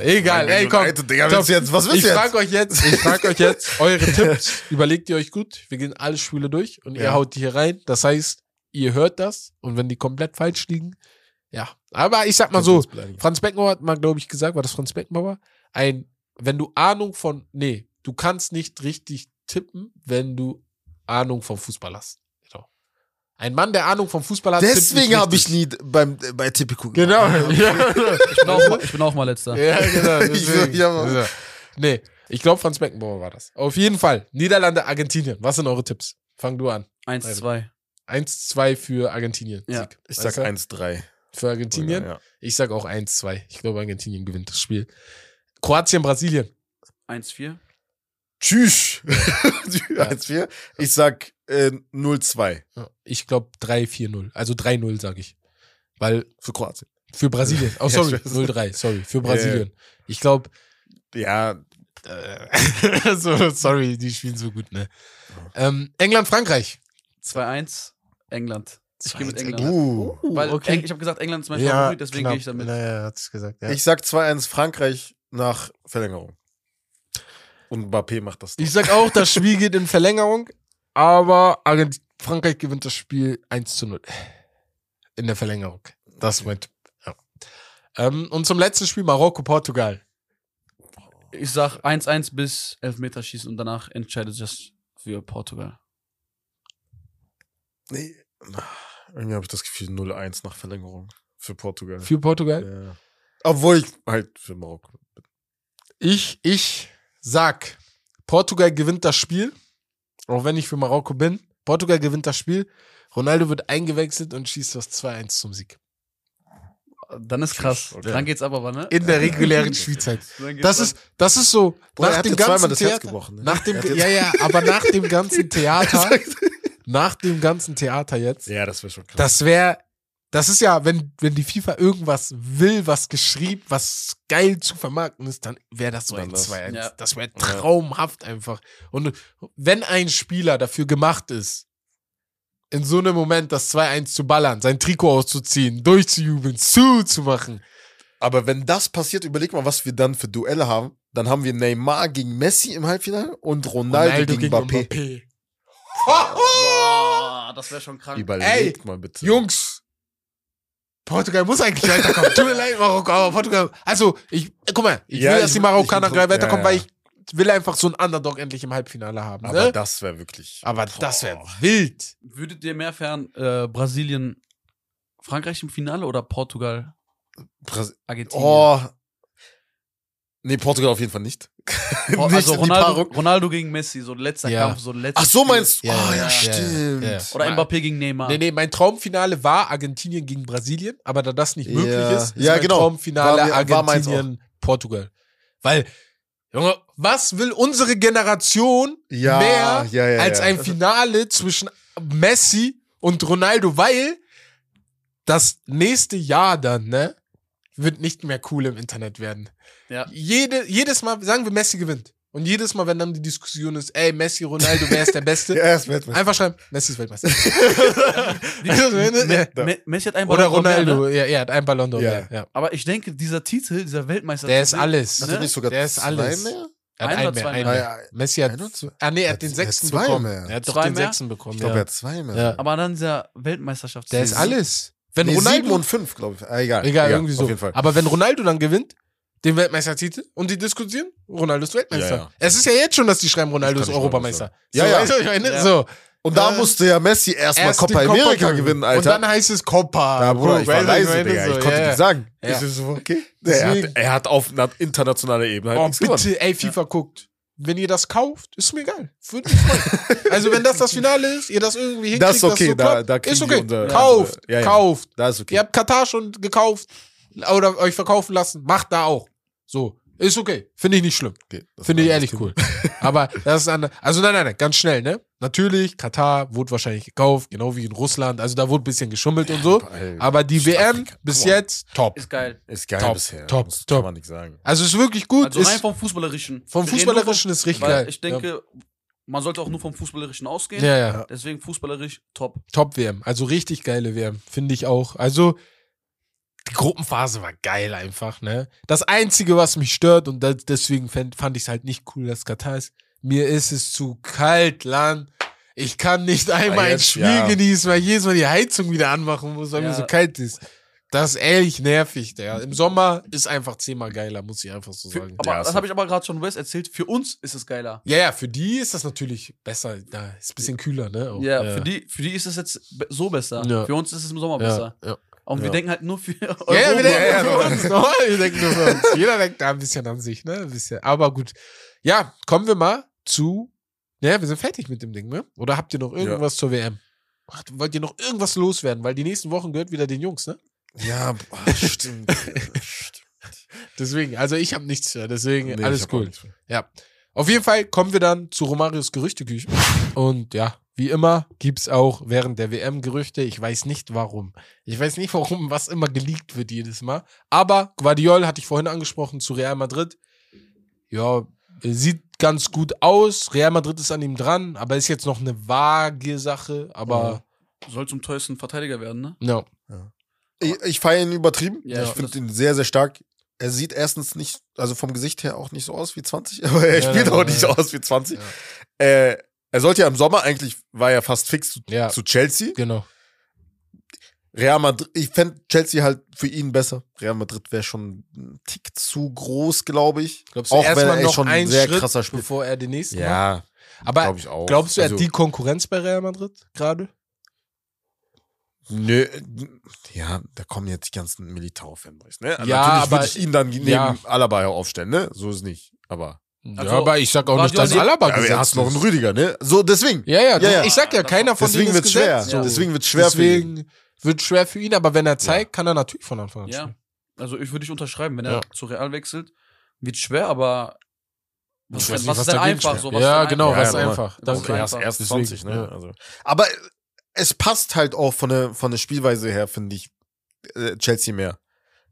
egal, ey, komm. Digga, Top. willst du jetzt, was willst ich du jetzt? frage euch jetzt, ich frage euch jetzt eure Tipps. Überlegt ihr euch gut. Wir gehen alle Spiele durch und ihr Ja. haut die hier rein. Das heißt, ihr hört das und wenn die komplett falsch liegen, ja. Aber ich sag mal so, Franz Beckenbauer hat mal, glaube ich, gesagt, war das Franz Beckenbauer? Ein, wenn du Ahnung von, nee, du kannst nicht richtig tippen, wenn du Ahnung vom Fußball hast. Genau. Ein Mann, der Ahnung vom Fußball hat, Deswegen habe ich nie beim, äh, bei Tipico Genau. Ja. Ich bin, auch mal, ich bin auch mal letzter. Ja, genau. Ich deswegen. ja, Mann. Ja. Nee, ich glaube, Franz Beckenbauer war das. Auf jeden Fall. Niederlande, Argentinien. Was sind eure Tipps? Fang du an. 1, 2. 1-2 für Argentinien. Ja. Sieg. Ich Weißt sag du? 1-3. Für Argentinien? Ja. Ich sag auch 1-2. Ich glaube, Argentinien gewinnt das Spiel. Kroatien, Brasilien. 1, 4. Tschüss. 1-4. Ich sag äh, 0-2 Ja, Ich glaube 3-4-0. Also 3-0, sage ich. Weil für Kroatien. für Brasilien. Oh, Ja, sorry. ich weiß. 0-3. Sorry. Für Brasilien. Ich glaube, Ja, äh, so, sorry, die spielen so gut, ne? Ähm, England, Frankreich. 2-1. England. Ich gehe mit 2-1 England. uh. Weil okay. Eng- ich habe gesagt, England ist mein Favorit, deswegen gehe ich damit. Naja, hat es gesagt. Ja. Ich sag 2-1 Frankreich nach Verlängerung. Und Mbappé macht das. Ich sag auch, das Spiel geht in Verlängerung, aber Argent Frankreich gewinnt das Spiel 1 zu 0. In der Verlängerung. Das ist mein Tipp. Ja. Ähm, und zum letzten Spiel Marokko, Portugal. Ich sag 1-1 bis Elfmeterschießen und danach entscheidet sich für Portugal. Nee. Irgendwie habe ich das Gefühl 0-1 nach Verlängerung für Portugal. Für Portugal. Ja. Obwohl ich halt für Marokko bin. Ich, ich sag, Portugal gewinnt das Spiel. Auch wenn ich für Marokko bin. Portugal gewinnt das Spiel. Ronaldo wird eingewechselt und schießt das 2-1 zum Sieg. Dann ist krass. Okay. Dann geht's aber, aber ne? In der regulären Spielzeit. Das ist, das ist so, er nach dem ganzen das Herz Theater, gebrochen, ne? nach dem, ja, ja, aber nach dem ganzen Theater, nach dem ganzen Theater jetzt, Ja, das wäre schon krass. das wäre, das ist ja, wenn, wenn die FIFA irgendwas will, was geschrieben, was geil zu vermarkten ist, dann wäre das so Dann ein das. 2 Ja. Das wäre traumhaft einfach. Und wenn ein Spieler dafür gemacht ist, in so einem Moment das 2-1 zu ballern, sein Trikot auszuziehen, durchzujubeln, zuzumachen. Aber wenn das passiert, überleg mal, was wir dann für Duelle haben. Dann haben wir Neymar gegen Messi im Halbfinale und Ronaldo, gegen, Mbappé. Mbappé. Boah, das wäre schon krank. Überlegt mal bitte. Jungs, Portugal muss eigentlich weiterkommen. Tut mir leid, Marokko, aber Portugal. Also, ich, guck mal, ich Ja, will, dass die Marokkaner ich- gleich weiterkommen, ja, ja. weil ich will einfach so einen Underdog endlich im Halbfinale haben. Aber ne? das wäre wirklich. aber das wäre Boah. wild. Würdet ihr mehr fern äh, Brasilien, Frankreich im Finale oder Portugal, Bras Argentinien? oh. Nee, Portugal auf jeden Fall nicht. Nicht also Ronaldo. Ronaldo gegen Messi, so letzter Ja. Kampf, so letzter Ach so meinst du? Ja, oh, ja, ja, stimmt. Oder Mbappé gegen Neymar. Nee, nee, mein Traumfinale war Argentinien gegen Brasilien, aber da das nicht möglich ist, ist Ja, mein genau. Traumfinale Argentinien, Portugal. Weil, Junge, was will unsere Generation mehr als ein Finale zwischen Messi und Ronaldo, weil das nächste Jahr dann, ne, wird nicht mehr cool im Internet werden. Ja. Jede, jedes Mal, sagen wir, Messi gewinnt. Und jedes Mal, wenn dann die Diskussion ist, ey, Messi, Ronaldo, wer ist der Beste? Ja, er ist Weltmeister. Einfach schreiben, Messi ist Weltmeister. Me Me Messi hat einen Oder Ballon d'Or mehr, Ronaldo, ne? ja, er hat einen Ballon d'Or Ja. mehr. Ja. Aber ich denke, dieser Titel, dieser Weltmeister. Der ist alles. Ne? er nicht sogar Der ist zwei alles. mehr? Er hat Ein einen oder mehr, zwei einen mehr? mehr. Messi hat, oder ah nee, er hat den sechsten zwei bekommen. mehr. Er hat den mehr? sechsten bekommen. Ich glaube, ja. er hat zwei mehr. Ja. Aber dann dieser Weltmeisterschaft. Der ist alles. Wenn nee, sieben Ronaldo, und fünf, glaube ich. Ah, egal. egal, irgendwie so. Auf jeden Fall. Aber wenn Ronaldo dann gewinnt, den Weltmeistertitel und die diskutieren, Ronaldo ist Weltmeister. Ja, ja. Es ist ja jetzt schon, dass die schreiben, Ronaldo ist Europameister. Ja, so, ja. Weißt du, ich meine? Ja. So. Und da Äh, musste ja Messi erstmal Erst Copa America Copa gewinnen, Und Alter. dann heißt es Copa. Ja, Bruder, ich war leise? Digga. Ich konnte ja, nichts sagen. Ja. Ich so, okay. Er hat, er hat auf einer internationaler Ebene halt Oh, nichts gewonnen. bitte, ey, FIFA guckt. Wenn ihr das kauft, ist mir geil. Würde mich freuen. also, wenn das das Finale ist, ihr das irgendwie hinkriegt, Das ist okay, so da- da ist okay. unser- kauft, ja, ja. kauft. Da ist okay. Ihr habt Katar schon gekauft oder euch verkaufen lassen, macht da auch. So, ist okay. Finde ich nicht schlimm. okay. Finde ich ehrlich cool. Aber das ist eine, also nein, nein, nein, ganz schnell, ne? Natürlich, Katar wurde wahrscheinlich gekauft, genau wie in Russland. Also da wurde ein bisschen geschummelt und so. Aber die WM bis jetzt top. Ist geil. Ist geil Top, bisher. top, Das top. Kann man nicht sagen. Also ist wirklich gut. Also rein ist, vom Fußballerischen. vom Wir Fußballerischen ist richtig geil. ich denke, man sollte auch nur vom Fußballerischen ausgehen. ja, ja. Deswegen fußballerisch top. Top WM. Also richtig geile WM, finde ich auch. Also die Gruppenphase war geil einfach, ne? Das einzige, was mich stört und das, deswegen fand, fand ich es halt nicht cool, dass Katar ist. Mir ist es zu kalt, Lan. Ich kann nicht einmal ein jetzt, Spiel ja. genießen, weil ich jedes Mal die Heizung wieder anmachen muss, weil Ja. mir so kalt ist. Das ist ehrlich nervig, der. Im Sommer ist einfach zehnmal geiler, muss ich einfach so Für, sagen. aber Ja, das habe ich aber gerade schon Wes erzählt. Für uns ist es geiler. Ja, ja, für die ist das natürlich besser. Da ist ein bisschen kühler, ne? Auch. Ja, Für, die, für die ist es jetzt so besser. Ja. Für uns ist es im Sommer ja, besser. ja. Und wir Ja. denken halt nur für Ja, ja, wir denken Ja, ja, nur für uns. Normal, wir denken nur für uns. Jeder denkt da ein bisschen an sich, ne? Ein bisschen. Aber gut. Ja, kommen wir mal zu. Ja, wir sind fertig mit dem Ding, ne? Oder habt ihr noch irgendwas zur WM? Ach, wollt ihr noch irgendwas loswerden? Weil die nächsten Wochen gehört wieder den Jungs, ne? Ja, boah, stimmt. stimmt. Deswegen, also ich habe nichts deswegen Nee, alles cool. Ja. Auf jeden Fall kommen wir dann zu Romarios Gerüchteküche. Und ja, wie immer gibt's auch während der WM Gerüchte. Ich weiß nicht warum. Ich weiß nicht warum, was immer geleakt wird jedes Mal. Aber Guardiol hatte ich vorhin angesprochen zu Real Madrid. Ja, sieht ganz gut aus. Real Madrid ist an ihm dran, aber ist jetzt noch eine vage Sache. Aber soll zum teuersten Verteidiger werden, ne? ja. Ich, ich feiere ihn übertrieben. Ja, ich finde ihn sehr, sehr stark. Er sieht erstens nicht, also vom Gesicht her auch nicht so aus wie 20, aber er Ja, spielt ja, auch ja, nicht ja. so aus wie 20. Äh, er sollte ja im Sommer, eigentlich war er fast fix zu, Ja. zu Chelsea. Genau. Real Madrid, ich fände Chelsea halt für ihn besser. Real Madrid wäre schon ein Tick zu groß, glaube ich. Glaubst du Auch wenn erstmal er noch schon einen sehr Schritt, krasser spielt. bevor er den nächsten macht? Ja, Aber glaube ich auch. glaubst du, er Also- hat die Konkurrenz bei Real Madrid gerade? Nö, ja, da kommen jetzt die ganzen Militao-Fanboys, ne? Ja, Natürlich aber- würde ich ihn dann neben ja. Alaba aufstellen, ne? So ist nicht. Aber, ja, Also, aber ich sag auch nicht, dass Alaba ja, gesetzt er hast noch einen ist. Rüdiger, ne? So, deswegen. Ja, ja, Ja, ja. ich sag ja, keiner von Deswegen denen wird's ist schwer. gesetzt. So. Deswegen wird's schwer für ihn. Deswegen wird schwer für ihn, aber wenn er zeigt, kann er natürlich von Anfang an Ja. spielen. Also ich würde dich unterschreiben, wenn Ja. er zu Real wechselt. Wird schwer, aber was, Ich weiß nicht, was, was ist denn einfach so? Was Ja, ist denn genau, was Ja, aber- einfach. Das ist Okay, er ist einfach. erst Deswegen, 20, ne? ja. Also. Aber es passt halt auch von der, von der Spielweise her, finde ich, äh, Chelsea mehr.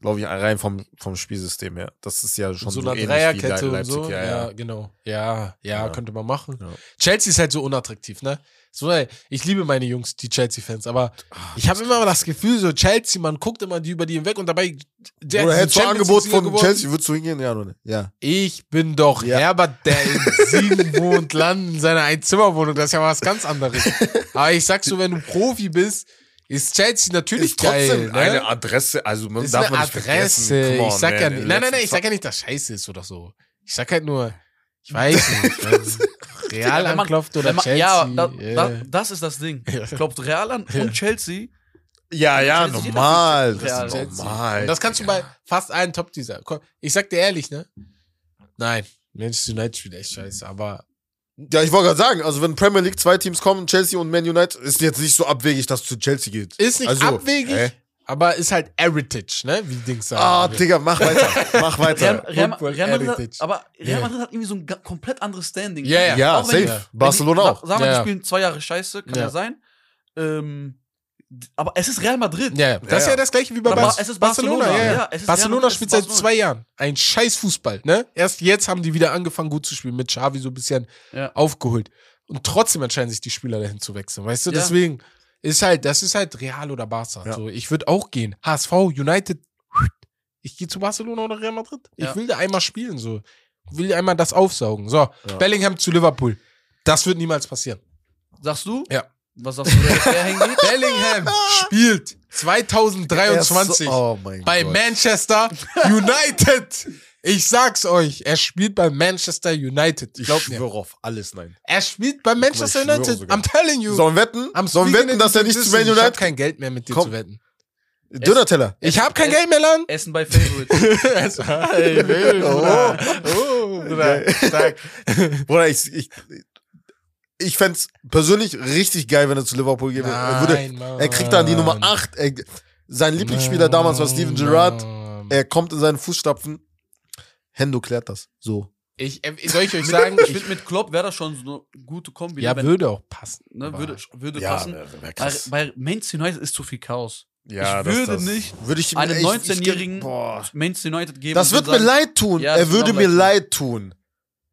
Glaube ich, rein vom, vom Spielsystem her. Das ist ja schon so so, eine Dreierkette und so. Ja, ja. genau. Ja, ja, Ja. könnte man machen. Ja. Chelsea ist halt so unattraktiv, ne? So, ey, ich liebe meine Jungs, die Chelsea-Fans, aber ich habe immer das Gefühl, so Chelsea, man guckt immer die über die hinweg und dabei. der Oder hättest du Angebot von geworden. Chelsea, würdest du hingehen? Ja, oder? Ja. Ich bin doch Ja. Herbert, der in Siegen wohnt, Land in seiner Einzimmerwohnung. Das ist ja was ganz anderes. Aber ich sag so, wenn du Profi bist, ist Chelsea natürlich Ist trotzdem geil. Ne? eine Adresse, also man ist darf eine man nicht Adresse. on, ich sag ja nicht, in nein, nein, nein, ich sag ja nicht, dass scheiße ist oder so. Ich sag halt nur, ich weiß nicht. wenn Real man- anklopft oder man, Chelsea. ja, da, äh, da, das ist das Ding. Ja. Klopft Real an Ja. und Chelsea. Ja, ja, Chelsea normal. Das ist normal. Und das kannst du bei fast allen Top-Teaser. Ich sag dir ehrlich, ne? Nein, Manchester United spielt echt scheiße, aber Ja, ich wollte gerade sagen, also wenn Premier League zwei Teams kommen, Chelsea und Man United, ist jetzt nicht so abwegig, dass du zu Chelsea geht. ist nicht Also, abwegig, hä? aber ist halt Heritage, ne? Wie Dings sagen. Ah, Digga, mach weiter. mach Real, weiter. Real, Football Real Madrid hat, aber Real Ja. Madrid hat irgendwie so ein komplett anderes Standing. Ja, ja. Ja, wenn safe. die- Barcelona die, auch. Sagen wir, Ja, die ja. spielen zwei Jahre scheiße, kann ja, Ja. sein. Ähm, aber es ist Real Madrid. Ja, ja. das ist ja ja. das gleiche wie bei Bar es ist Barcelona. Barcelona, ja, ja. ja, es ist Barcelona spielt seit Barcelona. zwei Jahren. Ein scheiß Fußball, ne? Erst jetzt haben die wieder angefangen gut zu spielen, mit Xavi so ein bisschen Ja. aufgeholt. Und trotzdem entscheiden sich die Spieler dahin zu wechseln, weißt du? Ja. Deswegen ist halt, das ist halt Real oder Barca. Ja. So, ich würde auch gehen. HSV, United, ich gehe zu Barcelona oder Real Madrid. Ich will da einmal spielen, so. Will einmal das aufsaugen. So, Bellingham zu Liverpool. Das wird niemals passieren. Sagst du? Ja. Was sagst du, wer, hingeht? Bellingham spielt 2023 Oh mein bei Gott. Manchester United Ich sag's euch, er spielt bei Manchester United. Ich Glaubt mir. schwöre auf alles, nein. Er spielt bei Manchester schwöre United. sogar. I'm telling you. Sollen wir wetten? I'm Sollen wetten, dass er nicht zu. Man Ich hab United kein Geld mehr mit dir Komm. zu wetten. Döner-Teller. Ich hab kein Geld mehr, Lan. Essen bei Favorite. hey, wild, Bruder. Oh, Bruder. Stark. Bruder, ich, ich, ich fänd's persönlich richtig geil, wenn er zu Liverpool geht. Er, würde, Nein, Mann. er kriegt dann die Nummer 8. Er, sein Lieblingsspieler damals war Steven Gerrard. Mann. Er kommt in seine Fußstapfen. Hendo klärt das. So. Ich, äh, soll ich euch sagen, Ich finde, mit Klopp wäre das schon so eine gute Kombi. ja, ne, wenn- würde auch passen. ne, würde, würde Ja, passen. wär, wär Bei, krass. bei Manchester United ist zu viel Chaos. Ja, ich das- würde das- nicht würde ich Einem echt- ich- 19-Jährigen Boah. Manchester United geben. Das wird mir leid tun. Ja, er würde mir leid leid tun.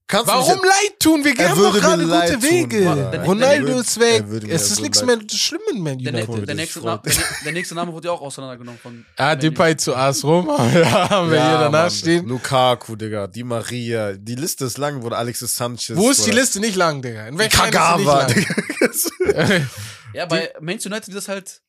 Kannst Warum leid tun? Wir haben doch gerade gute leid tun, Wege. Ronaldo ist weg. Es ist nichts mehr schlimm in Man Der, United. der, das nächste Name, der, der nächste Name wurde ja auch auseinandergenommen von. Ah, Man Depay zu AS Roma. Ja, haben wir hier danach Mann. stehen. Lukaku, Digga. Di Maria. Die Liste ist lang, wurde Alexis Sanchez. Wo ist die. Liste nicht lang, Digga? In welcher Kagawa, ist die nicht lang? Ja, bei Manchester United ist das halt.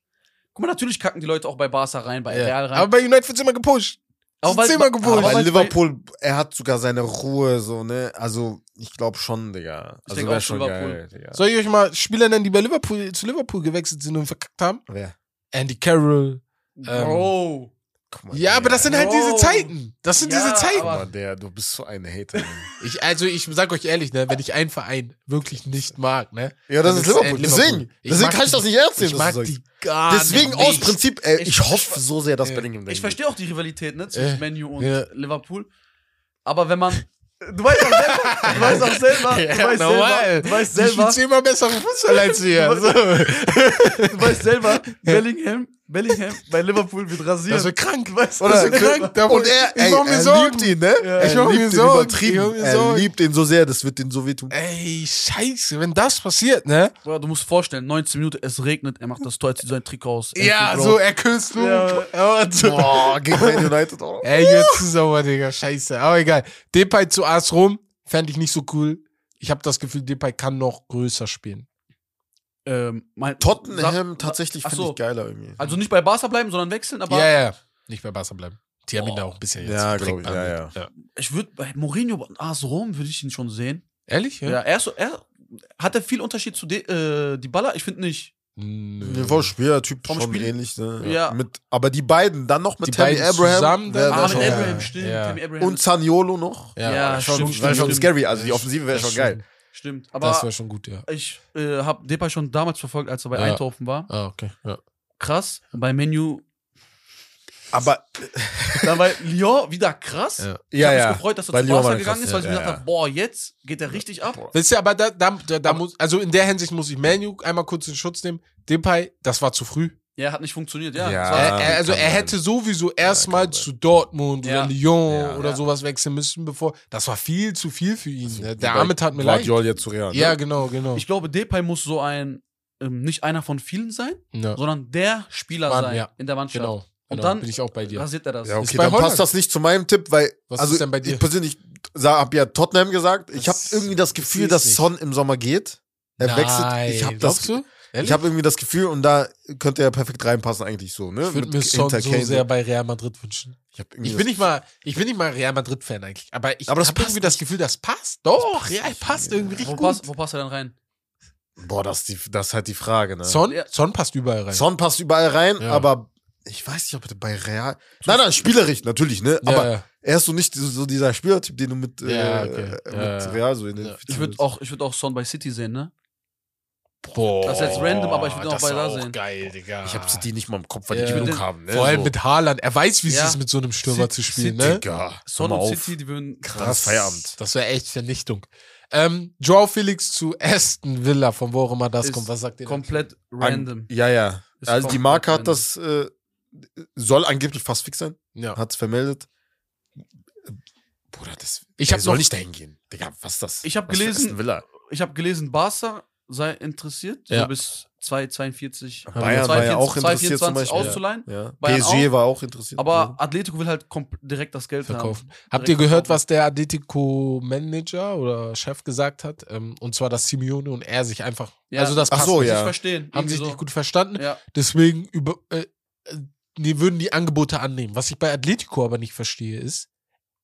Guck mal, natürlich kacken die Leute auch bei Barca rein, bei Real ja. rein. Aber bei United wird's immer gepusht. Aber weil- zehnmal gepusht. Aber Liverpool, er hat sogar seine Ruhe, so, ne? Also, ich glaube schon, Digga. Ich Also, wäre schon Liverpool. geil, Digga. Soll ich euch mal Spieler nennen, die bei Liverpool zu Liverpool gewechselt sind und verkackt haben? Wer? Andy Carroll. Ähm, Bro. Guck mal, Ja, aber das sind halt Bro. diese Zeiten. Das sind Ja, diese Zeiten. Aber- der, du bist so ein Hater. Ich, also ich sag euch ehrlich, ne, wenn ich einen Verein wirklich nicht mag, ne? ja, das dann ist Liverpool. äh, Deswegen, Ich deswegen kann ich das nicht ernst nehmen, Ich mag du sagst. die gar Deswegen nicht. aus Prinzip, ey, Ich- ich, hoffe so sehr, dass Ja. Bellingham Ich verstehe auch die Rivalität, ne, zwischen Ja. Menu und Ja. Liverpool. Aber wenn man. Du weißt auch selber, du weißt auch selber, du Ja, weißt normal. selber, du weißt Ich selber, spiele zehnmal besseren Fußball als wir. Du du weißt selber, Bellingham, Bellingham bei Liverpool wird rasiert. Das wird krank. weißt, Das Oder, wird krank. Und er, ich ey, mach mir er Sorgen. liebt ihn, ne? Ja. Er Ich mach mir liebt ihn Sorgen. übertrieben. Ich mach mir Er Sorgen. liebt ihn so sehr, das wird ihn so wehtun. Ey, scheiße, wenn das passiert, ne? Bruder, du musst vorstellen, 19 Minuten, es regnet, er macht das Tor, zieht sein Trikot aus. Ja, Anfield so, er küsst Luke. Ja. Boah, gegen Man United auch. Ey, jetzt zu sauer, Digga, scheiße. Aber egal. Depay zu AS Rom, fände ich nicht so cool. Ich habe das Gefühl, Depay kann noch größer spielen. Ähm, mein, Tottenham Sa- tatsächlich finde so. ich geiler irgendwie. Also nicht bei Barca bleiben, sondern wechseln, aber Ja, ja. Nicht bei Barca bleiben. Die haben ihn da auch bisschen jetzt Ja, direkt glaub ich, ja, behandelt. ja. ich würde bei Mourinho und AS Rom würde ich ihn schon sehen. Ehrlich? Ja, er, ist so, er hat er viel Unterschied zu De, äh, die Baller? Ich finde nicht. Nö. Nee, vom Spielertyp Vom schon Spiel- ähnlich. Ne? Ja. Mit, aber die beiden, dann noch mit Die Tammy Abraham zusammen, wär Ah, mit ja. Abraham, stimmt. Ja. Abraham. Und Zaniolo noch. Ja, Ja, schon, stimmt, wär schon stimmt. scary. Also die Offensive wäre schon geil. Stimmt. das Aber wäre schon gut, ja. ich äh, habe Depay schon damals verfolgt, als er bei Ja. Eindhoven war. Ah, okay. Ja. Krass. Bei Menu, Aber dann bei Lyon wieder krass. Ja. Ich ja, habe ja. mich gefreut, dass er Bei zu Lyon Barca war er gegangen krass, ist, weil ich mir ja, gedacht habe, boah, jetzt geht er richtig ab. Wisst ihr, aber da, da, da, da Aber- muss, also in der Hinsicht muss ich Manu einmal kurz in Schutz nehmen. Depay, das war zu früh. Ja, hat nicht funktioniert, ja. Ja. Es war- er, er, also er hätte sowieso erstmal sein. zu Dortmund Ja. oder Lyon Ja. oder Ja. sowas wechseln müssen, bevor. Das war viel zu viel für ihn. ne? Wie Der Arme tat mir leid. Jetzt zu Real. ne? Ja, genau, genau. Ich glaube, Depay muss so ein, ähm, nicht einer von vielen sein, ja. sondern der Spieler Mann, sein ja. in der Mannschaft. Genau. Und genau. dann bin ich auch bei dir. rasiert er das. Ja, okay, dann Holland. passt das nicht zu meinem Tipp, weil Was also ist denn bei dir? ich persönlich habe ja Tottenham gesagt. Ich habe Das- irgendwie das das Gefühl, dass. Son im Sommer geht. Er wechselt. Ich habe das, Glaubst du? Ehrlich? ich habe irgendwie das Gefühl und da könnte er perfekt reinpassen eigentlich so. Ne? Ich würde Mit mir Son so sehr bei Real Madrid wünschen. Ich, Ich bin nicht mal, ich bin nicht mal Real Madrid Fan eigentlich, aber ich Aber das habe irgendwie das Gefühl, das passt. Doch, Real passt irgendwie wo, richtig gut. passt, wo passt er dann rein? Boah, das ist, die, das ist halt die Frage. Ne? Son. Son passt überall rein. Son passt überall rein, Ja. aber ich weiß nicht, ob er bei Real. Nein, nein, spielerisch natürlich, ne? Ja, aber ja. er ist so nicht so, dieser Spielertyp, den du mit, Ja, äh, okay. mit Ja, ja. Real so Ich identifizierst. würde auch, ich würd auch Son bei City sehen, ne? Boah, Das ist jetzt random, aber ich war da auch sehen. geil, Digga. Ich habe die nicht mal im Kopf, weil Ja. die genug haben. Ne? Vor allem so. mit Haaland. Er weiß, wie es Ja. ist, mit so einem Stürmer zu spielen, City- ne? Digga, Son und. City, die würden Krass, Feierabend. Das wäre echt Vernichtung. Ähm, Joao Felix zu Aston Villa, von wo auch immer das Ist kommt. Was sagt ihr? dazu? komplett random. Ja, ja. Ist Also die Marke hat das, äh, soll angeblich fast fix sein. Ja. Hat's vermeldet. Bruder, das Ich hab soll noch- nicht dahin gehen. Digga, was ist das? Ich hab Was für gelesen-. Ich habe gelesen, Barca sei interessiert, Ja. so bis 2,42 Bayern war ja auch interessiert zum 2,24 Beispiel. auszuleihen. Ja. Bayern PSG auch. war auch interessiert. Aber Atletico will halt direkt das Geld verkaufen. haben. Habt ihr gehört, verkaufen. was der Atletico-Manager oder Chef gesagt hat? Ähm, und zwar, dass Simeone und er sich einfach. Ja. Also, das Ach passt so, ja. Ich verstehen. Haben sich so. nicht gut verstanden. Ja. Deswegen über, äh, äh, die würden die Angebote annehmen. Was ich bei Atletico aber nicht verstehe, ist,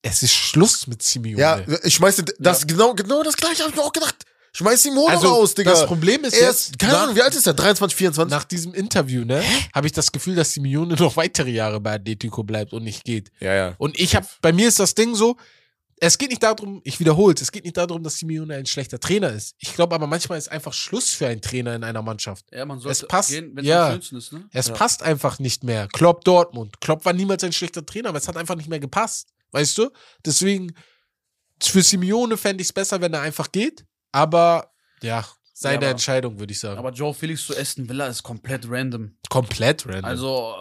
es ist Schluss mit Simeone. Ja, ich schmeiße das genau, genau das gleiche habe ich mir auch gedacht. Schmeiß Simone also raus, Digga. das Problem ist er jetzt, ist, keine nach- Ahnung, wie alt ist er? 23, 24? nach diesem Interview, ne, habe ich das Gefühl, dass Simeone noch weitere Jahre bei Atletico bleibt und nicht geht. ja, ja. Und ich habe, bei mir ist das Ding so, es geht nicht darum, ich wiederhole es, es geht nicht darum, dass Simeone ein schlechter Trainer ist. Ich glaube aber manchmal ist einfach Schluss für einen Trainer in einer Mannschaft. Ja, man sollte Es passt, gehen, wenn es ja. am schönsten ist, ne? Es Ja. passt einfach nicht mehr. Klopp Dortmund. Klopp war niemals ein schlechter Trainer, aber es hat einfach nicht mehr gepasst. Weißt du? Deswegen, für Simeone fände ich es besser, wenn er einfach geht. Aber ja, seine Ja, aber- Entscheidung, würde ich sagen. Aber Joe Felix zu Aston Villa ist komplett random. Komplett random. Also,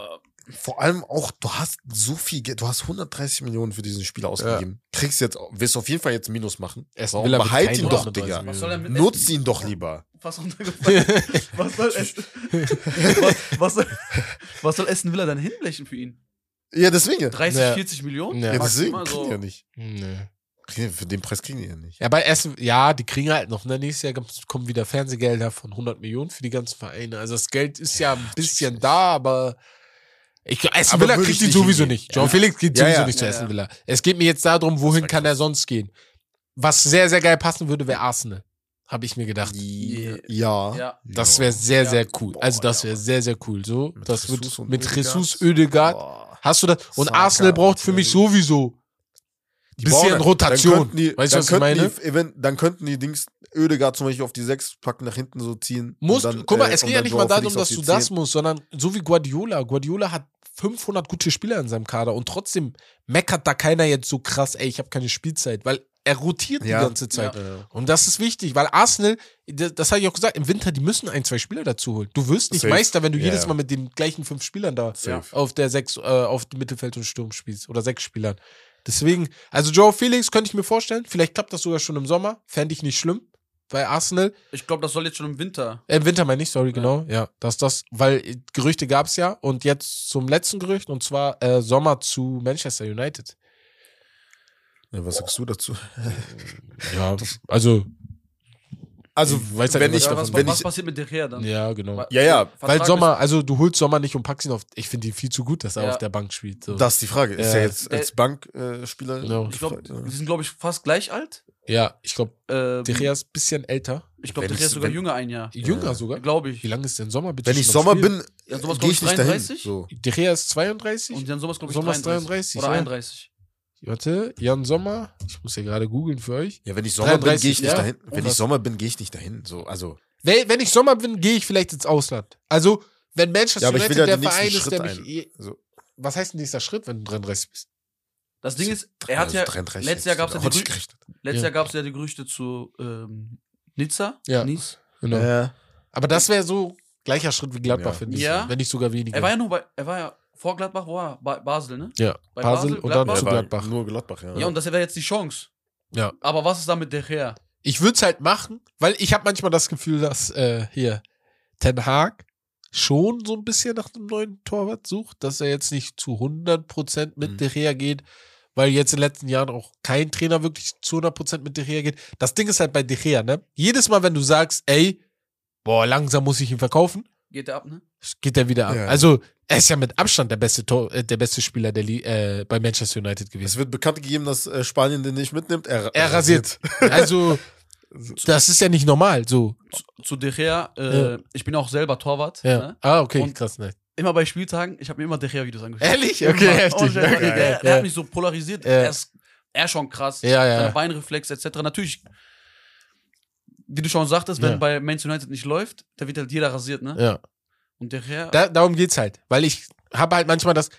Vor allem auch, du hast so viel Geld, du hast 130 Millionen für diesen Spieler ausgegeben. Kriegst jetzt, wirst auf jeden Fall jetzt Minus machen. Aston Warum? Villa Behalt ihn doch, 130 Digga. Millionen. was soll er mit Nutz ihn doch lieber. Was runtergefallen? was, soll Aston, was, was, soll, was soll Aston Villa dann hinblechen für ihn? Ja, deswegen. 30, Ja. 40 Millionen? Ja. Ja, deswegen die ja nicht. Nee. Für den Preis kriegen die ja nicht. Ja, bei Essen, ja, die kriegen halt noch, ne, nächstes Jahr kommen wieder Fernsehgelder von 100 Millionen für die ganzen Vereine. Also das Geld ist ja ein bisschen da, aber ich, Aber Villa kriegt nicht sowieso hingehen. nicht. John Ja. Felix geht Ja, sowieso ja. nicht zu Ja, ja. Villa. Es geht mir jetzt darum, wohin kann er sonst gehen. Was sehr, sehr geil passen würde, wäre Arsenal. Habe ich mir gedacht. Ja. Ja. Das wäre sehr, Ja. sehr cool. Also das ja. wäre sehr, sehr cool. So, Mit das Jesus wird mit. Jesus Ödegaard. Boah. Hast du das? Und Saka, Arsenal braucht für mich sowieso Die bisschen brauchen- Rotation. Dann könnten die, weißt du, was ich meine? Die, event- dann könnten die Dings Ödegaard zum Beispiel auf die 6 packen, nach hinten so ziehen. Musst, dann, guck mal, äh, es geht ja nicht mal darum, dass du das 10. musst, sondern so wie Guardiola. Guardiola hat 500 gute Spieler in seinem Kader und trotzdem meckert da keiner jetzt so krass, ey, ich habe keine Spielzeit, weil er rotiert Ja. die ganze Zeit. Ja. Und das ist wichtig, weil Arsenal, das, das habe ich auch gesagt, im Winter, die müssen ein, zwei Spieler dazu holen. Du wirst nicht Safe. Meister, wenn du jedes. Mal mit den gleichen fünf Spielern da Safe. auf der sechs, äh, auf dem Mittelfeld und Sturm spielst oder sechs Spielern. Deswegen, also Joe Felix könnte ich mir vorstellen, vielleicht klappt das sogar schon im Sommer, fände ich nicht schlimm bei Arsenal. Ich glaube, das soll jetzt schon im Winter. Äh, Im Winter meine ich, sorry, genau. Ja, dass das, weil äh, Gerüchte gab es ja und jetzt zum letzten Gerücht und zwar äh, Sommer zu Manchester United. Ja, was sagst du dazu? Ja, also, Also, Ich weiß halt wenn nicht, ich, Ja, was, wenn was ich, passiert mit De Gea dann? ja, genau. Ja, ja, Weil Vertrag Sommer, also du holst Sommer nicht und packst ihn auf. Ich finde ihn viel zu gut, dass er Ja. auf der Bank spielt. So. das ist die Frage. Ist er jetzt als Äh, Bankspieler? Genau. Ist, ich glaube, die sind, glaube ich, fast gleich alt. ja, ich glaube, Ähm, De Gea ist ein bisschen älter. ich glaube, De Gea ist sogar wenn- jünger ein Jahr. Jünger sogar. Glaube ich. Wie lange ist denn Sommer bitte? wenn ich Sommer Spielen? bin, Ja, sowas, gehe ich nicht dahin. 33? So. De Gea ist 32. Und Sommer ist, glaube ich, Sommer ist 33. 33, Oder ja. 31. Warte, Jan Sommer. Ich muss ja gerade googeln für euch. Ja, wenn ich Sommer bin, 33, gehe ich nicht ja. dahin. Wenn ich Sommer bin, gehe ich nicht dahin. So, also, Wenn, wenn ich Sommer bin, gehe ich vielleicht ins Ausland. Also, wenn Manchester Ja, aber ich United will ja der Verein ist, Schritt der mich. ein. eh- so. Was heißt denn nächster Schritt, wenn du 33 bist? Das Ding ist, er hat Also ja, 33 letztes Jahr gab es ja, die letztes Ja. Jahr gab's ja die Gerüchte zu ähm, Nizza. Ja. Nice. Genau. Äh, Aber das wäre so gleicher Schritt wie Gladbach, Ja. finde ich. Ja. Wenn nicht sogar weniger. Er war ja nur bei, er war ja vor Gladbach, wo war? Ba Basel, ne? ja, bei Basel Basel, und dann zu Gladbach. Nur Gladbach, ja. Ja, und das wäre jetzt die Chance. Ja. Aber was ist da mit De Gea? Ich würde es halt machen, weil ich habe manchmal das Gefühl, dass äh, hier Ten Hag schon so ein bisschen nach einem neuen Torwart sucht, dass er jetzt nicht zu 100% mit Mhm. De Gea geht, weil jetzt in den letzten Jahren auch kein Trainer wirklich zu 100% mit De Gea geht. Das Ding ist halt bei De Gea, ne? Jedes Mal, wenn du sagst, ey, boah, langsam muss ich ihn verkaufen, Geht der ab, ne? geht er wieder ab. Ja. Also, er ist ja mit Abstand der beste, Tor, äh, der beste Spieler der Li äh, bei Manchester United Es gewesen. wird bekannt gegeben, dass äh, Spanien den nicht mitnimmt. Er, Er rasiert. Also, das ist ja nicht normal, so. Zu, zu De Gea, äh, Ja. ich bin auch selber Torwart. Ja. Ne? Ah, okay, Und- krass, ne. Immer bei Spieltagen, ich habe mir immer De Gea-Videos angeschaut. Ehrlich? Immer. Okay, Und heftig. der, Okay, der, der, ja. hat mich so polarisiert. Ja. Er, ist, er schon krass. Ja, ja. Seine Beinreflex etc. Natürlich, wie du schon sagtest, wenn Ja. bei Manchester United nicht läuft, da wird halt jeder rasiert, ne? Ja. Und De Gea, Da, darum geht's halt. Weil ich habe halt manchmal das.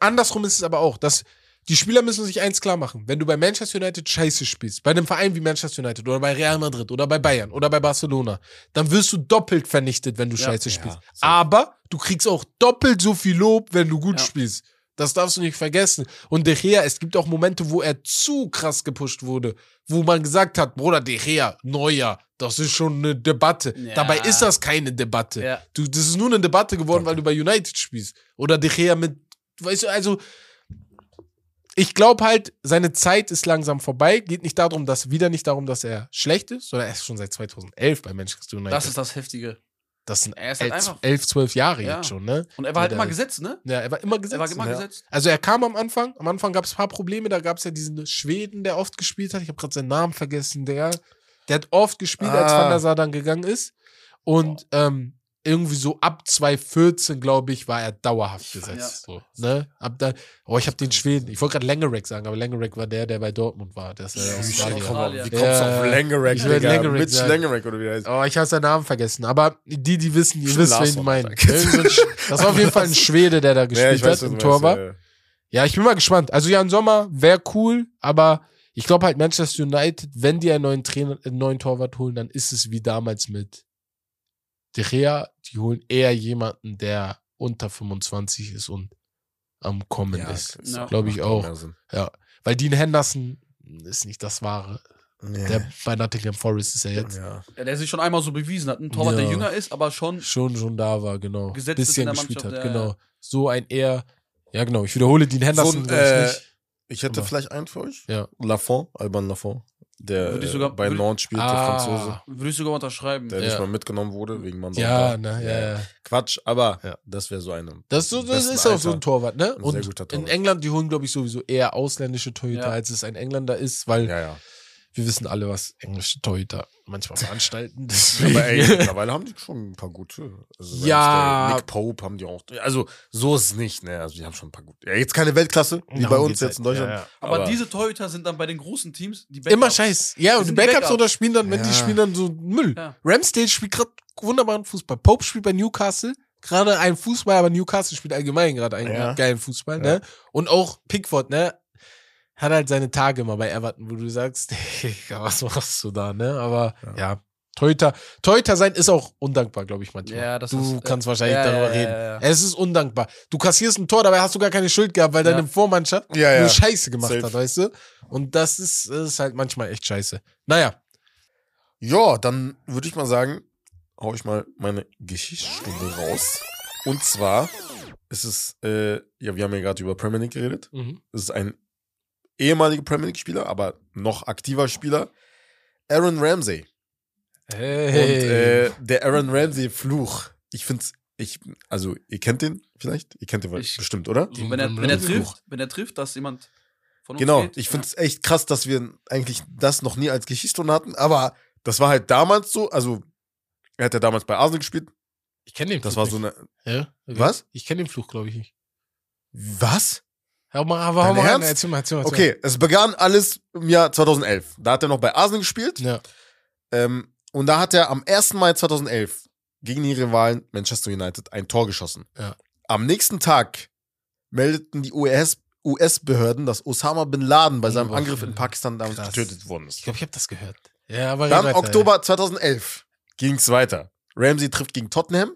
Andersrum ist es aber auch, dass die Spieler müssen sich eins klar machen. Wenn du bei Manchester United scheiße spielst, bei einem Verein wie Manchester United oder bei Real Madrid oder bei Bayern oder bei Barcelona, dann wirst du doppelt vernichtet, wenn du Ja. scheiße Ja, spielst. safe. Aber du kriegst auch doppelt so viel Lob, wenn du gut Ja. spielst. Das darfst du nicht vergessen. Und De Gea, es gibt auch Momente, wo er zu krass gepusht wurde, wo man gesagt hat, Bruder, De Gea, Neuer, das ist schon eine Debatte. Ja. Dabei ist das keine Debatte. Ja. Du, das ist nur eine Debatte geworden, weil du bei United spielst. Oder De Gea mit, weißt du, also ich glaube halt, seine Zeit ist langsam vorbei. Geht nicht darum, dass wieder nicht darum, dass er schlecht ist, sondern er ist schon seit 2011 bei Manchester United. das ist das Heftige. Das sind ist halt elf, elf, zwölf Jahre Ja. jetzt schon, ne? Und er war halt immer gesetzt, ne? Ja, er war immer gesetzt. Er war immer ja. gesetzt. Also er kam am Anfang, am Anfang gab es ein paar Probleme, da gab es ja diesen Schweden, der oft gespielt hat. Ich habe gerade seinen Namen vergessen, der, der hat oft gespielt, als Ah. Van der Sar dann gegangen ist. Und ähm, irgendwie so ab 2014, glaube ich, war er dauerhaft gesetzt. So, ne? Ab da, oh, ich habe den Schweden, ich wollte gerade Langerack sagen, aber Langerack war der, der bei Dortmund war. Der ist ja Ja, Australier. Wie Ja. kommst du auf Langerack, Ich will Digga? Langerack Mitch sagen. Langerack oder wie der heißt. Oh, ich habe seinen Namen vergessen. Aber die, die wissen, ihr wisst, wen ich meine. Das war auf jeden Fall ein Schwede, der da gespielt hat im Torwart. ja. Ja, ich bin mal gespannt. Also Jan Sommer wäre cool, aber ich glaube halt Manchester United, wenn die einen neuen Trainer, einen neuen Torwart holen, dann ist es wie damals mit De Gea. Die holen eher jemanden, der unter 25 ist und am Kommen Ja, ist. Ja. Glaube ich auch. Sinn. Weil Dean Henderson ist nicht das Wahre. Ja. Der bei Nottingham Forest ist er jetzt ja. Ja, der sich schon einmal so bewiesen hat. Ein Torwart, Ja. der jünger ist, aber schon. schon schon da war, genau. Gesetzt Bisschen gespielt hat, ja, genau. ja. So ein eher, ja genau, ich wiederhole Dean Henderson, So ein, ich äh, nicht. Ich hätte Aber- vielleicht einen für euch. Ja. Lafont, Alban Lafont. Der Würde ich äh, sogar- bei würde- Nantes spielt, der Franzose. Würde ich sogar unterschreiben. Der Ja. nicht mal mitgenommen wurde, wegen Mandanda. Ja, ne, ja, ja. Quatsch, aber Ja. das wäre so eine. Das, ist so, das ist auch so ein Torwart, ne? Ein sehr Und guter in Torwart. England, die holen, glaube ich, sowieso eher ausländische Torhüter, Ja. als es ein Engländer ist, weil Ja, ja. Wir wissen alle, was englische Torhüter manchmal veranstalten. Aber ey, mittlerweile haben die schon ein paar gute. Also Ja. Nick Pope haben die auch. Also so ist es nicht, ne? Also die haben schon ein paar gute. Ja, jetzt keine Weltklasse, wie Darum bei uns geht's jetzt in halt. Deutschland. Ja, ja. aber, diese Torhüter sind dann bei den großen Teams die Immer Backups. scheiß. Ja, Die und die Backups Backups. oder spielen dann, wenn die Ja. spielen dann so Müll. Ja. Ramsdale spielt gerade wunderbaren Fußball. Pope spielt bei Newcastle. Gerade ein Fußball, aber Newcastle spielt allgemein gerade einen Ja. geilen Fußball, Ja. ne? Und auch Pickford, ne? Hat halt seine Tage mal bei Everton, wo du sagst, was machst du da, ne? Aber ja, Ja. Torhüter, Torhüter sein ist auch undankbar, glaube ich manchmal. Ja, das du ist, äh, kannst wahrscheinlich ja, darüber reden. Es ist undankbar. Du kassierst ein Tor, dabei hast du gar keine Schuld gehabt, weil deine Vormannschaft Ja, nur Scheiße gemacht Safe. hat, weißt du? Und das ist, das ist halt manchmal echt scheiße. Naja, Ja, dann würde ich mal sagen, hau ich mal meine Geschichtsstunde raus. Und zwar ist es, äh, ja, wir haben ja gerade über Premier League geredet. Es ist ein ehemaliger Premier League-Spieler, aber noch aktiver Spieler. Aaron Ramsey. Hey. Und äh, der Aaron Ramsey-Fluch. Ich find's, ich, also, ihr kennt den vielleicht? Ihr kennt den Ich- bestimmt, oder? So, wenn, er, wenn, er trifft, wenn er trifft, dass jemand von uns Genau, geht, ich ja. find's echt krass, dass wir eigentlich das noch nie als Geschichtsstunde hatten, aber das war halt damals so, also er hat ja damals bei Arsenal gespielt, ich kenne den das Fluch war so eine, Ja? Okay. Was? Ich kenne den Fluch, glaube ich nicht. was? Hau mal, hau mal rein, erzähl mal, erzähl mal. erzähl Okay, es begann alles im Jahr 2011. Da hat er noch bei Arsenal gespielt. Ja. ähm, und da hat er am 1. Mai 2011 gegen die Rivalen Manchester United ein Tor geschossen. Ja. Am nächsten Tag meldeten die US US-Behörden, dass Osama Bin Laden bei seinem Oh, Angriff in Pakistan damals krass. getötet worden ist. Ich glaube, ich habe das gehört. Ja, aber Dann weiter, Oktober 2011 ging es weiter. Ramsey trifft gegen Tottenham.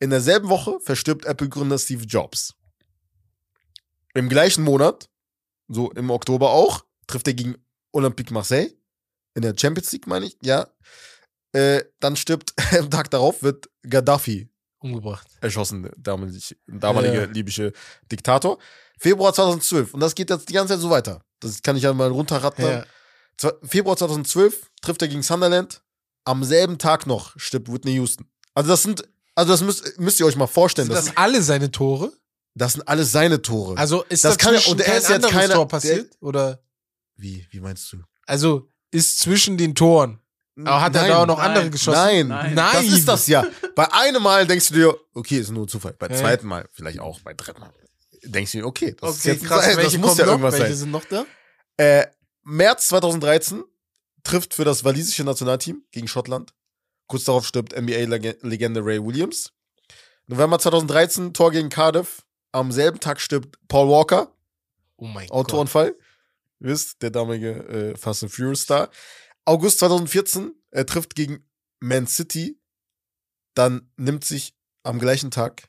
In derselben Woche verstirbt Apple-Gründer Steve Jobs. Im gleichen Monat, so im Oktober auch, trifft er gegen Olympique Marseille. In der Champions League, meine ich, ja. Äh, dann stirbt am Tag darauf, wird Gaddafi. Umgebracht. erschossen, der damalige, damalige Ja. libysche Diktator. Februar 2012. Und das geht jetzt die ganze Zeit so weiter. Das kann ich ja mal runterrattern. Ja. Februar 2012 trifft er gegen Sunderland. Am selben Tag noch stirbt Whitney Houston. Also das sind, also das müsst, müsst ihr euch mal vorstellen. Sind Das, das alle seine Tore? Das sind alles seine Tore. Also ist Das kann ja- und er kein ist jetzt anderes keiner- Tor passiert? Oder? wie, wie meinst du? Also ist zwischen den Toren. Aber hat er da auch noch nein, andere geschossen? Nein, Nein. Nein. Das ist das ja. Bei einem Mal denkst du dir, okay, ist nur Zufall. Bei Ja. zweiten Mal, vielleicht auch, bei dritten Mal. Denkst du dir, okay, das ist Okay, jetzt krass. das Welche muss ja noch? irgendwas Welche sein. sind noch da? Äh, März 2013 trifft für das walisische Nationalteam gegen Schottland. Kurz darauf stirbt NBA-Legende Ray Williams. November 2013 Tor gegen Cardiff. Am selben Tag stirbt Paul Walker, Oh mein Gott. Autounfall. Ihr wisst, der damalige äh, Fast and Furious Star. August 2014 er trifft gegen Man City. Dann nimmt sich am gleichen Tag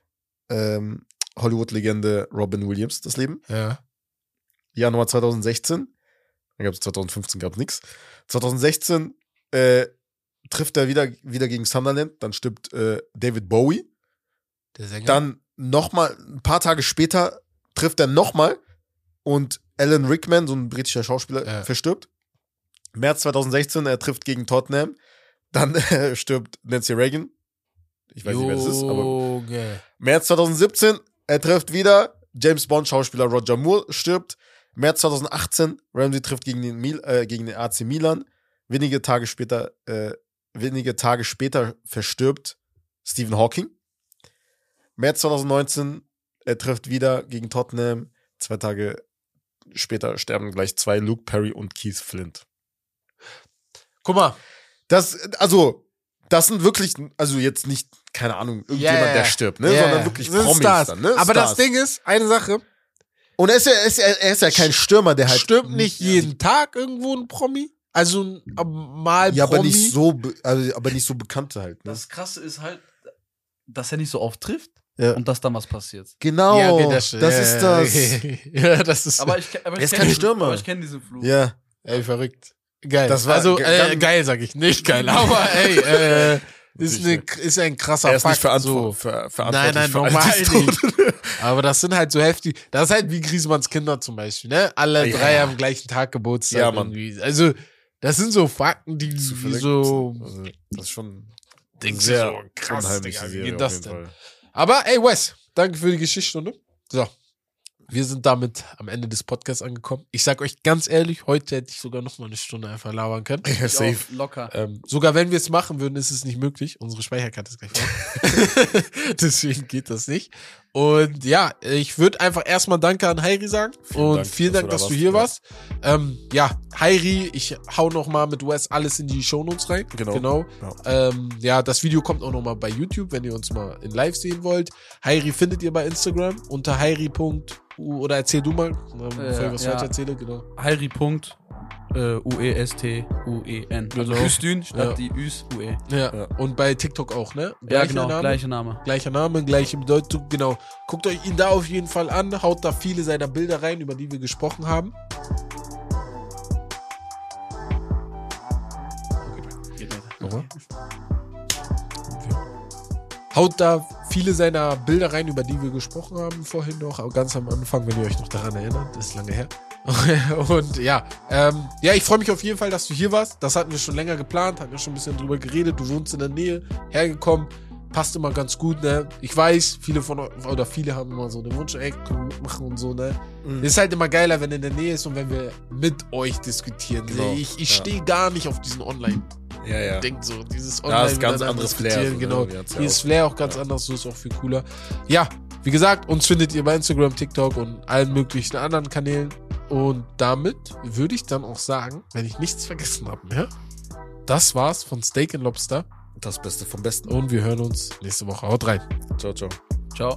ähm, Hollywood-Legende Robin Williams das Leben. Ja. Januar 2016. Dann gab es 2015 gab es nichts. 2016 äh, trifft er wieder, wieder gegen Sunderland. Dann stirbt äh, David Bowie. Der Sänger. Dann nochmal, ein paar Tage später trifft er nochmal und Alan Rickman, so ein britischer Schauspieler, Ja. verstirbt. März 2016, er trifft gegen Tottenham. Dann äh, stirbt Nancy Reagan. Ich weiß nicht, wer das ist, aber. März 2017, er trifft wieder. James Bond Schauspieler Roger Moore stirbt. März 2018, Ramsey trifft gegen den, Mil äh, gegen den AC Milan. Wenige Tage später, äh, wenige Tage später verstirbt Stephen Hawking. März 2019, er trifft wieder gegen Tottenham. Zwei Tage später sterben gleich zwei, Luke Perry und Keith Flint. Guck mal. Das, also, das sind wirklich, also jetzt nicht, keine Ahnung, irgendjemand, Yeah. der stirbt, ne? Yeah. Sondern wirklich Das Promis Stars. dann, ne? Aber das Stars. Ding ist, eine Sache, Und er ist ja, er ist, ja- er ist ja kein Stürmer, der halt. stirbt nicht jeden Tag irgendwo ein Promi? Also ein- mal Ja, aber Promi. nicht so, also, aber nicht so bekannte halt, ne? Das Krasse ist halt, dass er nicht so oft trifft Ja. und dass dann was passiert. Genau, Ja, okay, das, das, ist ja, das. ja, das ist. Aber ich, aber Er ich ist kenn kein diesen- Stürmer. Aber ich kenne diesen Fluch. Ja, ey, verrückt. Geil. Das war also, ge- äh, geil sag ich. Nicht geil, aber ey, äh, ist, eine, Natürlich ist ein krasser er ist Fakt. nicht verantwo so. ver Nein, verantwortlich nein, für all normal. Aber das sind halt so heftig. Das ist halt wie Griesmanns Kinder zum Beispiel, ne? Alle Ja. drei am gleichen Tag Geburtstag. Ja, Mann. irgendwie. Also, das sind so Fakten, die, die so. Also, das ist schon Denkst du sehr so, krass, Digga, wie geht das denn? Fall. Aber ey, Wes, danke für die Geschichtsstunde. So. Wir sind damit am Ende des Podcasts angekommen. Ich sag euch ganz ehrlich, heute hätte ich sogar noch mal eine Stunde einfach labern können. Ja, Ich safe. locker. Ähm, sogar wenn wir es machen würden, ist es nicht möglich. Unsere Speicherkarte ist gleich voll. Deswegen geht das nicht. Und ja, ich würde einfach erstmal Danke an Heiri sagen. Vielen und Dank, vielen dass Dank, du da dass du hier ja. warst. Ähm, ja, Heiri, ich hau noch mal mit Wes alles in die Shownotes rein. Genau. genau. Ja. Ähm, ja, das Video kommt auch noch mal bei YouTube, wenn ihr uns mal in Live sehen wollt. Heiri findet ihr bei Instagram unter heiri.u oder erzähl du mal, ähm, bevor ich was ja. erzähle, genau. Heiri. Punkt, äh, U-E-S-T-U-E-N. Also Okay. Hüstün statt Ja. die Üs, U-E. Ja. Ja. Und bei TikTok auch, ne? Ja, Gleicher genau, Name? gleicher Name. Gleicher Name, gleiche Bedeutung, genau. Guckt euch ihn da auf jeden Fall an, haut da viele seiner Bilder rein, über die wir gesprochen haben. Geht weiter. Nochmal. Haut da viele seiner Bilder rein, über die wir gesprochen haben vorhin noch, ganz am Anfang, wenn ihr euch noch daran erinnert, ist lange her. Und ja, ähm, ja, ich freue mich auf jeden Fall, dass du hier warst. Das hatten wir schon länger geplant, hatten wir schon ein bisschen drüber geredet. Du wohnst in der Nähe, hergekommen, passt immer ganz gut, ne? Ich weiß, viele von euch, oder viele haben immer so den Wunsch, ey, können wir mitmachen und so, ne? Mhm. Ist halt immer geiler, wenn er in der Nähe ist und wenn wir mit euch diskutieren. Genau, Ich, ich ja. stehe gar nicht auf diesen Online Ja, ja. denkt so, dieses Da Online ist ganz anderes Flair, diskutieren, so, ne? genau. Ja Hier ist. Flair auch ganz Ja. anders, so ist auch viel cooler. Ja, wie gesagt, uns findet ihr bei Instagram, TikTok und allen möglichen anderen Kanälen. Und damit würde ich dann auch sagen, wenn ich nichts vergessen habe, ja, das war's von Steak and Lobster Das Beste vom Besten. und wir hören uns nächste Woche. Haut rein. Ciao, ciao. Ciao.